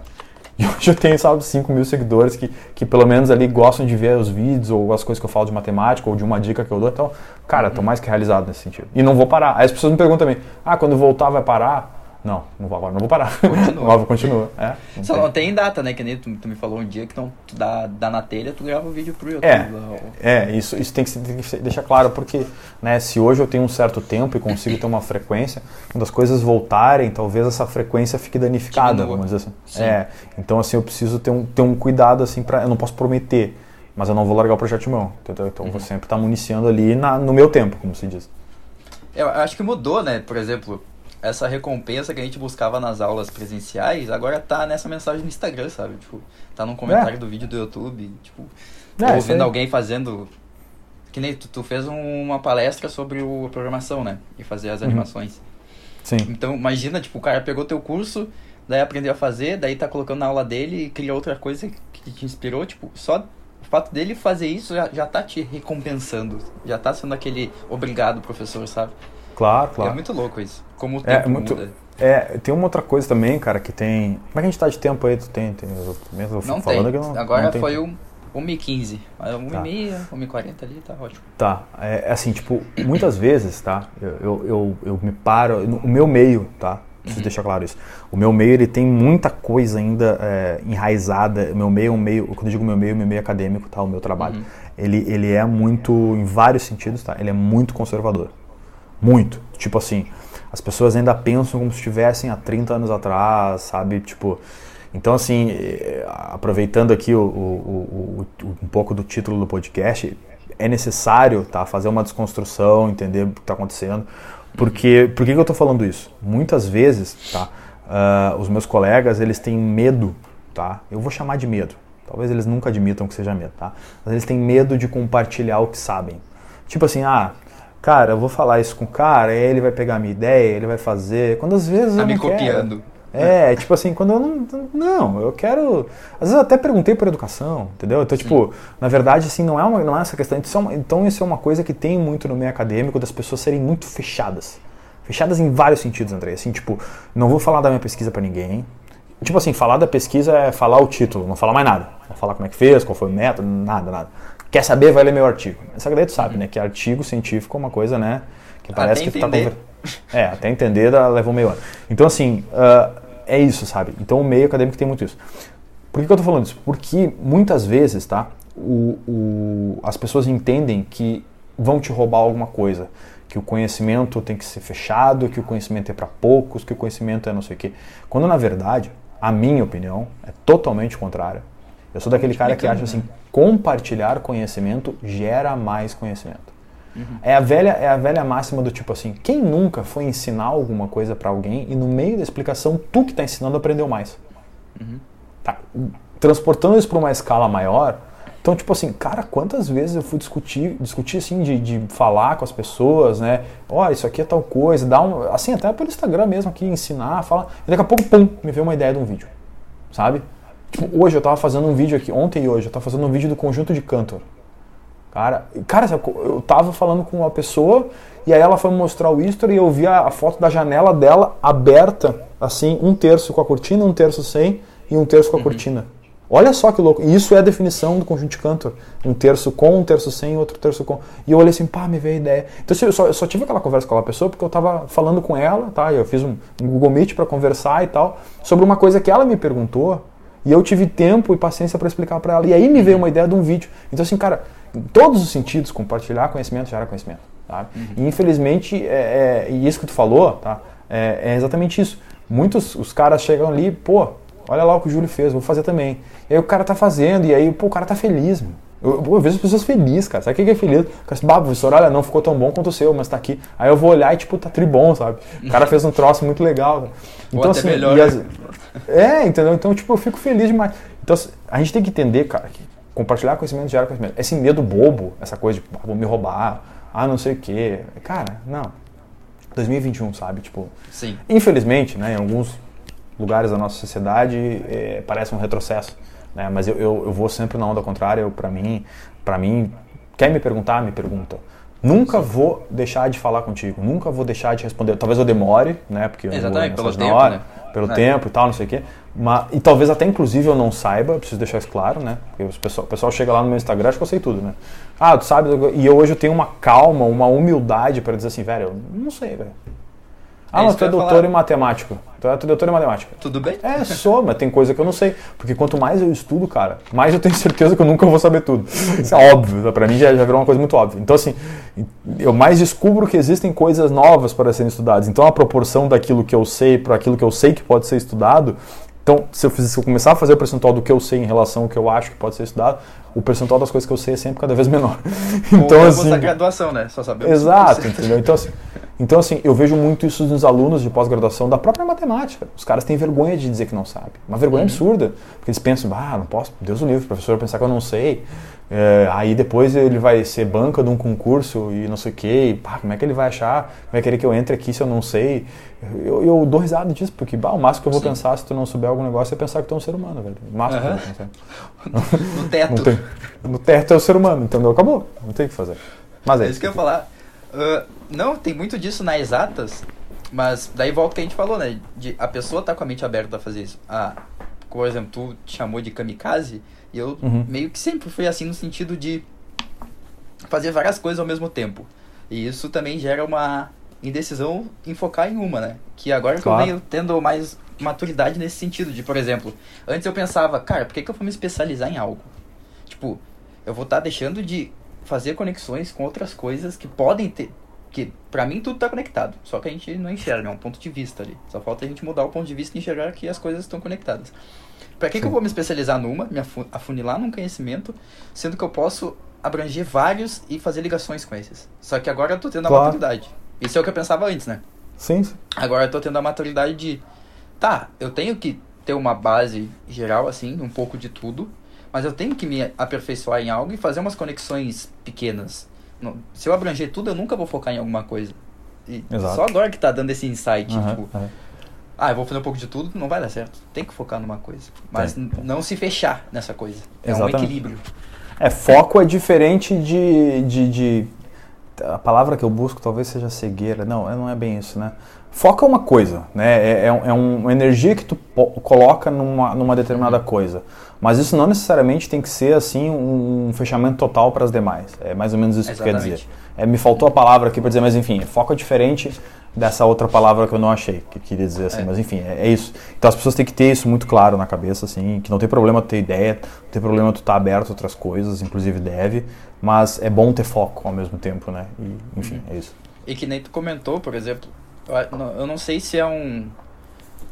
Speaker 2: E hoje eu tenho, sabe, 5 mil seguidores que, que pelo menos ali gostam de ver os vídeos ou as coisas que eu falo de matemática ou de uma dica que eu dou. Então, cara, tô mais que realizado nesse sentido. E não vou parar. Aí as pessoas me perguntam também, ah, quando voltar vai parar? Não, não vou agora, não vou parar.
Speaker 1: Continua.
Speaker 2: Continua. É, não
Speaker 1: Só
Speaker 2: tem.
Speaker 1: não tem data, né? Que nem tu, tu me falou um dia que não, tu dá, dá na telha, tu grava o vídeo pro YouTube.
Speaker 2: É,
Speaker 1: lá,
Speaker 2: é isso, isso tem que, tem que deixar claro, porque né, se hoje eu tenho um certo tempo e consigo ter uma frequência, quando as coisas voltarem, talvez essa frequência fique danificada,
Speaker 1: Diminua.
Speaker 2: vamos dizer assim.
Speaker 1: Sim.
Speaker 2: É, então assim, eu preciso ter um, ter um cuidado, assim, pra, eu não posso prometer, mas eu não vou largar o projeto de mão, entendeu? Então eu vou sempre estar municiando ali na, no meu tempo, como se diz.
Speaker 1: Eu acho que mudou, né? Por exemplo, essa recompensa que a gente buscava nas aulas presenciais, agora tá nessa mensagem no Instagram, sabe? Tipo, tá num comentário
Speaker 2: É.
Speaker 1: do vídeo do YouTube, tipo,
Speaker 2: É,
Speaker 1: ouvindo alguém fazendo. Que nem tu, tu fez um- uma palestra sobre o, a programação, né? E fazer
Speaker 2: Uhum.
Speaker 1: as animações.
Speaker 2: Sim.
Speaker 1: Então, imagina, tipo, o cara pegou teu curso, daí aprendeu a fazer, daí tá colocando na aula dele e cria outra coisa que te inspirou, tipo, só o fato dele fazer isso já, já tá te recompensando, já tá sendo aquele obrigado professor, sabe?
Speaker 2: Claro, claro.
Speaker 1: É muito louco isso, como o
Speaker 2: É,
Speaker 1: tempo
Speaker 2: muito-
Speaker 1: muda.
Speaker 2: É, tem uma outra coisa também, cara, que tem. Como é que a gente tá de tempo aí? Tu tem. tem mesmo
Speaker 1: Não
Speaker 2: falando
Speaker 1: tem,
Speaker 2: que não,
Speaker 1: agora
Speaker 2: não tem
Speaker 1: foi
Speaker 2: tempo.
Speaker 1: um 1h15, mas 1h30,
Speaker 2: Tá.
Speaker 1: 1h40 ali, tá ótimo.
Speaker 2: Tá, é é assim, tipo, muitas vezes, tá? Eu, eu, eu, eu me paro. O meu meio, tá? Preciso deixar claro isso. O meu meio, ele tem muita coisa ainda é, enraizada. O meu meio é um meio. Quando eu digo meu meio, meu meio acadêmico, tá? O meu trabalho.
Speaker 1: Uhum.
Speaker 2: Ele, ele é muito. Em vários sentidos, tá? Ele é muito conservador. Muito. Tipo assim, as pessoas ainda pensam como se estivessem há 30 anos atrás, sabe? Tipo. Então, assim, eh, aproveitando aqui o, o- o- um pouco do título do podcast, é necessário tá, fazer uma desconstrução, entender o que está acontecendo. Porque, por que, que eu estou falando isso? Muitas vezes, tá, ah, os meus colegas, eles têm medo, tá? Eu vou chamar de medo. Talvez eles nunca admitam que seja medo, tá? Mas eles têm medo de compartilhar o que sabem. Tipo assim, ah, cara, eu vou falar isso com o cara, aí ele vai pegar a minha ideia, ele vai fazer. Quando às vezes
Speaker 1: Tá
Speaker 2: eu
Speaker 1: me
Speaker 2: não quero.
Speaker 1: copiando.
Speaker 2: É, tipo assim, quando eu não. Não, eu quero. Às vezes eu até perguntei por educação, entendeu? Então, tipo, na verdade, assim, não é, uma, não é essa questão. Isso é uma- então, isso é uma coisa que tem muito no meio acadêmico das pessoas serem muito fechadas. Fechadas em vários sentidos, André. Assim, tipo, não vou falar da minha pesquisa pra ninguém. Tipo assim, falar da pesquisa é falar o título, não falar mais nada. Não falar como é que fez, qual foi o método, nada, nada. Quer saber, vai ler meu artigo. Essa daí tu sabe, né? Que artigo científico é uma coisa, né? Que parece
Speaker 1: Até
Speaker 2: que tu tá
Speaker 1: entender.
Speaker 2: conver- é, até entender leva um meio ano. Então, assim, ah, é isso, sabe? Então, o meio acadêmico tem muito isso. Por que, que eu tô falando isso? Porque muitas vezes, tá? O, o- as pessoas entendem que vão te roubar alguma coisa. Que o conhecimento tem que ser fechado, que o conhecimento é para poucos, que o conhecimento é não sei o quê. Quando, na verdade, a minha opinião é totalmente contrária. Eu sou daquele cara que acha assim, compartilhar conhecimento gera mais conhecimento. É a velha é a velha máxima do tipo assim, quem nunca foi ensinar alguma coisa para alguém e no meio da explicação tu que está ensinando aprendeu mais. Tá, transportando isso para uma escala maior, então tipo assim, cara, quantas vezes eu fui discutir, discutir assim de, de falar com as pessoas, né? Ó, isso aqui é tal coisa, dá um, assim até pelo Instagram mesmo aqui ensinar, fala, e daqui a pouco pum, me veio uma ideia de um vídeo, sabe? Tipo, hoje eu tava fazendo um vídeo aqui, ontem e hoje, eu tava fazendo um vídeo do conjunto de Cantor. Cara, cara, eu tava falando com uma pessoa e aí ela foi me mostrar o history e eu vi a, foto da janela dela aberta, assim, um terço com a cortina, um terço sem e um terço com a cortina. Olha só que louco. E isso é a definição do conjunto de Cantor. Um terço com, um terço sem, outro terço com. E eu olhei assim, pá, me veio a ideia. Então eu só, eu só tive aquela conversa com aquela pessoa porque eu tava falando com ela, tá? Eu fiz um, um Google Meet para conversar e tal, sobre uma coisa que ela me perguntou e eu tive tempo e paciência para explicar para ela. E aí me veio uma ideia de um vídeo. Então, assim, cara, em todos os sentidos, compartilhar conhecimento gera conhecimento. Tá? E infelizmente, é, é, e isso que tu falou, tá? É, é exatamente isso. Muitos os caras chegam ali, pô, olha lá o que o Júlio fez, vou fazer também. E aí o cara tá fazendo, e aí, pô, o cara tá feliz, meu. Eu, eu vejo as pessoas felizes, cara. Sabe o que é feliz? O cara bah, professor, olha, não ficou tão bom quanto o seu, mas tá aqui. Aí eu vou olhar e, tipo, tá tribom, sabe? O cara fez um troço muito legal. cara.
Speaker 1: Ou até melhor,
Speaker 2: e
Speaker 1: né?
Speaker 2: as- é, entendeu? Então, tipo, eu fico feliz demais. Então, a gente tem que entender, cara, que compartilhar conhecimento gera conhecimento. Esse medo bobo, essa coisa de, ah, vou me roubar, ah, não sei o quê. Cara, não. 2021, sabe? Tipo,
Speaker 1: Sim.
Speaker 2: infelizmente, né, em alguns lugares da nossa sociedade, eh, parece um retrocesso. Né? Mas eu, eu, eu vou sempre na onda contrária. Pra mim, para mim, quer me perguntar, me pergunta. Nunca vou deixar de falar contigo, nunca vou deixar de responder. Talvez eu demore, né? Porque eu
Speaker 1: Exatamente, pelo tempo,
Speaker 2: hora,
Speaker 1: né?
Speaker 2: pelo
Speaker 1: É.
Speaker 2: tempo e tal, não sei o quê. Mas, e talvez até inclusive eu não saiba, preciso deixar isso claro, né? Porque o pessoal, o pessoal chega lá no meu Instagram, acho que eu sei tudo, né? Ah, tu sabe, e eu hoje eu tenho uma calma, uma humildade para dizer assim, velho, eu não sei, velho. Ah,
Speaker 1: É
Speaker 2: mas tu é doutor
Speaker 1: falar.
Speaker 2: em matemática. Tu é doutor em matemática.
Speaker 1: Tudo bem?
Speaker 2: É, sou, mas tem coisa que eu não sei. Porque quanto mais eu estudo, cara, mais eu tenho certeza que eu nunca vou saber tudo. Isso é óbvio, pra mim já, já virou uma coisa muito óbvia. Então, assim, eu mais descubro que existem coisas novas para serem estudadas. Então, a proporção daquilo que eu sei para aquilo que eu sei que pode ser estudado. Então, se eu, fiz- se eu começar a fazer o percentual do que eu sei em relação ao que eu acho que pode ser estudado, o percentual das coisas que eu sei é sempre cada vez menor.
Speaker 1: Ou
Speaker 2: Então,
Speaker 1: vou
Speaker 2: assim.
Speaker 1: graduação, né? Só saber
Speaker 2: Exato, entendeu? Então, assim, Então, assim, eu vejo muito isso nos alunos de pós-graduação da própria matemática. Os caras têm vergonha de dizer que não sabe. Uma vergonha uhum. absurda. Porque eles pensam, ah, não posso, Deus o livre, o professor pensar que eu não sei. É, aí depois ele vai ser banca de um concurso e não sei o quê. E, pá, como é que ele vai achar? Vai querer que eu entre aqui se eu não sei? Eu, eu dou risada disso, porque bah, o máximo que eu vou Sim. pensar se tu não souber algum negócio é pensar que tu é um ser humano, velho. O máximo uhum. que eu vou
Speaker 1: pensar. no teto.
Speaker 2: Tem, no teto é o ser humano, entendeu? Acabou. Não tem o que fazer. Mas é,
Speaker 1: é isso que eu ia falar. Uh, não, tem muito disso nas exatas, mas daí volta o que a gente falou, né? De, a pessoa tá com a mente aberta a fazer isso. Ah, por exemplo, tu te chamou de kamikaze, e eu uhum. meio que sempre fui assim no sentido de fazer várias coisas ao mesmo tempo. E isso também gera uma indecisão em focar em uma, né? Que agora claro. que eu venho tendo mais maturidade nesse sentido, de, por exemplo, antes eu pensava, cara, por que, que eu vou me especializar em algo? Tipo, eu vou estar tá deixando de fazer conexões com outras coisas que podem ter. Que pra mim tudo tá conectado, só que a gente não enxerga, é um ponto de vista ali. Só falta a gente mudar o ponto de vista e enxergar que as coisas estão conectadas. Pra que, que eu vou me especializar numa, me afunilar num conhecimento, sendo que eu posso abranger vários e fazer ligações com esses? Só que agora eu tô tendo a claro. maturidade. Isso é o que eu pensava antes, né?
Speaker 2: Sim, sim.
Speaker 1: Agora eu tô tendo a maturidade de. Tá, eu tenho que ter uma base geral, assim, um pouco de tudo mas eu tenho que me aperfeiçoar em algo e fazer umas conexões pequenas. Se eu abranger tudo, eu nunca vou focar em alguma coisa. E Exato. só agora que tá dando esse insight, uhum, tipo, uhum. ah, eu vou fazer um pouco de tudo, não vai dar certo. Tem que focar numa coisa. Mas não se fechar nessa coisa. É Exatamente. um equilíbrio.
Speaker 2: É, foco é diferente de, de, de, A palavra que eu busco talvez seja cegueira. Não, não é bem isso, né? Foco é uma coisa, né? É, é, é uma energia que tu coloca numa, numa determinada uhum. coisa. Mas isso não necessariamente tem que ser assim um fechamento total para as demais. É mais ou menos isso Exatamente. que quer dizer. É, me faltou a palavra aqui para dizer, mas enfim, foco é diferente dessa outra palavra que eu não achei, que queria dizer assim, é. mas enfim, é, é, isso. Então as pessoas têm que ter isso muito claro na cabeça, assim, que não tem problema ter ideia, não tem problema tu estar tá aberto a outras coisas, inclusive deve, mas é bom ter foco ao mesmo tempo, né? E, enfim, uhum. é isso.
Speaker 1: E que nem tu comentou, por exemplo, eu não sei se é um,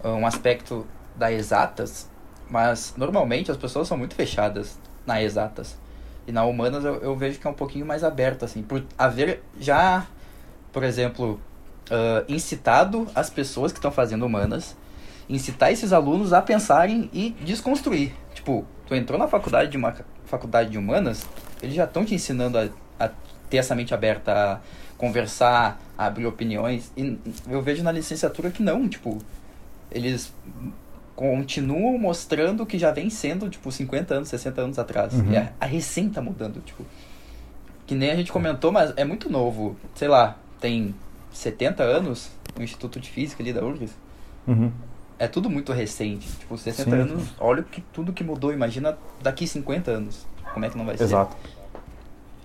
Speaker 1: um aspecto da exatas, mas normalmente as pessoas são muito fechadas na exatas. E na humanas eu, eu vejo que é um pouquinho mais aberto, assim, por haver já, por exemplo, uh, incitado as pessoas que estão fazendo humanas, incitar esses alunos a pensarem e desconstruir. Tipo, tu entrou na faculdade de uma faculdade de humanas, eles já estão te ensinando a, a ter essa mente aberta, a conversar, a abrir opiniões. E eu vejo na licenciatura que não, tipo, eles continuam mostrando o que já vem sendo, tipo, 50 anos, 60 anos atrás. Uhum. E a, recém tá mudando, tipo. Que nem a gente comentou, mas é muito novo. Sei lá, tem 70 anos no Instituto de Física ali da URGS.
Speaker 2: Uhum.
Speaker 1: É tudo muito recente. Tipo, 60 Sim. anos, olha que, tudo que mudou. Imagina daqui 50 anos. Como é que não vai
Speaker 2: Exato.
Speaker 1: ser?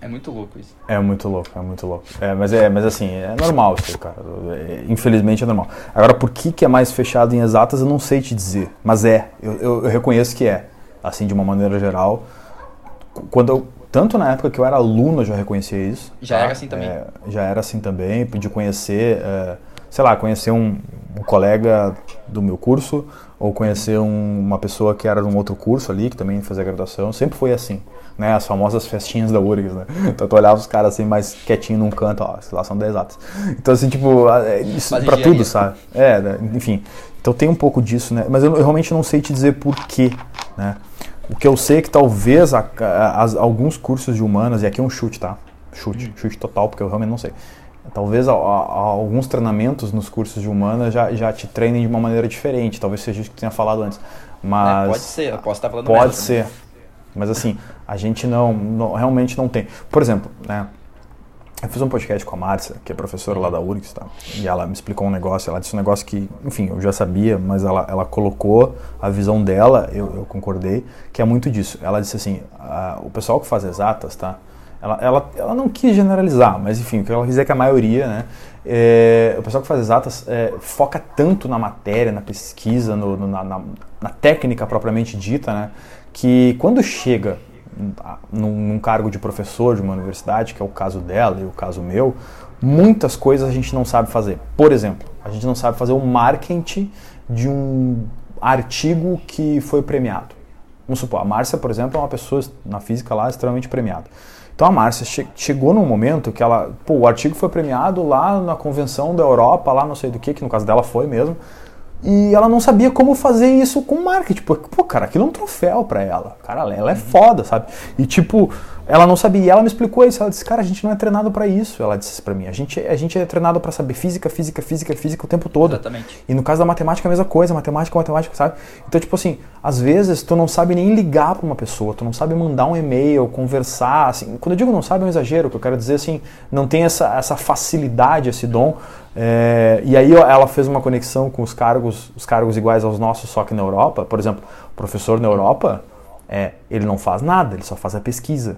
Speaker 1: É muito louco isso.
Speaker 2: É muito louco, é muito louco. É, mas, é, mas assim, é normal isso, cara. É, infelizmente é normal. Agora, por que, que é mais fechado em exatas, eu não sei te dizer. Mas é, eu, eu, eu reconheço que é. Assim, de uma maneira geral. Quando eu, tanto na época que eu era aluno, eu já reconhecia isso.
Speaker 1: Já tá? era assim também?
Speaker 2: É, já era assim também. De conhecer, é, sei lá, conhecer um, um, colega do meu curso, ou conhecer um, uma pessoa que era de um outro curso ali, que também fazia graduação. Sempre foi assim né? As famosas festinhas da URGS, né? Então tu olhava os caras assim mais quietinho num canto, ó, lá são 10 atos. Então assim, tipo, é, isso para tudo, sabe? É, né? enfim. Então tem um pouco disso, né? Mas eu, eu, realmente não sei te dizer por quê, né? O que eu sei é que talvez a, a, a, alguns cursos de humanas, e aqui é um chute, tá? Chute, hum. chute total, porque eu realmente não sei. Talvez alguns treinamentos nos cursos de humanas já, já te treinem de uma maneira diferente. Talvez seja isso que tinha falado antes. Mas.
Speaker 1: É, pode ser, eu posso estar falando
Speaker 2: Pode ser. Mas assim, a gente não, não, realmente não tem. Por exemplo, né? Eu fiz um podcast com a Márcia, que é professora lá da URGS, tá? E ela me explicou um negócio, ela disse um negócio que, enfim, eu já sabia, mas ela, ela colocou a visão dela, eu, eu concordei, que é muito disso. Ela disse assim, a, o pessoal que faz exatas, tá? Ela, ela, ela não quis generalizar, mas enfim, o que ela quis é que a maioria, né? É, o pessoal que faz exatas é, foca tanto na matéria, na pesquisa, no, no, na, na, na técnica propriamente dita, né? Que quando chega num, num, cargo de professor de uma universidade, que é o caso dela e o caso meu, muitas coisas a gente não sabe fazer. Por exemplo, a gente não sabe fazer o marketing de um artigo que foi premiado. Vamos supor, a Márcia, por exemplo, é uma pessoa na física lá extremamente premiada. Então a Márcia che chegou num momento que ela, pô, o artigo foi premiado lá na convenção da Europa, lá não sei do que, que no caso dela foi mesmo, e ela não sabia como fazer isso com marketing. Porque, pô, cara, aquilo é um troféu para ela. Cara, ela é foda, sabe? E tipo, ela não sabia. E ela me explicou isso. Ela disse, cara, a gente não é treinado para isso. Ela disse para mim. A gente, a gente é treinado para saber física, física, física, física o tempo todo.
Speaker 1: Exatamente.
Speaker 2: E no caso da matemática é a mesma coisa. Matemática, matemática, sabe? Então, tipo assim, às vezes tu não sabe nem ligar para uma pessoa. Tu não sabe mandar um e-mail, conversar. Assim, quando eu digo não sabe é um exagero. que eu quero dizer assim, não tem essa, essa facilidade, esse dom. É, e aí ela fez uma conexão com os cargos, os cargos iguais aos nossos, só que na Europa. Por exemplo, o professor na Europa, é, ele não faz nada, ele só faz a pesquisa.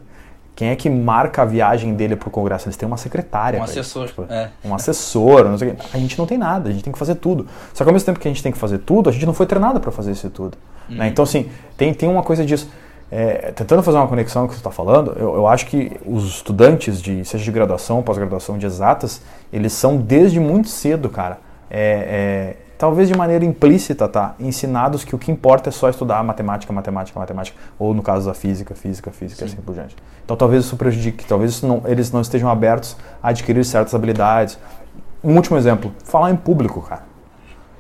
Speaker 2: Quem é que marca a viagem dele para o congresso? Eles têm uma secretária.
Speaker 1: Um assessor.
Speaker 2: Tipo,
Speaker 1: é.
Speaker 2: Um assessor, não sei o quê. A gente não tem nada, a gente tem que fazer tudo. Só que ao mesmo tempo que a gente tem que fazer tudo, a gente não foi treinado para fazer isso tudo. Né? Uhum. Então, assim, tem, tem uma coisa disso. É, tentando fazer uma conexão com o que você está falando, eu, eu, acho que os estudantes, de, seja de graduação, pós-graduação, de exatas, eles são desde muito cedo, cara, é, é, talvez de maneira implícita, tá, ensinados que o que importa é só estudar matemática, matemática, matemática, ou no caso da física, física, física, Sim. assim por diante. Então talvez isso prejudique, talvez isso não, eles não estejam abertos a adquirir certas habilidades. Um último exemplo, falar em público, cara.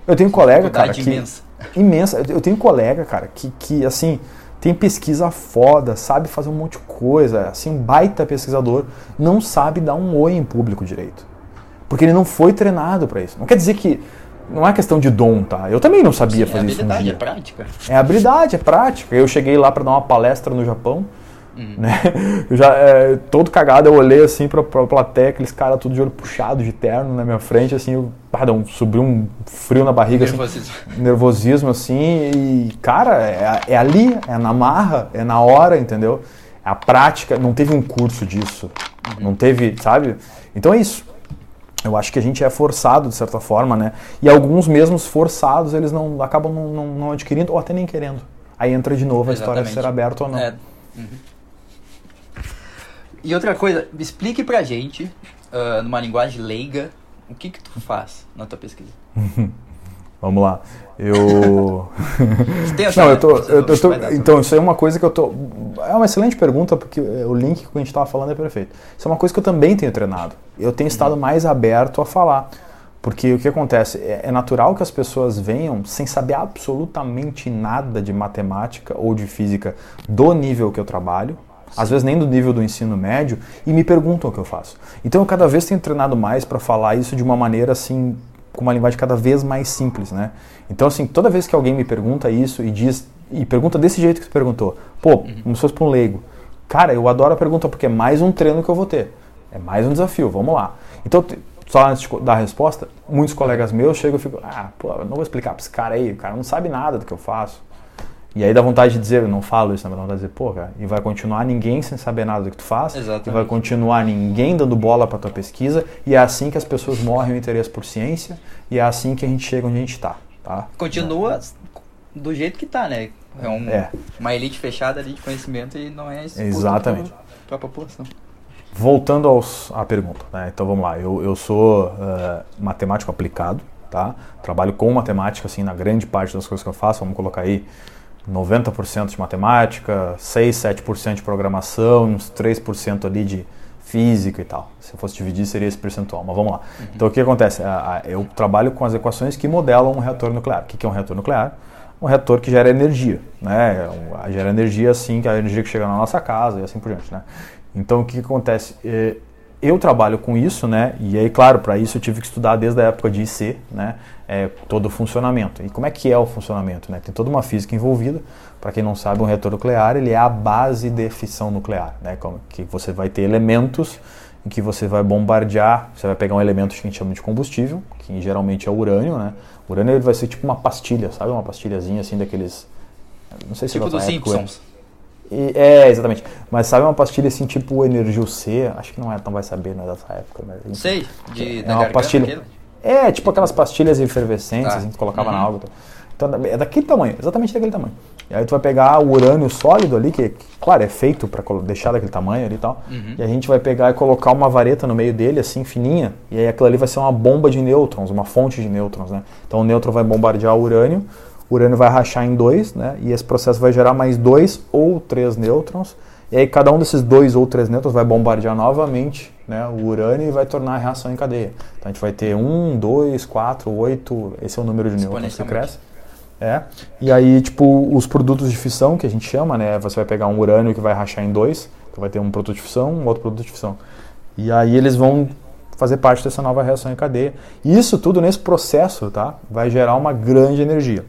Speaker 2: Eu tenho um colega, cara, que
Speaker 1: imensa.
Speaker 2: imensa. Eu tenho um colega, cara, que, que assim tem pesquisa foda, sabe fazer um monte de coisa, assim, um baita pesquisador, não sabe dar um oi em público direito. Porque ele não foi treinado para isso. Não quer dizer que não é questão de dom, tá? Eu também não sabia
Speaker 1: Sim,
Speaker 2: fazer
Speaker 1: é
Speaker 2: isso um dia.
Speaker 1: É prática.
Speaker 2: É habilidade, é prática. Eu cheguei lá para dar uma palestra no Japão, uhum. né? Eu já é, todo cagado, eu olhei assim para a plateia, aqueles caras tudo de olho puxado, de terno na minha frente, assim, eu, pardon, subiu um frio na barriga,
Speaker 1: nervosismo,
Speaker 2: assim, nervosismo assim, e cara, é, é ali, é na marra, é na hora, entendeu? É a prática, não teve um curso disso, uhum. não teve, sabe? Então é isso. Eu acho que a gente é forçado, de certa forma, né? E alguns mesmos forçados, eles não acabam não, não, não adquirindo ou até nem querendo. Aí entra de novo a história de ser aberto ou não. É. Uhum.
Speaker 1: E outra coisa, explique pra gente, uh, numa linguagem leiga, o que que tu faz na tua pesquisa.
Speaker 2: Vamos lá. Eu. Não, eu tô. Eu, eu tô então, isso é uma coisa que eu tô. É uma excelente pergunta, porque o link que a gente estava falando é perfeito. Isso é uma coisa que eu também tenho treinado. Eu tenho estado uhum. mais aberto a falar. Porque o que acontece? É, é natural que as pessoas venham sem saber absolutamente nada de matemática ou de física do nível que eu trabalho, às vezes nem do nível do ensino médio, e me perguntam o que eu faço. Então eu cada vez tenho treinado mais para falar isso de uma maneira assim, com uma linguagem cada vez mais simples, né? Então assim, toda vez que alguém me pergunta isso e diz e pergunta desse jeito que tu perguntou, pô, uhum. como se fosse para um leigo. Cara, eu adoro a pergunta porque é mais um treino que eu vou ter. É mais um desafio, vamos lá. Então, só antes de dar a resposta, muitos colegas meus chegam e ficam, ah, pô, eu não vou explicar para esse cara aí, o cara não sabe nada do que eu faço. E aí dá vontade de dizer, eu não falo isso, mas dá vontade de dizer, pô, cara, e vai continuar ninguém sem saber nada do que tu faz,
Speaker 1: Exatamente.
Speaker 2: e vai continuar ninguém dando bola para tua pesquisa, e é assim que as pessoas morrem o interesse por ciência, e é assim que a gente chega onde a gente está, tá?
Speaker 1: Continua do jeito que está, né? É, um, é, uma elite fechada ali de conhecimento e não é
Speaker 2: Exatamente.
Speaker 1: para a população.
Speaker 2: Voltando aos, à pergunta, né? então vamos lá, eu, eu sou uh, matemático aplicado, tá? trabalho com matemática assim, na grande parte das coisas que eu faço, vamos colocar aí 90% de matemática, 6, 7% de programação, uns 3% ali de física e tal. Se eu fosse dividir, seria esse percentual, mas vamos lá. Uhum. Então, o que acontece? Eu trabalho com as equações que modelam um reator nuclear. O que é um reator nuclear? Um reator que gera energia, né? Gera energia assim, que é a energia que chega na nossa casa e assim por diante, né? Então, o que acontece? É, eu trabalho com isso, né? E aí, claro, para isso eu tive que estudar desde a época de IC, né? É, todo o funcionamento. E como é que é o funcionamento? Né? Tem toda uma física envolvida. Para quem não sabe, um reator nuclear ele é a base de fissão nuclear, né? Como que você vai ter elementos em que você vai bombardear, você vai pegar um elemento que a gente chama de combustível, que geralmente é o urânio, né? O urânio ele vai ser tipo uma pastilha, sabe? Uma pastilhazinha assim daqueles...
Speaker 1: Não sei se tipo dos Simpsons.
Speaker 2: E, é, exatamente. Mas sabe uma pastilha assim, tipo Energio C? Acho que não é, não vai saber, né, dessa época. Mas,
Speaker 1: Sei, de,
Speaker 2: é da uma pastilha. Aquele? É, tipo aquelas pastilhas efervescentes, tá. assim, que colocava
Speaker 1: uhum.
Speaker 2: na água. Então é daquele tamanho, exatamente daquele tamanho. E aí tu vai pegar o urânio sólido ali, que, claro, é feito para deixar daquele tamanho ali e tal. Uhum. E a gente vai pegar e colocar uma vareta no meio dele, assim, fininha. E aí aquilo ali vai ser uma bomba de nêutrons, uma fonte de nêutrons, né? Então o nêutron vai bombardear o urânio urânio vai rachar em dois, né? E esse processo vai gerar mais dois ou três nêutrons. E aí cada um desses dois ou três nêutrons vai bombardear novamente né, o urânio e vai tornar a reação em cadeia. Então a gente vai ter um, dois, quatro, oito, esse é o número de nêutrons que cresce. É. E aí, tipo, os produtos de fissão, que a gente chama, né? Você vai pegar um urânio que vai rachar em dois, então vai ter um produto de fissão, um outro produto de fissão. E aí eles vão fazer parte dessa nova reação em cadeia. E isso tudo nesse processo, tá? Vai gerar uma grande energia.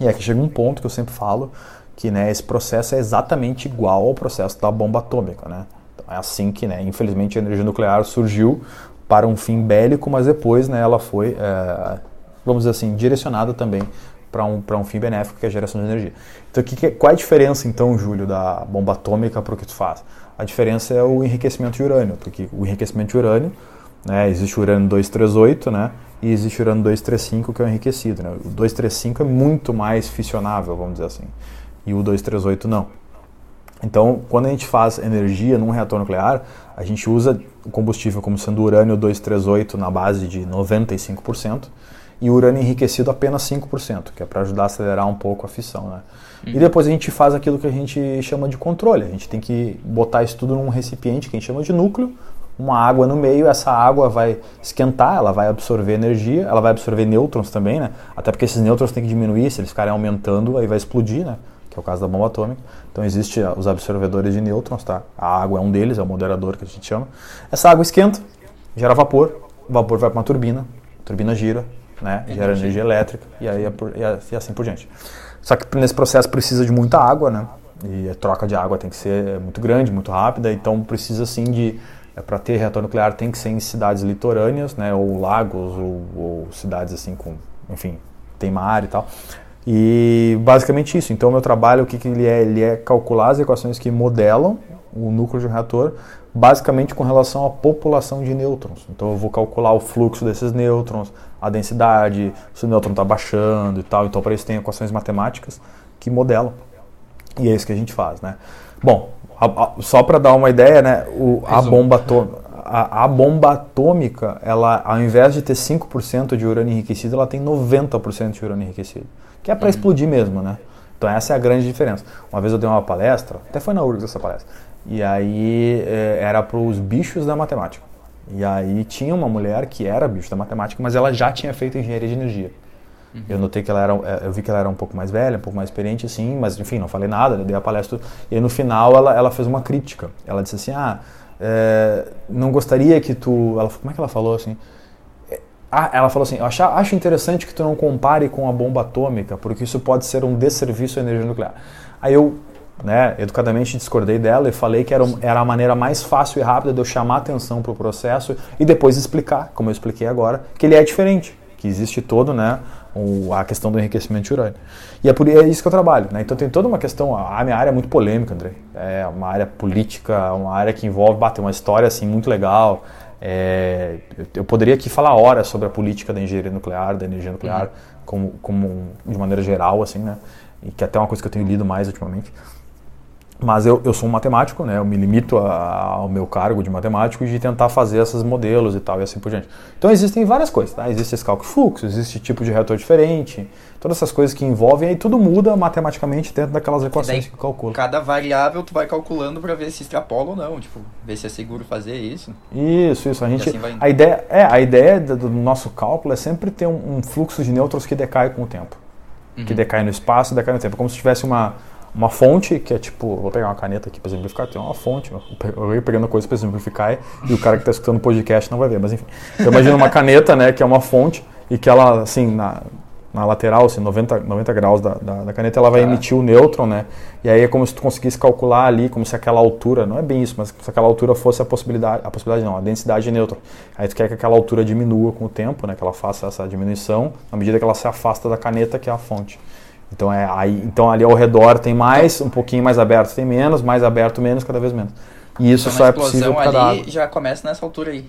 Speaker 2: E aqui chega um ponto que eu sempre falo, que né, esse processo é exatamente igual ao processo da bomba atômica, né? Então, é assim que, né, infelizmente, a energia nuclear surgiu para um fim bélico, mas depois, né, ela foi, é, vamos dizer assim, direcionada também para um, um fim benéfico, que é a geração de energia. Então, que, qual é a diferença, então, Júlio, da bomba atômica para o que tu faz? A diferença é o enriquecimento de urânio, porque o enriquecimento de urânio, né, existe o urânio 238, né, e existe o urânio 235, que é o enriquecido. Né? O 235 é muito mais fissionável, vamos dizer assim, e o 238 não. Então, quando a gente faz energia num reator nuclear, a gente usa o combustível como sendo urânio 238 na base de 95%, e o urânio enriquecido apenas 5%, que é para ajudar a acelerar um pouco a fissão. Né? Uhum. E depois a gente faz aquilo que a gente chama de controle. A gente tem que botar isso tudo num recipiente que a gente chama de núcleo, uma água no meio, essa água vai esquentar, ela vai absorver energia, ela vai absorver nêutrons também, né? Até porque esses nêutrons têm que diminuir, se eles ficarem aumentando, aí vai explodir, né? Que é o caso da bomba atômica. Então existe os absorvedores de nêutrons, tá? A água é um deles, é o moderador que a gente chama. Essa água esquenta, gera vapor, o vapor vai para uma turbina, a turbina gira, né? Gera energia elétrica e aí é por, e assim por diante. Só que nesse processo precisa de muita água, né? E a troca de água tem que ser muito grande, muito rápida, então precisa sim de é, para ter reator nuclear tem que ser em cidades litorâneas, né? Ou lagos ou, ou cidades assim com, enfim, tem mar e tal. E basicamente isso. Então, o meu trabalho, o que, que ele é? Ele é calcular as equações que modelam o núcleo de um reator basicamente com relação à população de nêutrons. Então eu vou calcular o fluxo desses nêutrons, a densidade, se o nêutron está baixando e tal. Então para isso tem equações matemáticas que modelam. E é isso que a gente faz, né? Bom, a, a, só para dar uma ideia, né, o, a, bomba atômica, a, a, bomba atômica, ela, ao invés de ter 5% de urânio enriquecido, ela tem 90% de urânio enriquecido. Que é para uhum. explodir mesmo, né? Então essa é a grande diferença. Uma vez eu dei uma palestra, até foi na URGS essa palestra, e aí é, era para os bichos da matemática. E aí tinha uma mulher que era bicho da matemática, mas ela já tinha feito engenharia de energia. Uhum. Eu notei que ela era, é, eu vi que ela era um pouco mais velha, um pouco mais experiente, assim, mas enfim, não falei nada, dei a palestra. E aí no final ela, ela fez uma crítica. Ela disse assim: Ah, é, não gostaria que tu. Ela, como é que ela falou assim? Ah, ela falou assim: acho, acho interessante que tu não compare com a bomba atômica, porque isso pode ser um desserviço à energia nuclear. Aí eu né, educadamente discordei dela e falei que era, era a maneira mais fácil e rápida de eu chamar atenção para o processo e depois explicar, como eu expliquei agora, que ele é diferente, que existe todo, né, o, a questão do enriquecimento de urânio. E é por é isso que eu trabalho. Né? Então tem toda uma questão, a minha área é muito polêmica, André. É uma área política, uma área que envolve, bater uma história assim muito legal. É, eu poderia aqui falar horas sobre a política da engenharia nuclear, da energia nuclear, uhum. como, como de maneira geral, assim, né? E que é até é uma coisa que eu tenho lido mais ultimamente. Mas eu, eu sou um matemático, né? Eu me limito a, ao meu cargo de matemático de tentar fazer esses modelos e tal e assim por diante. Então existem várias coisas, tá? Existe esse cálculo fluxo, existe tipo de reator diferente, todas essas coisas que envolvem, aí tudo muda matematicamente dentro daquelas equações que calcula.
Speaker 1: Cada variável tu vai calculando para ver se extrapola ou não, tipo, ver se é seguro fazer isso.
Speaker 2: Isso, isso. A gente, assim a ideia, é, a ideia do nosso cálculo é sempre ter um, um fluxo de nêutrons que decai com o tempo, uhum. que decai no espaço, decai no tempo, como se tivesse uma uma fonte que é tipo, vou pegar uma caneta aqui para exemplificar, tem uma fonte, eu ia pegando coisa para exemplificar e o cara que está escutando o podcast não vai ver, mas enfim. Eu imagino uma caneta, né, que é uma fonte e que ela, assim, na, na lateral, assim, 90, 90 graus da, da, da caneta, ela vai emitir o nêutron, né, e aí é como se tu conseguisse calcular ali, como se aquela altura, não é bem isso, mas se aquela altura fosse a possibilidade, a possibilidade não, a densidade de nêutron. Aí tu quer que aquela altura diminua com o tempo, né, que ela faça essa diminuição, à medida que ela se afasta da caneta, que é a fonte. Então, é, aí, então ali ao redor tem mais, um pouquinho mais aberto tem menos, mais aberto menos, cada vez menos. E isso então, só é possível por
Speaker 1: cada ali já começa nessa altura aí.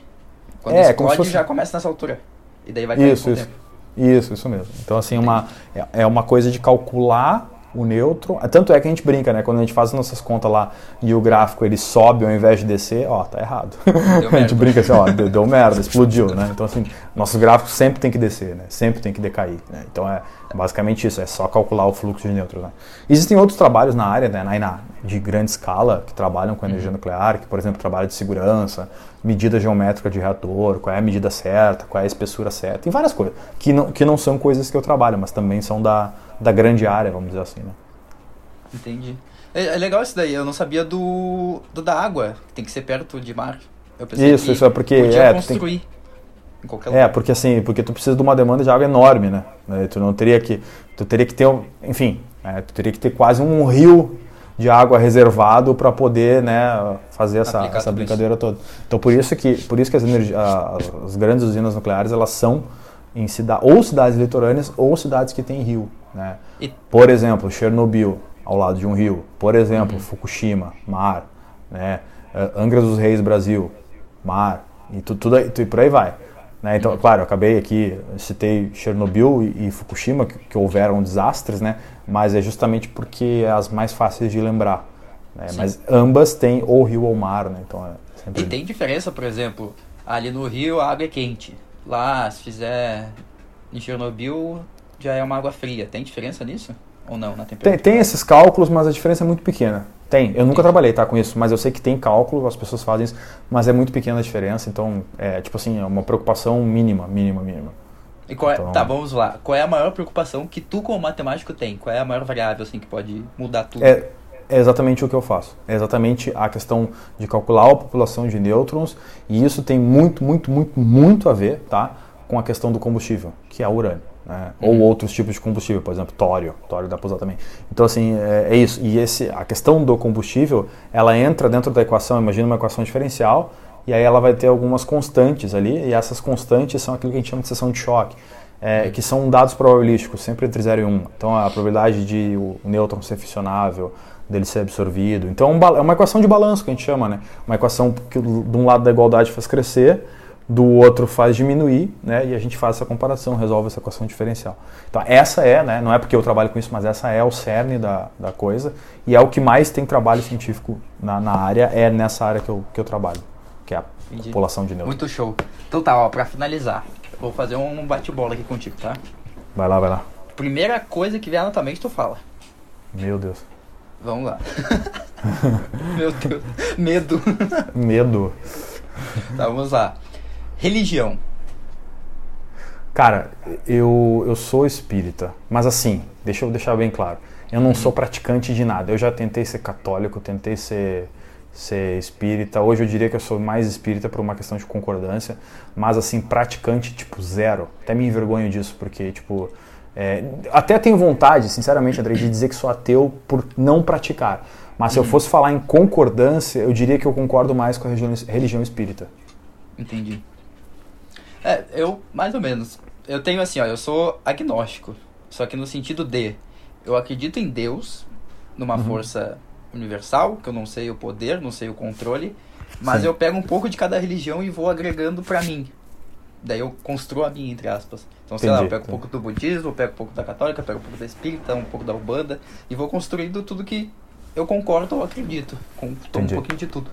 Speaker 1: Quando é, explode, fosse... já começa nessa altura. E daí vai cair
Speaker 2: isso, isso. Tempo. Isso, isso mesmo. Então, assim, uma, é, é uma coisa de calcular o nêutron. Tanto é que a gente brinca, né? Quando a gente faz as nossas contas lá e o gráfico ele sobe ao invés de descer, ó, tá errado. a gente brinca assim, ó, deu, deu, merda, explodiu, né? Então, assim, nossos gráficos sempre tem que descer, né? Sempre tem que decair, né? Então é basicamente isso, é só calcular o fluxo de nêutrons. Né? Existem outros trabalhos na área, né? Na, de grande escala, que trabalham com energia uhum. nuclear, que, por exemplo, trabalham de segurança, medida geométrica de reator, qual é a medida certa, qual é a espessura certa, tem várias coisas, que não, que não são coisas que eu trabalho, mas também são da da grande área, vamos dizer assim, né?
Speaker 1: Entendi. É, é legal isso daí, eu não sabia do, do da água, que tem que ser perto de mar.
Speaker 2: isso, isso é porque...
Speaker 1: é, construir. Tem...
Speaker 2: Em qualquer é, lugar. É, porque assim, porque tu precisa de uma demanda de água enorme, né? Tu não teria que, tu teria que ter, enfim, né? tu teria que ter quase um rio de água reservado para poder, né, fazer essa, essa brincadeira isso. toda. Então por isso que, por isso que as, as grandes usinas nucleares elas são em cida ou cidades litorâneas ou cidades que têm rio. Né? E... Por exemplo, Chernobyl, ao lado de um rio. Por exemplo, uhum. Fukushima, mar. Né? Eh, Angra dos Reis, Brasil, mar. E, tu, tudo, e por aí vai. Né? Então, uhum. claro, eu acabei aqui, citei Chernobyl e, e Fukushima, que, que, houveram desastres, né? mas é justamente porque é as mais fáceis de lembrar. Né? Mas ambas têm ou rio ou mar. Né? Então, é
Speaker 1: sempre... E tem diferença, por exemplo, ali no rio a água é quente. Lá, se fizer em Chernobyl, já é uma água fria. Tem diferença nisso? Ou não, na temperatura?
Speaker 2: Tem, tem esses cálculos, mas a diferença é muito pequena. Tem. Eu nunca trabalhei tá, com isso, mas eu sei que tem cálculo, as pessoas fazem isso, mas é muito pequena a diferença, então é tipo assim, é uma preocupação mínima, mínima, mínima.
Speaker 1: E qual é, então... Tá, vamos lá. Qual é a maior preocupação que tu como matemático tem? Qual é a maior variável assim que pode mudar tudo?
Speaker 2: É, é exatamente o que eu faço. É exatamente a questão de calcular a população de nêutrons e isso tem muito, muito, muito, muito a ver, tá, com a questão do combustível, que é o urânio. Né? Uhum. Ou outros tipos de combustível, por exemplo, tório. Tório dá para usar também. Então, assim, é, é, isso. E esse, a questão do combustível, ela entra dentro da equação, imagina uma equação diferencial, e aí ela vai ter algumas constantes ali, e essas constantes são aquilo que a gente chama de seção de choque, é, que são dados probabilísticos, sempre entre 0 e 1. Um. Então, a probabilidade de o nêutron ser fissionável, dele ser absorvido. Então, é uma equação de balanço que a gente chama, né? Uma equação que de um lado da igualdade faz crescer, do outro faz diminuir, né? E a gente faz essa comparação, resolve essa equação diferencial. Então essa é, né? Não é porque eu trabalho com isso, mas essa é o cerne da, da coisa e é o que mais tem trabalho científico na, na área, é nessa área que eu, que eu trabalho, que é a Entendi. população de nêutrons.
Speaker 1: Muito show. Então tá, ó, pra finalizar, vou fazer um bate-bola aqui contigo, tá?
Speaker 2: Vai lá, vai lá.
Speaker 1: Primeira coisa que vier na tua mente, tu fala.
Speaker 2: Meu Deus.
Speaker 1: Vamos lá. Meu Deus. Medo.
Speaker 2: Medo.
Speaker 1: Tá, vamos lá. Religião.
Speaker 2: Cara, eu, eu sou espírita, mas assim, deixa eu deixar bem claro. Eu não sou praticante de nada. Eu já tentei ser católico, tentei ser, ser espírita. Hoje eu diria que eu sou mais espírita por uma questão de concordância, mas assim, praticante, tipo, zero. Até me envergonho disso, porque, tipo, é, até tenho vontade, sinceramente, André, de dizer que sou ateu por não praticar. Mas se eu fosse falar em concordância, eu diria que eu concordo mais com a religião, religião espírita.
Speaker 1: Entendi. É, eu, mais ou menos. Eu tenho assim, ó, eu sou agnóstico. Só que no sentido de, eu acredito em Deus, numa uhum. força universal, que eu não sei o poder, não sei o controle, mas Sim. eu pego um pouco de cada religião e vou agregando para mim. Daí eu construo a minha, entre aspas. Então, sei lá, eu pego um pouco do budismo, eu pego um pouco da católica, pego um pouco da espírita, um pouco da ubanda, e vou construindo tudo que eu concordo ou acredito. Com um pouquinho de tudo.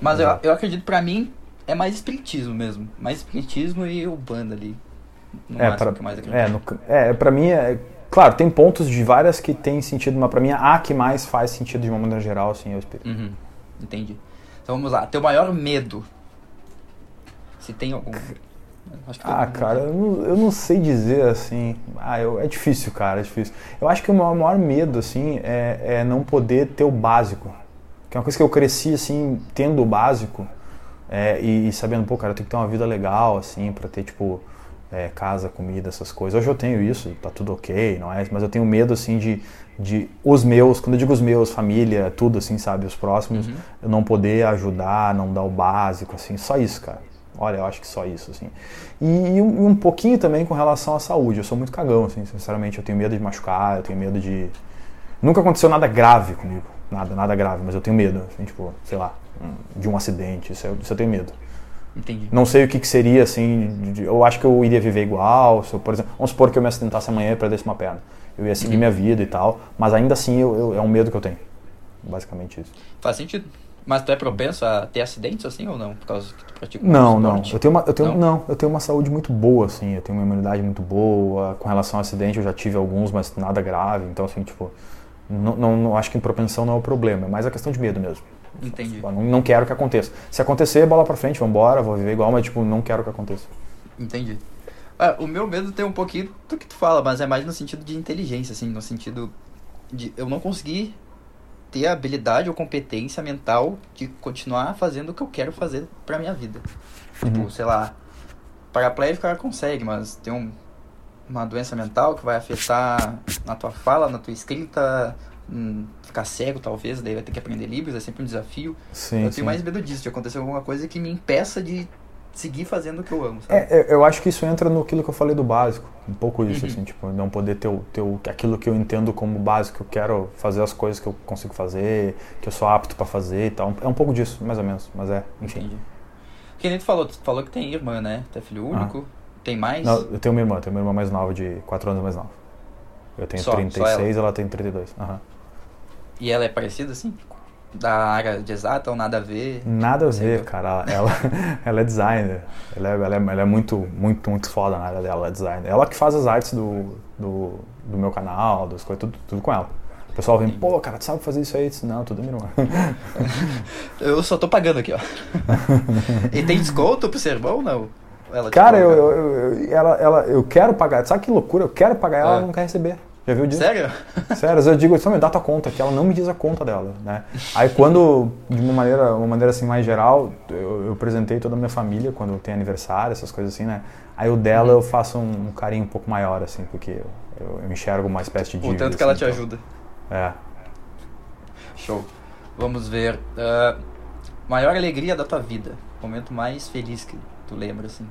Speaker 1: Mas eu, eu acredito para mim, é mais espiritismo mesmo. Mais espiritismo e o banda ali.
Speaker 2: No é, pra, que mais é, no, é, pra mim é. Claro, tem pontos de várias que tem sentido, mas pra mim a que mais faz sentido de uma maneira geral, assim, é o espírito.
Speaker 1: Uhum, entendi. Então vamos lá. Teu maior medo. Se tem algum.
Speaker 2: ah, cara, eu não, eu não, sei dizer assim. Ah, eu, é difícil, cara, é difícil. Eu acho que o meu maior medo, assim, é, é não poder ter o básico. Que é uma coisa que eu cresci, assim, tendo o básico. É, e, e, sabendo, pô, cara, eu tenho que ter uma vida legal, assim, pra ter, tipo, é, casa, comida, essas coisas. Hoje eu tenho isso, tá tudo ok, não é? Mas eu tenho medo, assim, de, de os meus, quando eu digo os meus, família, tudo, assim, sabe? Os próximos, uhum. eu não poder ajudar, não dar o básico, assim, só isso, cara. Olha, eu acho que só isso, assim. E, e um, um, pouquinho também com relação à saúde. Eu sou muito cagão, assim, sinceramente. Eu tenho medo de machucar, eu tenho medo de. Nunca aconteceu nada grave comigo. Nada, nada grave, mas eu tenho medo, assim, tipo, sei lá, de um acidente, isso eu, isso eu tenho medo.
Speaker 1: Entendi.
Speaker 2: Não sei o que, que seria, assim, de- eu acho que eu iria viver igual, se eu, por exemplo, vamos supor que eu me acidentasse amanhã e perdesse uma perna. Eu ia seguir minha vida e tal, mas ainda assim eu, eu- é um medo que eu tenho. Basicamente isso.
Speaker 1: Faz sentido. Mas tu é propenso a ter acidentes assim ou não? Por causa que tu pratica
Speaker 2: Não,
Speaker 1: um
Speaker 2: não. Eu tenho, uma, eu, tenho,
Speaker 1: Não?
Speaker 2: não? eu tenho uma saúde muito boa, assim. Eu tenho uma imunidade muito boa. Com relação ao acidente, eu já tive alguns, mas nada grave. Então, assim, tipo, não, não, não- acho que propensão não é o problema. É mais a questão de medo mesmo.
Speaker 1: Entendi.
Speaker 2: Eu não, não quero que aconteça. Se acontecer, bola pra frente, vambora, vou viver igual, mas, tipo, não quero que aconteça.
Speaker 1: Entendi. Ah, o meu medo tem um pouquinho do que tu fala, mas é mais no sentido de inteligência, assim, no sentido de eu não conseguir ter a habilidade ou competência mental de continuar fazendo o que eu quero fazer pra minha vida. Tipo,
Speaker 2: Uhum.
Speaker 1: sei lá, paraplégico o cara consegue, mas tem um, uma doença mental que vai afetar na tua fala, na tua escrita, hum, ficar cego talvez, daí vai ter que aprender Libras, é sempre um desafio.
Speaker 2: Sim,
Speaker 1: eu
Speaker 2: sim.
Speaker 1: tenho mais medo disso, de acontecer alguma coisa que me impeça de seguir fazendo o que eu amo, sabe?
Speaker 2: É, eu- eu acho que isso entra no que eu falei do básico. Um pouco isso,
Speaker 1: Uhum.
Speaker 2: assim, tipo, não poder ter, o, ter o- aquilo que eu entendo como básico. Eu quero fazer as coisas que eu consigo fazer, que eu sou apto pra fazer e tal. É um pouco disso, mais ou menos. Mas é, enfim.
Speaker 1: Entendi. Que nem tu falou, tu falou que tem irmã, né? Tu é filho único. Tem mais?
Speaker 2: Não, eu tenho uma irmã, tenho uma irmã mais nova, de 4 anos mais nova. Eu tenho
Speaker 1: Só- só
Speaker 2: 36, ela? tem 32. Aham.
Speaker 1: E ela é parecida, assim? Da área de exata ou nada a ver?
Speaker 2: Nada a ver, cara. Ela, ela é designer. Ela é, ela, é, ela é muito, muito, muito foda na área dela, ela é designer. Ela que faz as artes do, do, do meu canal, das coisas, tudo, tudo com ela. O pessoal vem, pô, cara, tu sabe fazer isso aí? Disse, não, tudo minha irmã.
Speaker 1: Eu só tô pagando aqui, ó. e tem desconto pro ser bom, não? Ela
Speaker 2: Cara, eu, eu, eu- ela, ela, eu quero pagar. Sabe que loucura? Eu quero pagar ela,
Speaker 1: É.
Speaker 2: ela não quer receber. Já viu disso?
Speaker 1: Sério?
Speaker 2: Sério, às vezes eu digo, só me dá tua conta, que ela não me diz a conta dela, né? Aí quando, de uma maneira, uma maneira assim mais geral, eu, eu apresentei toda a minha família quando tem aniversário, essas coisas assim, né? Aí o dela eu faço um, um carinho um pouco maior, assim, porque eu, eu enxergo uma espécie de
Speaker 1: O
Speaker 2: dívida.
Speaker 1: tanto que ela
Speaker 2: assim,
Speaker 1: te
Speaker 2: então.
Speaker 1: ajuda.
Speaker 2: É.
Speaker 1: Show. Vamos ver. ah, maior alegria da tua vida. Momento mais feliz que tu lembra, assim.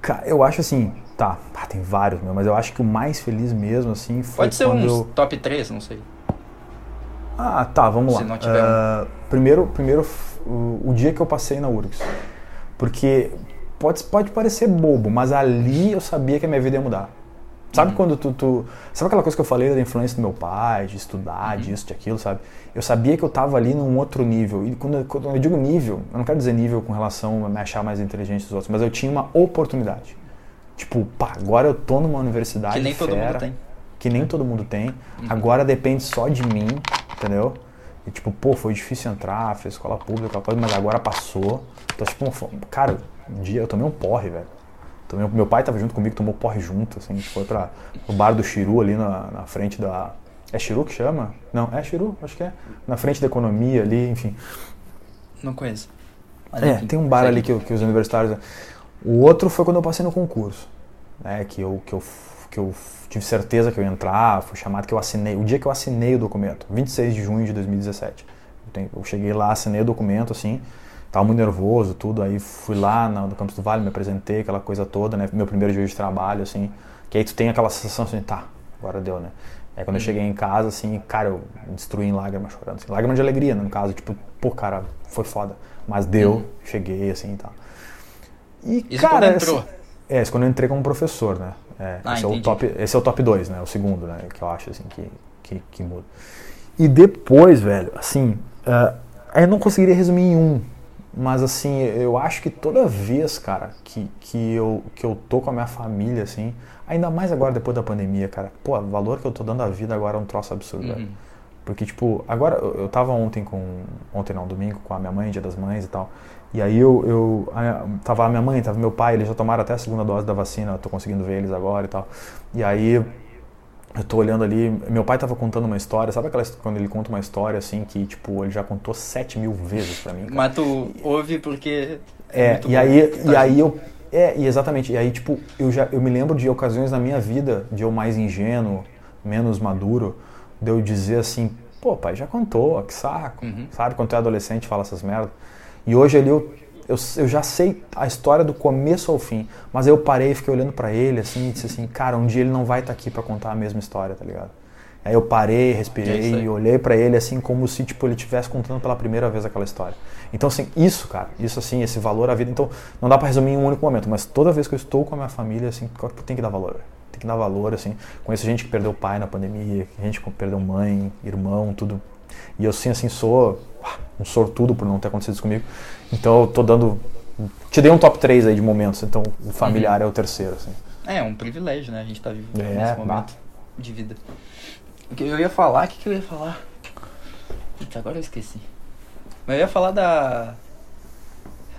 Speaker 2: Cara, eu acho assim, tá, ah, tem vários, meu, mas eu acho que o mais feliz mesmo, assim, foi
Speaker 1: Pode ser
Speaker 2: quando
Speaker 1: uns
Speaker 2: eu...
Speaker 1: top 3, não sei.
Speaker 2: Ah, tá, vamos
Speaker 1: Se
Speaker 2: lá.
Speaker 1: não tiver um.
Speaker 2: Ah, Primeiro, primeiro o, o dia que eu passei na URGS. Porque pode, pode parecer bobo, mas ali eu sabia que a minha vida ia mudar. Sabe
Speaker 1: Uhum.
Speaker 2: quando tu, tu- Sabe aquela coisa que eu falei da influência do meu pai, de estudar,
Speaker 1: Uhum.
Speaker 2: disso, de aquilo, sabe? Eu sabia que eu tava ali num outro nível. E quando, eu- quando eu digo nível, eu não quero dizer nível com relação a me achar mais inteligente dos outros, mas eu tinha uma oportunidade. Tipo, pá, agora eu tô numa universidade
Speaker 1: Que nem todo mundo
Speaker 2: fera,
Speaker 1: tem.
Speaker 2: que nem todo mundo tem.
Speaker 1: Uhum.
Speaker 2: Agora depende só de mim, entendeu? E tipo, pô, foi difícil entrar, fez escola pública, mas agora passou. Então, tipo, cara, um dia eu tomei um porre, velho. Um- meu pai tava junto comigo, tomou porre junto, assim, a gente foi pra o bar do Chiru ali na, na frente da. É Chiru que chama? Não, é Chiru, acho que é. Na frente da economia ali, enfim.
Speaker 1: Não conheço. Mas,
Speaker 2: É,
Speaker 1: enfim,
Speaker 2: tem um bar ali que, que os universitários. O outro foi quando eu passei no concurso, né? Que eu, que eu, que eu tive certeza que eu ia entrar, fui chamado que eu assinei. O dia que eu assinei o documento, 26 de junho de 2017. Eu, tenho- eu cheguei lá, assinei o documento, assim, tava muito nervoso, tudo. Aí fui lá no, Campus do Vale, me apresentei, aquela coisa toda, né? Meu primeiro dia de trabalho, assim. Que aí tu tem aquela sensação assim, tá, agora deu, né? Aí quando eu cheguei em casa, assim, cara, eu destruí em lágrimas chorando. Assim, lágrimas de alegria, né, no caso, tipo, pô, cara, foi foda. Mas deu,
Speaker 1: Uhum.
Speaker 2: cheguei, assim e tal. E,
Speaker 1: Isso
Speaker 2: cara,
Speaker 1: quando entrou.
Speaker 2: assim, é, isso quando eu entrei como professor, né? É,
Speaker 1: Ah,
Speaker 2: esse, é o top, esse é o top 2, né? O segundo, né? Que eu acho, assim, que, que, que muda. E depois, velho, assim, ah, eu não conseguiria resumir em um. Mas, assim, eu acho que toda vez, cara, que, que, eu, que eu tô com a minha família, assim, ainda mais agora depois da pandemia, cara, pô, o valor que eu tô dando à vida agora é um troço absurdo.
Speaker 1: Uhum.
Speaker 2: Porque, tipo, agora eu eu tava ontem com. Ontem não, domingo, com a minha mãe, dia das mães e tal. E aí eu. eu a- tava a minha mãe, tava meu pai, eles já tomaram até a segunda dose da vacina, eu tô conseguindo ver eles agora e tal. E aí eu tô olhando ali, meu pai tava contando uma história, sabe aquela quando ele conta uma história assim que, tipo, ele já contou sete mil vezes pra mim? cara?
Speaker 1: Mas tu ouve porque.
Speaker 2: É,
Speaker 1: muito
Speaker 2: e aí,
Speaker 1: Tá
Speaker 2: e aí eu. É, e exatamente. E aí, tipo, eu já eu me lembro de ocasiões na minha vida de eu mais ingênuo, menos maduro, de eu dizer assim, pô, pai, já contou, que saco.
Speaker 1: Uhum.
Speaker 2: Sabe, quando tu é adolescente fala essas merdas. E hoje ali eu, eu, eu já sei a história do começo ao fim. Mas eu parei, fiquei olhando pra ele assim e disse assim, cara, um dia ele não vai estar aqui pra contar a mesma história, tá ligado? Aí eu parei, respirei e olhei pra ele assim como se tipo ele estivesse contando pela primeira vez aquela história. Então assim, isso, cara, isso assim, esse valor à vida, então não dá pra resumir em um único momento, mas toda vez que eu estou com a minha família assim, tem que dar valor. Tem que dar valor assim. Conheço gente que perdeu pai na pandemia, gente que perdeu mãe, irmão, tudo. E eu sim assim sou um sortudo por não ter acontecido isso comigo. Então eu tô dando te dei um top 3 aí de momentos, então o familiar é o terceiro assim.
Speaker 1: É, é um privilégio, né? A gente tá vivendo
Speaker 2: É,
Speaker 1: nesse momento de vida. O que eu ia falar, o que, que eu ia falar? Puta, agora eu esqueci. Mas eu ia falar da.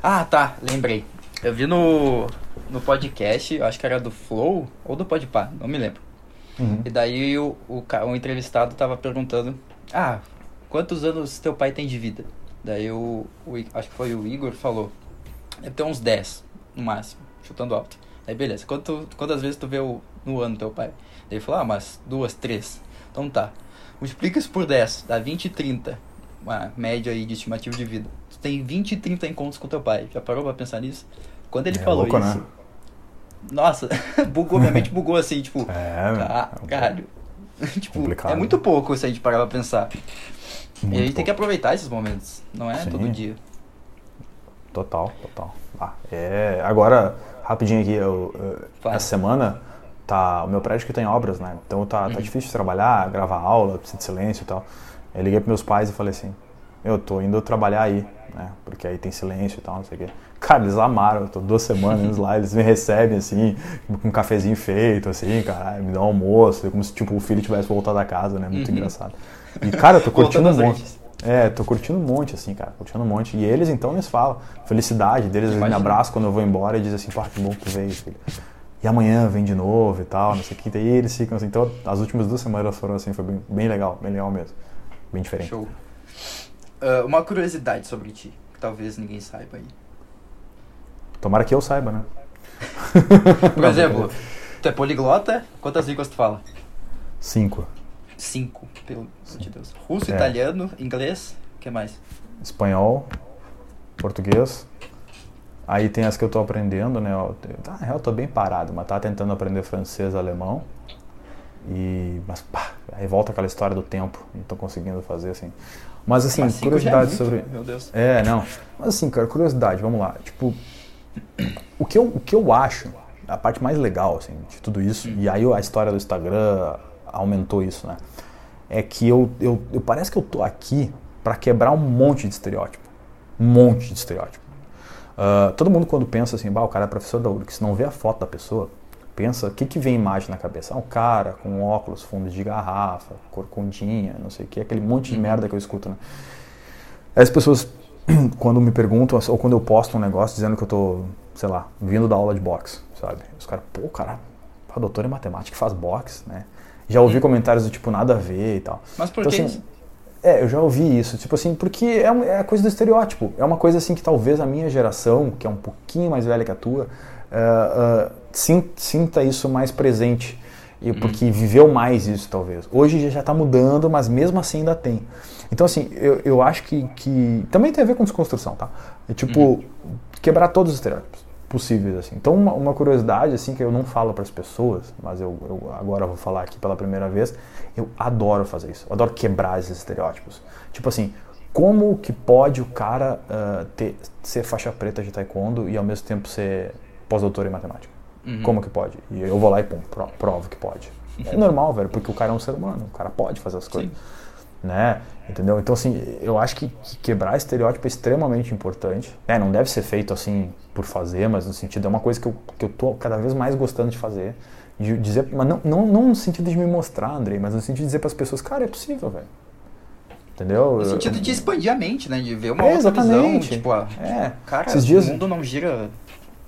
Speaker 1: Ah, tá, lembrei. Eu vi no, no podcast, eu acho que era do Flow ou do Podpah, não me lembro.
Speaker 2: Uhum.
Speaker 1: E daí o, o, o entrevistado tava perguntando: Ah, quantos anos teu pai tem de vida? Daí o, o acho que foi o Igor falou: Deve ter uns 10 no máximo, chutando alto. Aí beleza, Quanto, quantas vezes tu vê o, no ano teu pai? Daí ele falou: Ah, mas duas, três. Então tá. Multiplica isso por 10, dá 20 e 30. Uma média aí de estimativa de vida. Tu tem 20 e 30 encontros com teu pai. Já parou pra pensar nisso? Quando ele
Speaker 2: É
Speaker 1: falou
Speaker 2: louco,
Speaker 1: isso.
Speaker 2: né?
Speaker 1: Nossa, bugou, minha mente bugou assim, tipo.
Speaker 2: É,
Speaker 1: Ca- Caralho. tipo,
Speaker 2: complicado.
Speaker 1: é muito pouco se a gente parar pra pensar. E a
Speaker 2: Muito
Speaker 1: gente tem que aproveitar esses momentos, não é
Speaker 2: Sim.
Speaker 1: todo dia.
Speaker 2: Total, total. Ah, é, agora, rapidinho aqui, eu, essa semana tá, o meu prédio que tem obras, né? Então tá, tá
Speaker 1: Uhum.
Speaker 2: difícil de trabalhar, gravar aula, precisa de silêncio e tal. Eu liguei pros meus pais e falei assim, eu tô indo trabalhar aí, né? Porque aí tem silêncio e tal, não sei o quê. Cara, eles amaram, eu tô duas semanas indo lá, eles me recebem assim, com um cafezinho feito, assim, cara, me dão almoço, como se tipo o filho tivesse voltado a casa, né? Muito
Speaker 1: Uhum.
Speaker 2: engraçado. E cara, eu tô curtindo um monte. É, tô curtindo um monte, assim, cara, curtindo um monte. E eles, então, eles falam. Felicidade deles, eles me abraçam quando eu vou embora e dizem assim, pá, que bom que tu veio, filho. E amanhã vem de novo e tal, não sei o que. Daí eles ficam assim. Então, as últimas duas semanas foram assim, foi bem, bem legal, bem legal mesmo. Bem diferente.
Speaker 1: Show. Ah, uma curiosidade sobre ti, que talvez ninguém saiba aí.
Speaker 2: Tomara que eu saiba, né?
Speaker 1: Por exemplo, tu é poliglota, quantas línguas tu fala?
Speaker 2: Cinco.
Speaker 1: Cinco, pelo amor de Deus. Russo,
Speaker 2: É.
Speaker 1: italiano, inglês, o que mais?
Speaker 2: Espanhol, português. Aí tem as que eu tô aprendendo, né? Eu, na real, eu tô bem parado, mas tá tentando aprender francês, alemão. E, mas pá, aí volta aquela história do tempo, não tô conseguindo fazer assim. Mas assim,
Speaker 1: Mas
Speaker 2: curiosidade
Speaker 1: é
Speaker 2: sobre.
Speaker 1: Meu Deus.
Speaker 2: É, não. Mas assim, cara, curiosidade, vamos lá. Tipo, o que eu, o que eu acho, a parte mais legal, assim, de tudo isso, e aí a história do Instagram aumentou isso, né? É que eu, eu, eu parece que eu tô aqui pra quebrar um monte de estereótipo. Um monte de estereótipo. Ah, todo mundo quando pensa assim, bah, o cara é professor da URGS, se não vê a foto da pessoa, pensa, o que que vem imagem na cabeça? Ah, um cara com óculos, fundo de garrafa, corcundinha, não sei o que, aquele monte de merda que eu escuto, né? As pessoas, quando me perguntam, ou quando eu posto um negócio dizendo que eu tô, sei lá, vindo da aula de boxe, sabe? Os caras, pô, cara, a doutor em matemática faz boxe, né? Já ouvi comentários do tipo, nada a ver e tal.
Speaker 1: Mas por
Speaker 2: Então,
Speaker 1: que
Speaker 2: assim? É, eu já ouvi isso, tipo assim, porque é, é a coisa do estereótipo. É uma coisa assim que talvez a minha geração, que é um pouquinho mais velha que a tua, sin- sinta isso mais presente. E, porque viveu mais isso, talvez. Hoje já está mudando, mas mesmo assim ainda tem. Então, assim, eu, eu acho que, que. Também tem a ver com desconstrução, tá? É tipo, quebrar todos os estereótipos possíveis, assim. Então, uma, uma curiosidade, assim, que eu não falo para as pessoas, mas eu, eu agora vou falar aqui pela primeira vez, eu adoro fazer isso. Eu adoro quebrar esses estereótipos. Tipo assim, como que pode o cara ah, ter, ser faixa preta de taekwondo e ao mesmo tempo ser pós-doutor em matemática?
Speaker 1: Uhum.
Speaker 2: Como que pode? E eu vou lá e pum, pro- provo que pode. É normal, velho, porque o cara é um ser humano, o cara pode fazer as coisas. Né? Entendeu? Então, assim, eu acho que, que quebrar estereótipo é extremamente importante. É, não deve ser feito assim por fazer, mas no sentido, é uma coisa que eu, que eu tô cada vez mais gostando de fazer. De dizer, mas não, não, não no sentido de me mostrar, Andrei, mas no sentido de dizer para as pessoas, cara, é possível, velho. Entendeu?
Speaker 1: No sentido de expandir a mente, né? De ver uma
Speaker 2: É,
Speaker 1: outra visão.
Speaker 2: exatamente.
Speaker 1: Tipo, ah,
Speaker 2: É,
Speaker 1: cara,
Speaker 2: esses dias-
Speaker 1: o mundo não gira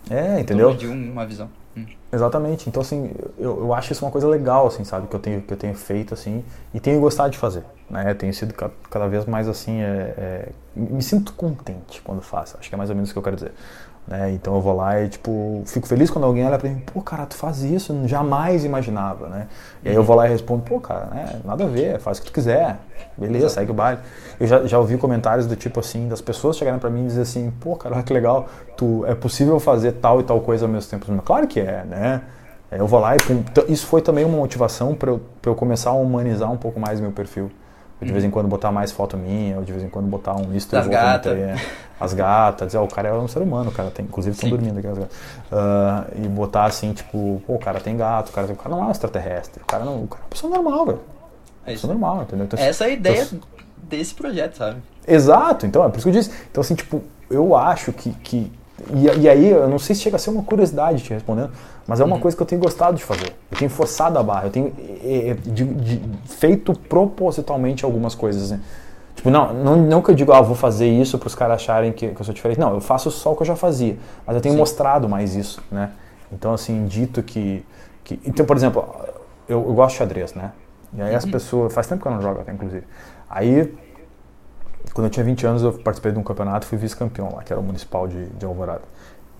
Speaker 2: é, entendeu?
Speaker 1: de uma visão. Hum.
Speaker 2: Exatamente. Então, assim, eu, eu acho isso uma coisa legal, assim, sabe? Que eu tenho, que eu tenho feito, assim, e tenho gostado de fazer, né? Tenho sido ca- cada vez mais, assim, é, é, me sinto contente quando faço. Acho que é mais ou menos o que eu quero dizer. Né? Então eu vou lá e, tipo, fico feliz quando alguém olha pra mim, pô, cara, tu faz isso, eu jamais imaginava, né? E aí eu vou lá e respondo, pô, cara, né, nada a ver, faz o que tu quiser, beleza, segue o baile. Eu já, já ouvi comentários do tipo assim, das pessoas chegarem pra mim e dizer assim, pô, cara, olha que legal, tu, é possível fazer tal e tal coisa ao mesmo tempo. Claro que é, né? Aí eu vou lá e pum, então, isso foi também uma motivação para eu, pra eu começar a humanizar um pouco mais meu perfil. De vez em quando botar mais foto minha, ou de vez em quando botar um
Speaker 1: Uhum. Das gatas.
Speaker 2: As gatas, dizer, ó, o cara é um ser humano, cara tem, inclusive estão dormindo aqui as gatas. Ah, e botar assim, tipo, pô, o cara tem gato, o cara, tem- o cara não é um extraterrestre, o cara não, o cara é uma pessoa normal, velho.
Speaker 1: É isso.
Speaker 2: Pessoa normal, entendeu? Então,
Speaker 1: Essa é a ideia
Speaker 2: então,
Speaker 1: desse projeto, sabe?
Speaker 2: Exato, então é por isso que eu disse. Então, assim, tipo, eu acho que. que e, e aí, eu não sei se chega a ser uma curiosidade te respondendo, mas é uma coisa que eu tenho gostado de fazer. Eu tenho forçado a barra, eu tenho eh, de- de- feito propositalmente algumas coisas. Assim. Tipo, não, não, não que eu digo, ah, eu vou fazer isso para os caras acharem que, que eu sou diferente. Não, eu faço só o que eu já fazia, mas eu tenho
Speaker 1: Sim.
Speaker 2: mostrado mais isso, né? Então, assim, dito que. que então, por exemplo, eu, eu gosto de xadrez, né? E aí as pessoas. Faz tempo que eu não jogo até, inclusive. Aí quando eu tinha 20 anos, eu participei de um campeonato e fui vice-campeão lá, que era o municipal de, de Alvorada.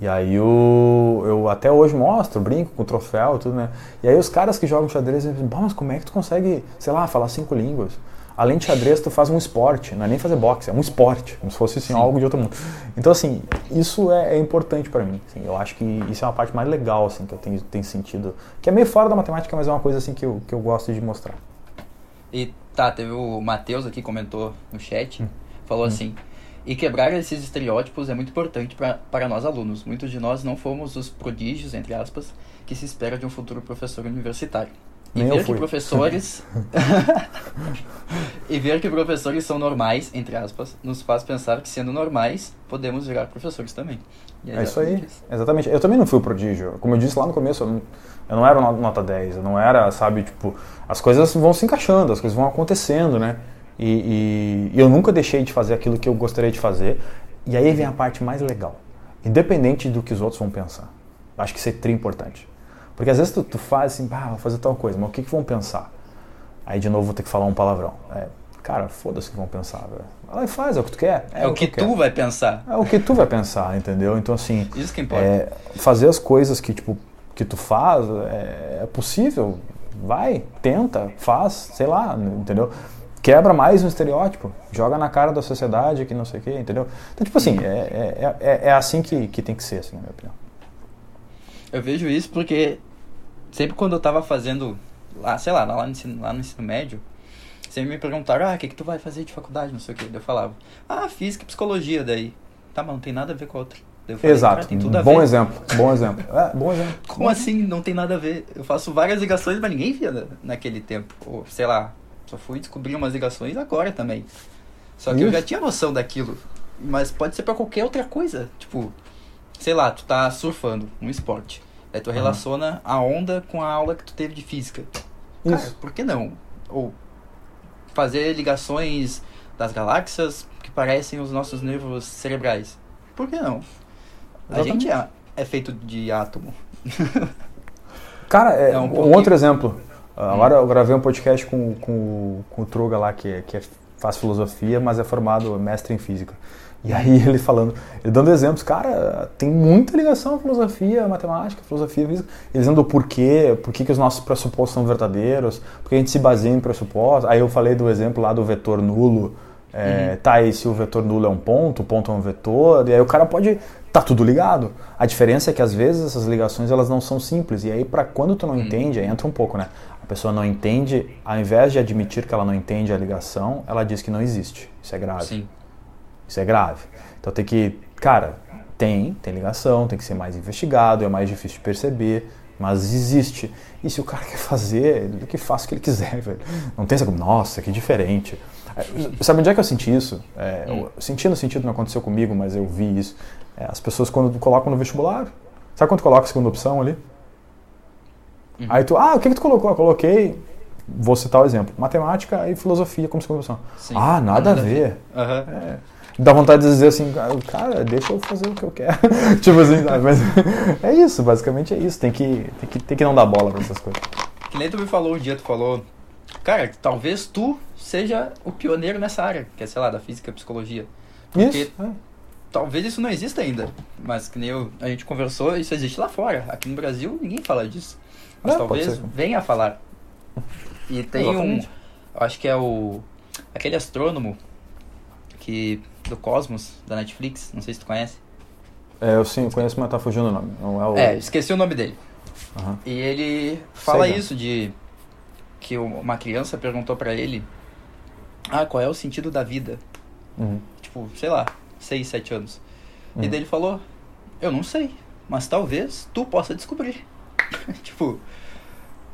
Speaker 2: E aí eu, eu até hoje mostro, brinco com o troféu e tudo, né? E aí os caras que jogam xadrez dizem, "Bom, mas como é que tu consegue, sei lá, falar cinco línguas? Além de xadrez, tu faz um esporte, não é nem fazer boxe, é um esporte, como se fosse assim,
Speaker 1: Sim.
Speaker 2: algo de outro mundo. Então, assim, isso é, é importante pra mim. Assim, eu acho que isso é uma parte mais legal, assim, que eu tenho, tenho sentido. Que é meio fora da matemática, mas é uma coisa, assim, que eu, que eu gosto de mostrar.
Speaker 1: E tá, teve o Matheus aqui comentou no chat, falou assim: e quebrar esses estereótipos é muito importante pra, para nós alunos. Muitos de nós não fomos os prodígios, entre aspas, que se espera de um futuro professor universitário. E
Speaker 2: Nem
Speaker 1: ver que professores. e ver que professores são normais, entre aspas, nos faz pensar que sendo normais, podemos virar professores também. E
Speaker 2: É isso aí,
Speaker 1: exatamente isso.
Speaker 2: exatamente. Eu também não fui o prodígio. Como eu disse lá no começo, eu não, eu não era no- nota 10, eu não era, sabe, tipo, as coisas vão se encaixando, as coisas vão acontecendo, né? E, e eu nunca deixei de fazer aquilo que eu gostaria de fazer. E aí vem a parte mais legal. Independente do que os outros vão pensar. Acho que isso é tri importante. Porque às vezes tu, tu faz assim, ah, vou fazer tal coisa, mas o que, que vão pensar? Aí de novo vou ter que falar um palavrão. É, cara, foda-se o que vão pensar, velho. Vai lá e faz, é o que tu quer.
Speaker 1: É, o que,
Speaker 2: quero.
Speaker 1: tu vai pensar.
Speaker 2: É o que tu vai pensar, entendeu? Então, assim,
Speaker 1: Isso que importa.
Speaker 2: é, fazer as coisas que, tipo, que tu faz é, é possível. Vai, tenta, faz, sei lá, entendeu? Quebra mais um estereótipo, joga na cara da sociedade que não sei o quê, entendeu? Então, tipo assim, é, é, é, é assim que, que tem que ser, assim, na minha opinião.
Speaker 1: Eu vejo isso porque sempre quando eu tava fazendo lá, sei lá, lá no ensino, lá no ensino médio, sempre me perguntaram, ah, o que, que tu vai fazer de faculdade, não sei o que. Eu falava, ah, física e psicologia daí. Tá, mas não tem nada a ver com a outra. Daí falei,
Speaker 2: Exato,
Speaker 1: "Cara, tem tudo a
Speaker 2: bom
Speaker 1: ver.
Speaker 2: exemplo, bom exemplo. É, bom exemplo.
Speaker 1: Como assim não tem nada a ver? Eu faço várias ligações, mas ninguém via na- naquele tempo. Ou, sei lá, só fui descobrir umas ligações agora também. Só que eu já tinha noção daquilo. Mas pode ser pra qualquer outra coisa. Tipo, sei lá, tu tá surfando, um esporte. Aí tu
Speaker 2: Aham.
Speaker 1: relaciona a onda com a aula que tu teve de física. Cara,
Speaker 2: Isso.
Speaker 1: por que não? Ou fazer ligações das galáxias que parecem os nossos nervos cerebrais. Por que não? A
Speaker 2: Exatamente.
Speaker 1: gente é, é feito de átomo.
Speaker 2: Cara, é,
Speaker 1: É um
Speaker 2: um, outro exemplo. Agora eu gravei um podcast com, com, com o Truga lá, que, é- que é- faz filosofia, mas é formado mestre em física. E aí ele falando, ele dando exemplos, cara, tem muita ligação a filosofia, a matemática, a filosofia, física. Ele dizendo o porquê, por que os nossos pressupostos são verdadeiros, porque a gente se baseia em pressupostos. Aí eu falei do exemplo lá do vetor nulo. É, Tá, e se o vetor nulo é um ponto, o ponto é um vetor, e aí o cara pode. Tá tudo ligado. A diferença é que às vezes essas ligações elas não são simples. E aí, para quando tu não entende, aí entra um pouco, né? A pessoa não entende, ao invés de admitir que ela não entende a ligação, ela diz que não existe. Isso é grave.
Speaker 1: Sim.
Speaker 2: Isso é grave. Então tem que. Cara, tem, tem ligação, tem que ser mais investigado, é mais difícil de perceber, mas existe. E se o cara quer fazer, ele que faça o que ele quiser, velho. Não tem essa coisa, nossa, que diferente. É, Sabe onde é que eu senti isso? É, eu senti no sentido, não aconteceu comigo, mas eu vi isso. É, as pessoas quando colocam no vestibular, sabe quando coloca a segunda opção ali?
Speaker 1: Uhum.
Speaker 2: Aí tu, ah, o que, que tu colocou? Eu coloquei, vou citar o exemplo, matemática e filosofia como segunda opção.
Speaker 1: Sim.
Speaker 2: Ah, nada, a ver.
Speaker 1: Aham.
Speaker 2: É, dá vontade de dizer assim, cara, deixa eu fazer o que eu quero. tipo assim? Mas é isso, basicamente é isso. Tem que, tem que, tem que não dar bola pra essas coisas.
Speaker 1: Que nem tu me falou um dia, tu falou, cara, talvez tu seja o pioneiro nessa área, que é, sei lá, da física e psicologia. Porque
Speaker 2: Isso. é.
Speaker 1: talvez isso não exista ainda, mas que nem eu, a gente conversou, isso existe lá fora. Aqui no Brasil ninguém fala disso. Mas
Speaker 2: É,
Speaker 1: talvez venha a falar. E tem
Speaker 2: Exatamente.
Speaker 1: um, acho que é o, aquele astrônomo que, do Cosmos, da Netflix, não sei se tu conhece.
Speaker 2: É, eu sim, eu conheço, mas tá fugindo o nome. Não é o.
Speaker 1: É, esqueci o nome dele.
Speaker 2: Aham.
Speaker 1: E ele fala isso de que uma criança perguntou pra ele: "Ah, qual é o sentido da vida?"
Speaker 2: Uhum.
Speaker 1: Tipo, sei lá, 6, 7 anos. E
Speaker 2: Uhum.
Speaker 1: daí ele falou: "Eu não sei, mas talvez tu possa descobrir." tipo,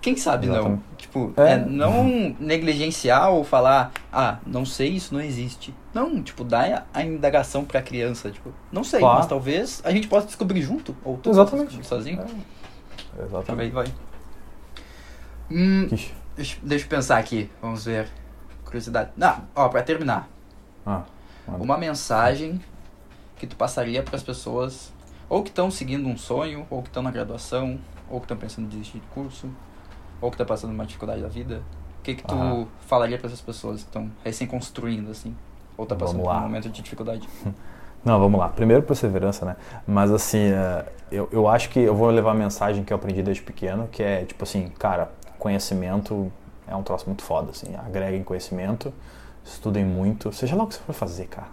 Speaker 1: quem sabe não?
Speaker 2: Exatamente.
Speaker 1: Tipo,
Speaker 2: É.
Speaker 1: é, não negligenciar ou falar: "Ah, não sei, isso não existe." Não, tipo, dá a indagação pra criança, tipo, não sei,
Speaker 2: Claro.
Speaker 1: mas talvez a gente possa descobrir junto ou tu
Speaker 2: Exatamente.
Speaker 1: sozinho.
Speaker 2: É, Exatamente.
Speaker 1: Também vai. Hum, deixa eu pensar aqui. Vamos ver. Curiosidade. Não, ó, pra terminar.
Speaker 2: Ah.
Speaker 1: Uma mensagem que tu passaria pras pessoas ou que estão seguindo um sonho, ou que estão na graduação, ou que estão pensando em desistir de curso, ou que tá passando uma dificuldade da vida. O que que tu
Speaker 2: Aham.
Speaker 1: falaria pra essas pessoas que estão recém construindo assim? Ou tá passando por um momento de dificuldade?
Speaker 2: Não, vamos lá. Primeiro, perseverança, né? Mas assim, é, eu, eu acho que eu vou levar a mensagem que eu aprendi desde pequeno, que é tipo assim, cara, conhecimento é um troço muito foda, assim. Agreguem conhecimento, estudem muito, seja lá o que você for fazer, cara.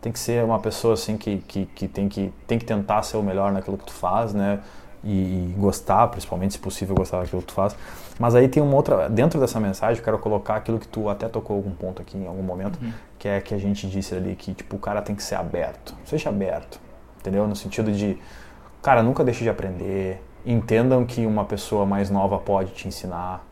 Speaker 2: Tem que ser uma pessoa assim que, que, que, tem, que tem que tentar ser o melhor naquilo que tu faz, né? E, e gostar, principalmente, se possível, gostar daquilo que tu faz. Mas aí tem uma outra. Dentro dessa mensagem, eu quero colocar aquilo que tu até tocou algum ponto aqui em algum momento,
Speaker 1: Uhum.
Speaker 2: que é que a gente disse ali que tipo o cara tem que ser aberto. Seja aberto, entendeu? No sentido de, cara, nunca deixe de aprender. Entendam que uma pessoa mais nova pode te ensinar.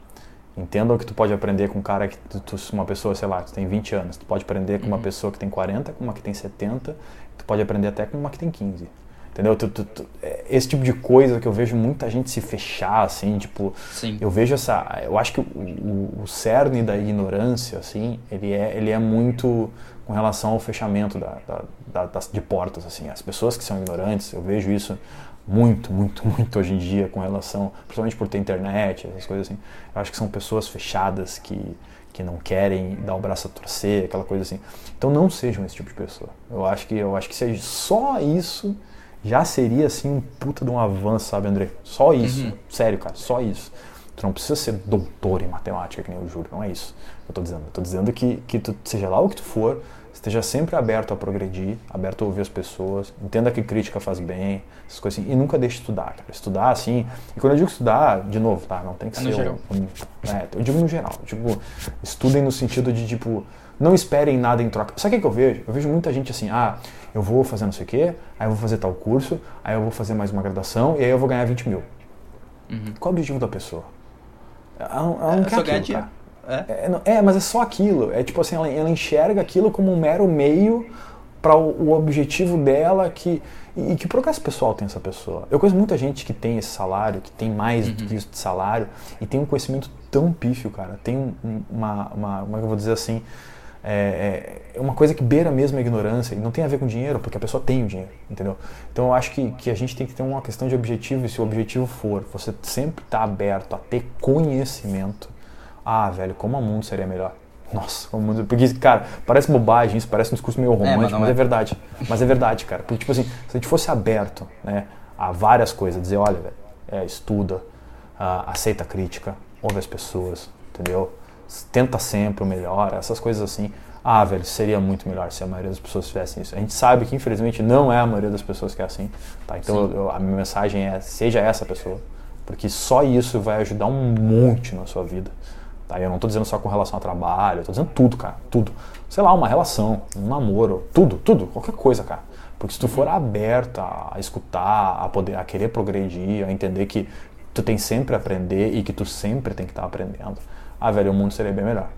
Speaker 2: Entendam que tu pode aprender com um cara que tu, tu- uma pessoa, sei lá, tu tem 20 anos, tu pode aprender com uma
Speaker 1: Uhum.
Speaker 2: pessoa que tem 40, com uma que tem 70, tu pode aprender até com uma que tem 15. Entendeu? Tu- tu- tu- é esse tipo de coisa que eu vejo muita gente se fechar assim, tipo,
Speaker 1: Sim.
Speaker 2: eu vejo essa eu acho que o, o, o cerne da ignorância assim ele é ele é muito com relação ao fechamento da, da, da- das, de portas assim as pessoas que são ignorantes eu vejo isso muito muito muito hoje em dia com relação principalmente por ter internet essas coisas assim. Eu acho que são pessoas fechadas que que não querem dar o braço a torcer aquela coisa assim. Então não sejam esse tipo de pessoa. Eu acho que eu acho que seja só isso já seria assim um puta de um avanço sabe André? Só isso.
Speaker 1: Uhum.
Speaker 2: sério cara só isso. Tu não precisa ser doutor em matemática, que nem o Júlio, não é isso que eu tô dizendo. Eu tô dizendo que, que tu, seja lá o que tu for, esteja sempre aberto a progredir, aberto a ouvir as pessoas, entenda que crítica faz bem, essas coisas assim, e nunca deixe de estudar, cara. Estudar assim, e quando eu digo estudar, de novo, tá? Não tem que
Speaker 1: É no
Speaker 2: ser.
Speaker 1: geral.
Speaker 2: Um, é, eu digo no geral. Tipo, estudem no sentido de, tipo, não esperem nada em troca. Sabe o que, que eu vejo? Eu vejo muita gente assim, ah, eu vou fazer não sei o quê, aí eu vou fazer tal curso, aí eu vou fazer mais uma graduação, e aí eu vou ganhar 20 mil.
Speaker 1: Uhum.
Speaker 2: Qual é o objetivo da pessoa? Ela, ela não
Speaker 1: É
Speaker 2: quer
Speaker 1: só ganhar
Speaker 2: aquilo, cara.
Speaker 1: É.
Speaker 2: É, é, mas é só aquilo. É tipo assim, ela, ela enxerga aquilo como um mero meio para o, o objetivo dela que e, e que progresso pessoal tem essa pessoa. Eu conheço muita gente que tem esse salário, que tem mais do que isso de salário e tem um conhecimento tão pífio, cara. Tem um- um- uma, uma, como é que eu vou dizer assim, é, é uma coisa que beira mesmo a ignorância e não tem a ver com dinheiro, porque a pessoa tem o dinheiro, entendeu? Então eu acho que, que a gente tem que ter uma questão de objetivo e se o objetivo for você sempre estar aberto a ter conhecimento, ah, velho, como o mundo seria melhor. Nossa, como o mundo... Porque, cara, parece bobagem isso, parece um discurso meio
Speaker 1: mas
Speaker 2: romântico,
Speaker 1: não
Speaker 2: mas,
Speaker 1: é.
Speaker 2: é. verdade. Mas é verdade, cara. Porque, tipo assim, se a gente fosse aberto né, a várias coisas, dizer, olha, velho, é, estuda, ah, aceita a crítica, ouve as pessoas, entendeu? Tenta sempre o melhor, essas coisas assim. Ah, velho, seria muito melhor se a maioria das pessoas fizessem isso. A gente sabe que, infelizmente, não é a maioria das pessoas que é assim. Tá? Então, eu- a minha mensagem é: seja essa pessoa. Porque só isso vai ajudar um monte na sua vida. Tá? Eu não tô dizendo só com relação ao trabalho, eu tô dizendo tudo, cara. Tudo. Sei lá, uma relação, um namoro, tudo, tudo, qualquer coisa, cara. Porque se tu for aberto a, a escutar, a poder, a querer progredir, a entender que tu tem sempre a aprender e que tu sempre tem que estar aprendendo, ah, velho, o mundo seria bem melhor.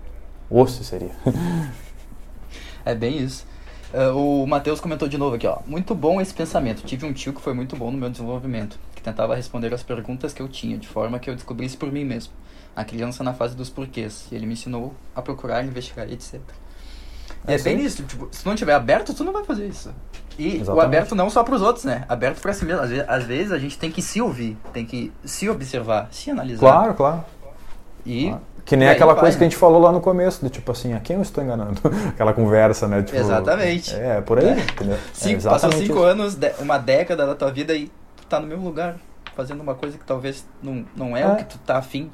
Speaker 2: Ou se seria.
Speaker 1: É bem isso. Ah, o Matheus comentou de novo aqui, ó. Muito bom esse pensamento. Tive um tio que foi muito bom no meu desenvolvimento, que tentava responder as perguntas que eu tinha, de forma que eu descobrisse por mim mesmo. A criança na fase dos porquês. E ele me ensinou a procurar, investigar, etc. E
Speaker 2: É
Speaker 1: é, bem isso, tipo, se não tiver aberto, tu não vai fazer isso. E o
Speaker 2: Exatamente.
Speaker 1: aberto não só pros outros, né? Aberto pra si mesmo. Às vezes, às vezes a gente tem que se ouvir, tem que se observar, se analisar.
Speaker 2: Claro, claro.
Speaker 1: E
Speaker 2: claro. Que nem aquela
Speaker 1: vai,
Speaker 2: coisa
Speaker 1: né?
Speaker 2: que a gente falou lá no começo, do tipo assim, a quem eu estou enganando? Aquela conversa, né? Tipo,
Speaker 1: Exatamente.
Speaker 2: É, por aí,
Speaker 1: É.
Speaker 2: entendeu?
Speaker 1: Cinco,
Speaker 2: é
Speaker 1: passou cinco
Speaker 2: isso.
Speaker 1: anos, uma década da tua vida e tu tá no mesmo lugar, fazendo uma coisa que talvez não, não é,
Speaker 2: É.
Speaker 1: o que tu tá afim.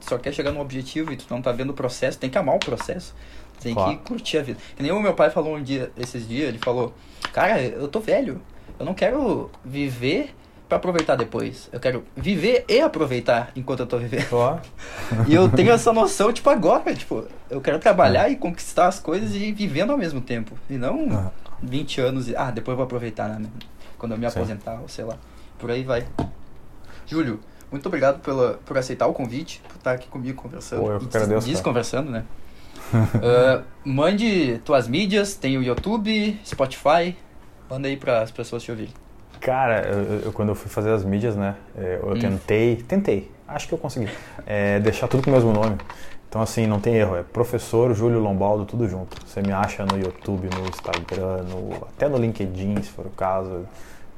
Speaker 1: Tu só quer chegar num objetivo e tu não tá vendo o processo, tem que amar o processo. Tem
Speaker 2: Claro.
Speaker 1: que curtir a vida. Que nem o meu pai falou um dia, esses dias, ele falou, cara, eu tô velho. Eu não quero viver pra aproveitar depois. Eu quero viver e aproveitar enquanto eu tô vivendo.
Speaker 2: Ó.
Speaker 1: E eu tenho essa noção, tipo, agora, tipo, eu quero trabalhar e conquistar as coisas e vivendo ao mesmo tempo. E não
Speaker 2: Ah.
Speaker 1: 20 anos e, ah, depois eu vou aproveitar, né? Quando eu me
Speaker 2: Sim.
Speaker 1: aposentar, ou sei lá. Por aí vai. Júlio, muito obrigado pela, por aceitar o convite, por estar aqui comigo conversando.
Speaker 2: Pô, eu que agradeço, cara.
Speaker 1: Desconversando, né? Ah, mande tuas mídias, tem o YouTube, Spotify. Manda aí para as pessoas te ouvirem.
Speaker 2: Cara, eu, eu- quando eu fui fazer as mídias, né, é, eu
Speaker 1: Hum.
Speaker 2: tentei, tentei, acho que eu consegui, é, deixar tudo com o mesmo nome. Então, assim, não tem erro, é professor Júlio Lombaldo, tudo junto. Você me acha no YouTube, no Instagram, no- até no LinkedIn, se for o caso.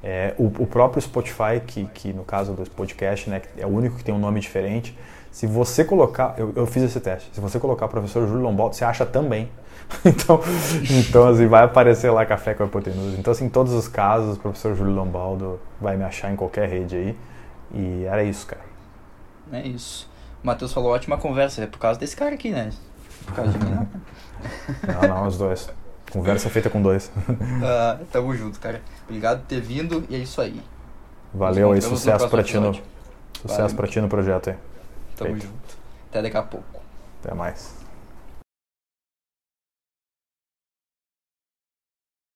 Speaker 2: É, o, o próprio Spotify, que, que no caso do podcast, né, é o único que tem um nome diferente, se você colocar, eu, eu fiz esse teste, se você colocar professor Júlio Lombaldo, você acha também. Então, então assim, vai aparecer lá Café com a Hipotenusa. Então, assim, em todos os casos, o professor Júlio Lombaldo vai me achar em qualquer rede aí. E era isso, cara.
Speaker 1: É isso. O Matheus falou ótima conversa, é por causa desse cara aqui, né? Por causa de mim, não.
Speaker 2: Não, não, os dois. Conversa feita com dois.
Speaker 1: Ah, tamo junto, cara. Obrigado por ter vindo e é isso aí.
Speaker 2: Valeu aí, sucesso pra ti no, sucesso
Speaker 1: Valeu.
Speaker 2: pra ti no projeto aí.
Speaker 1: Tamo
Speaker 2: Feito.
Speaker 1: junto. Até daqui a pouco.
Speaker 2: Até mais.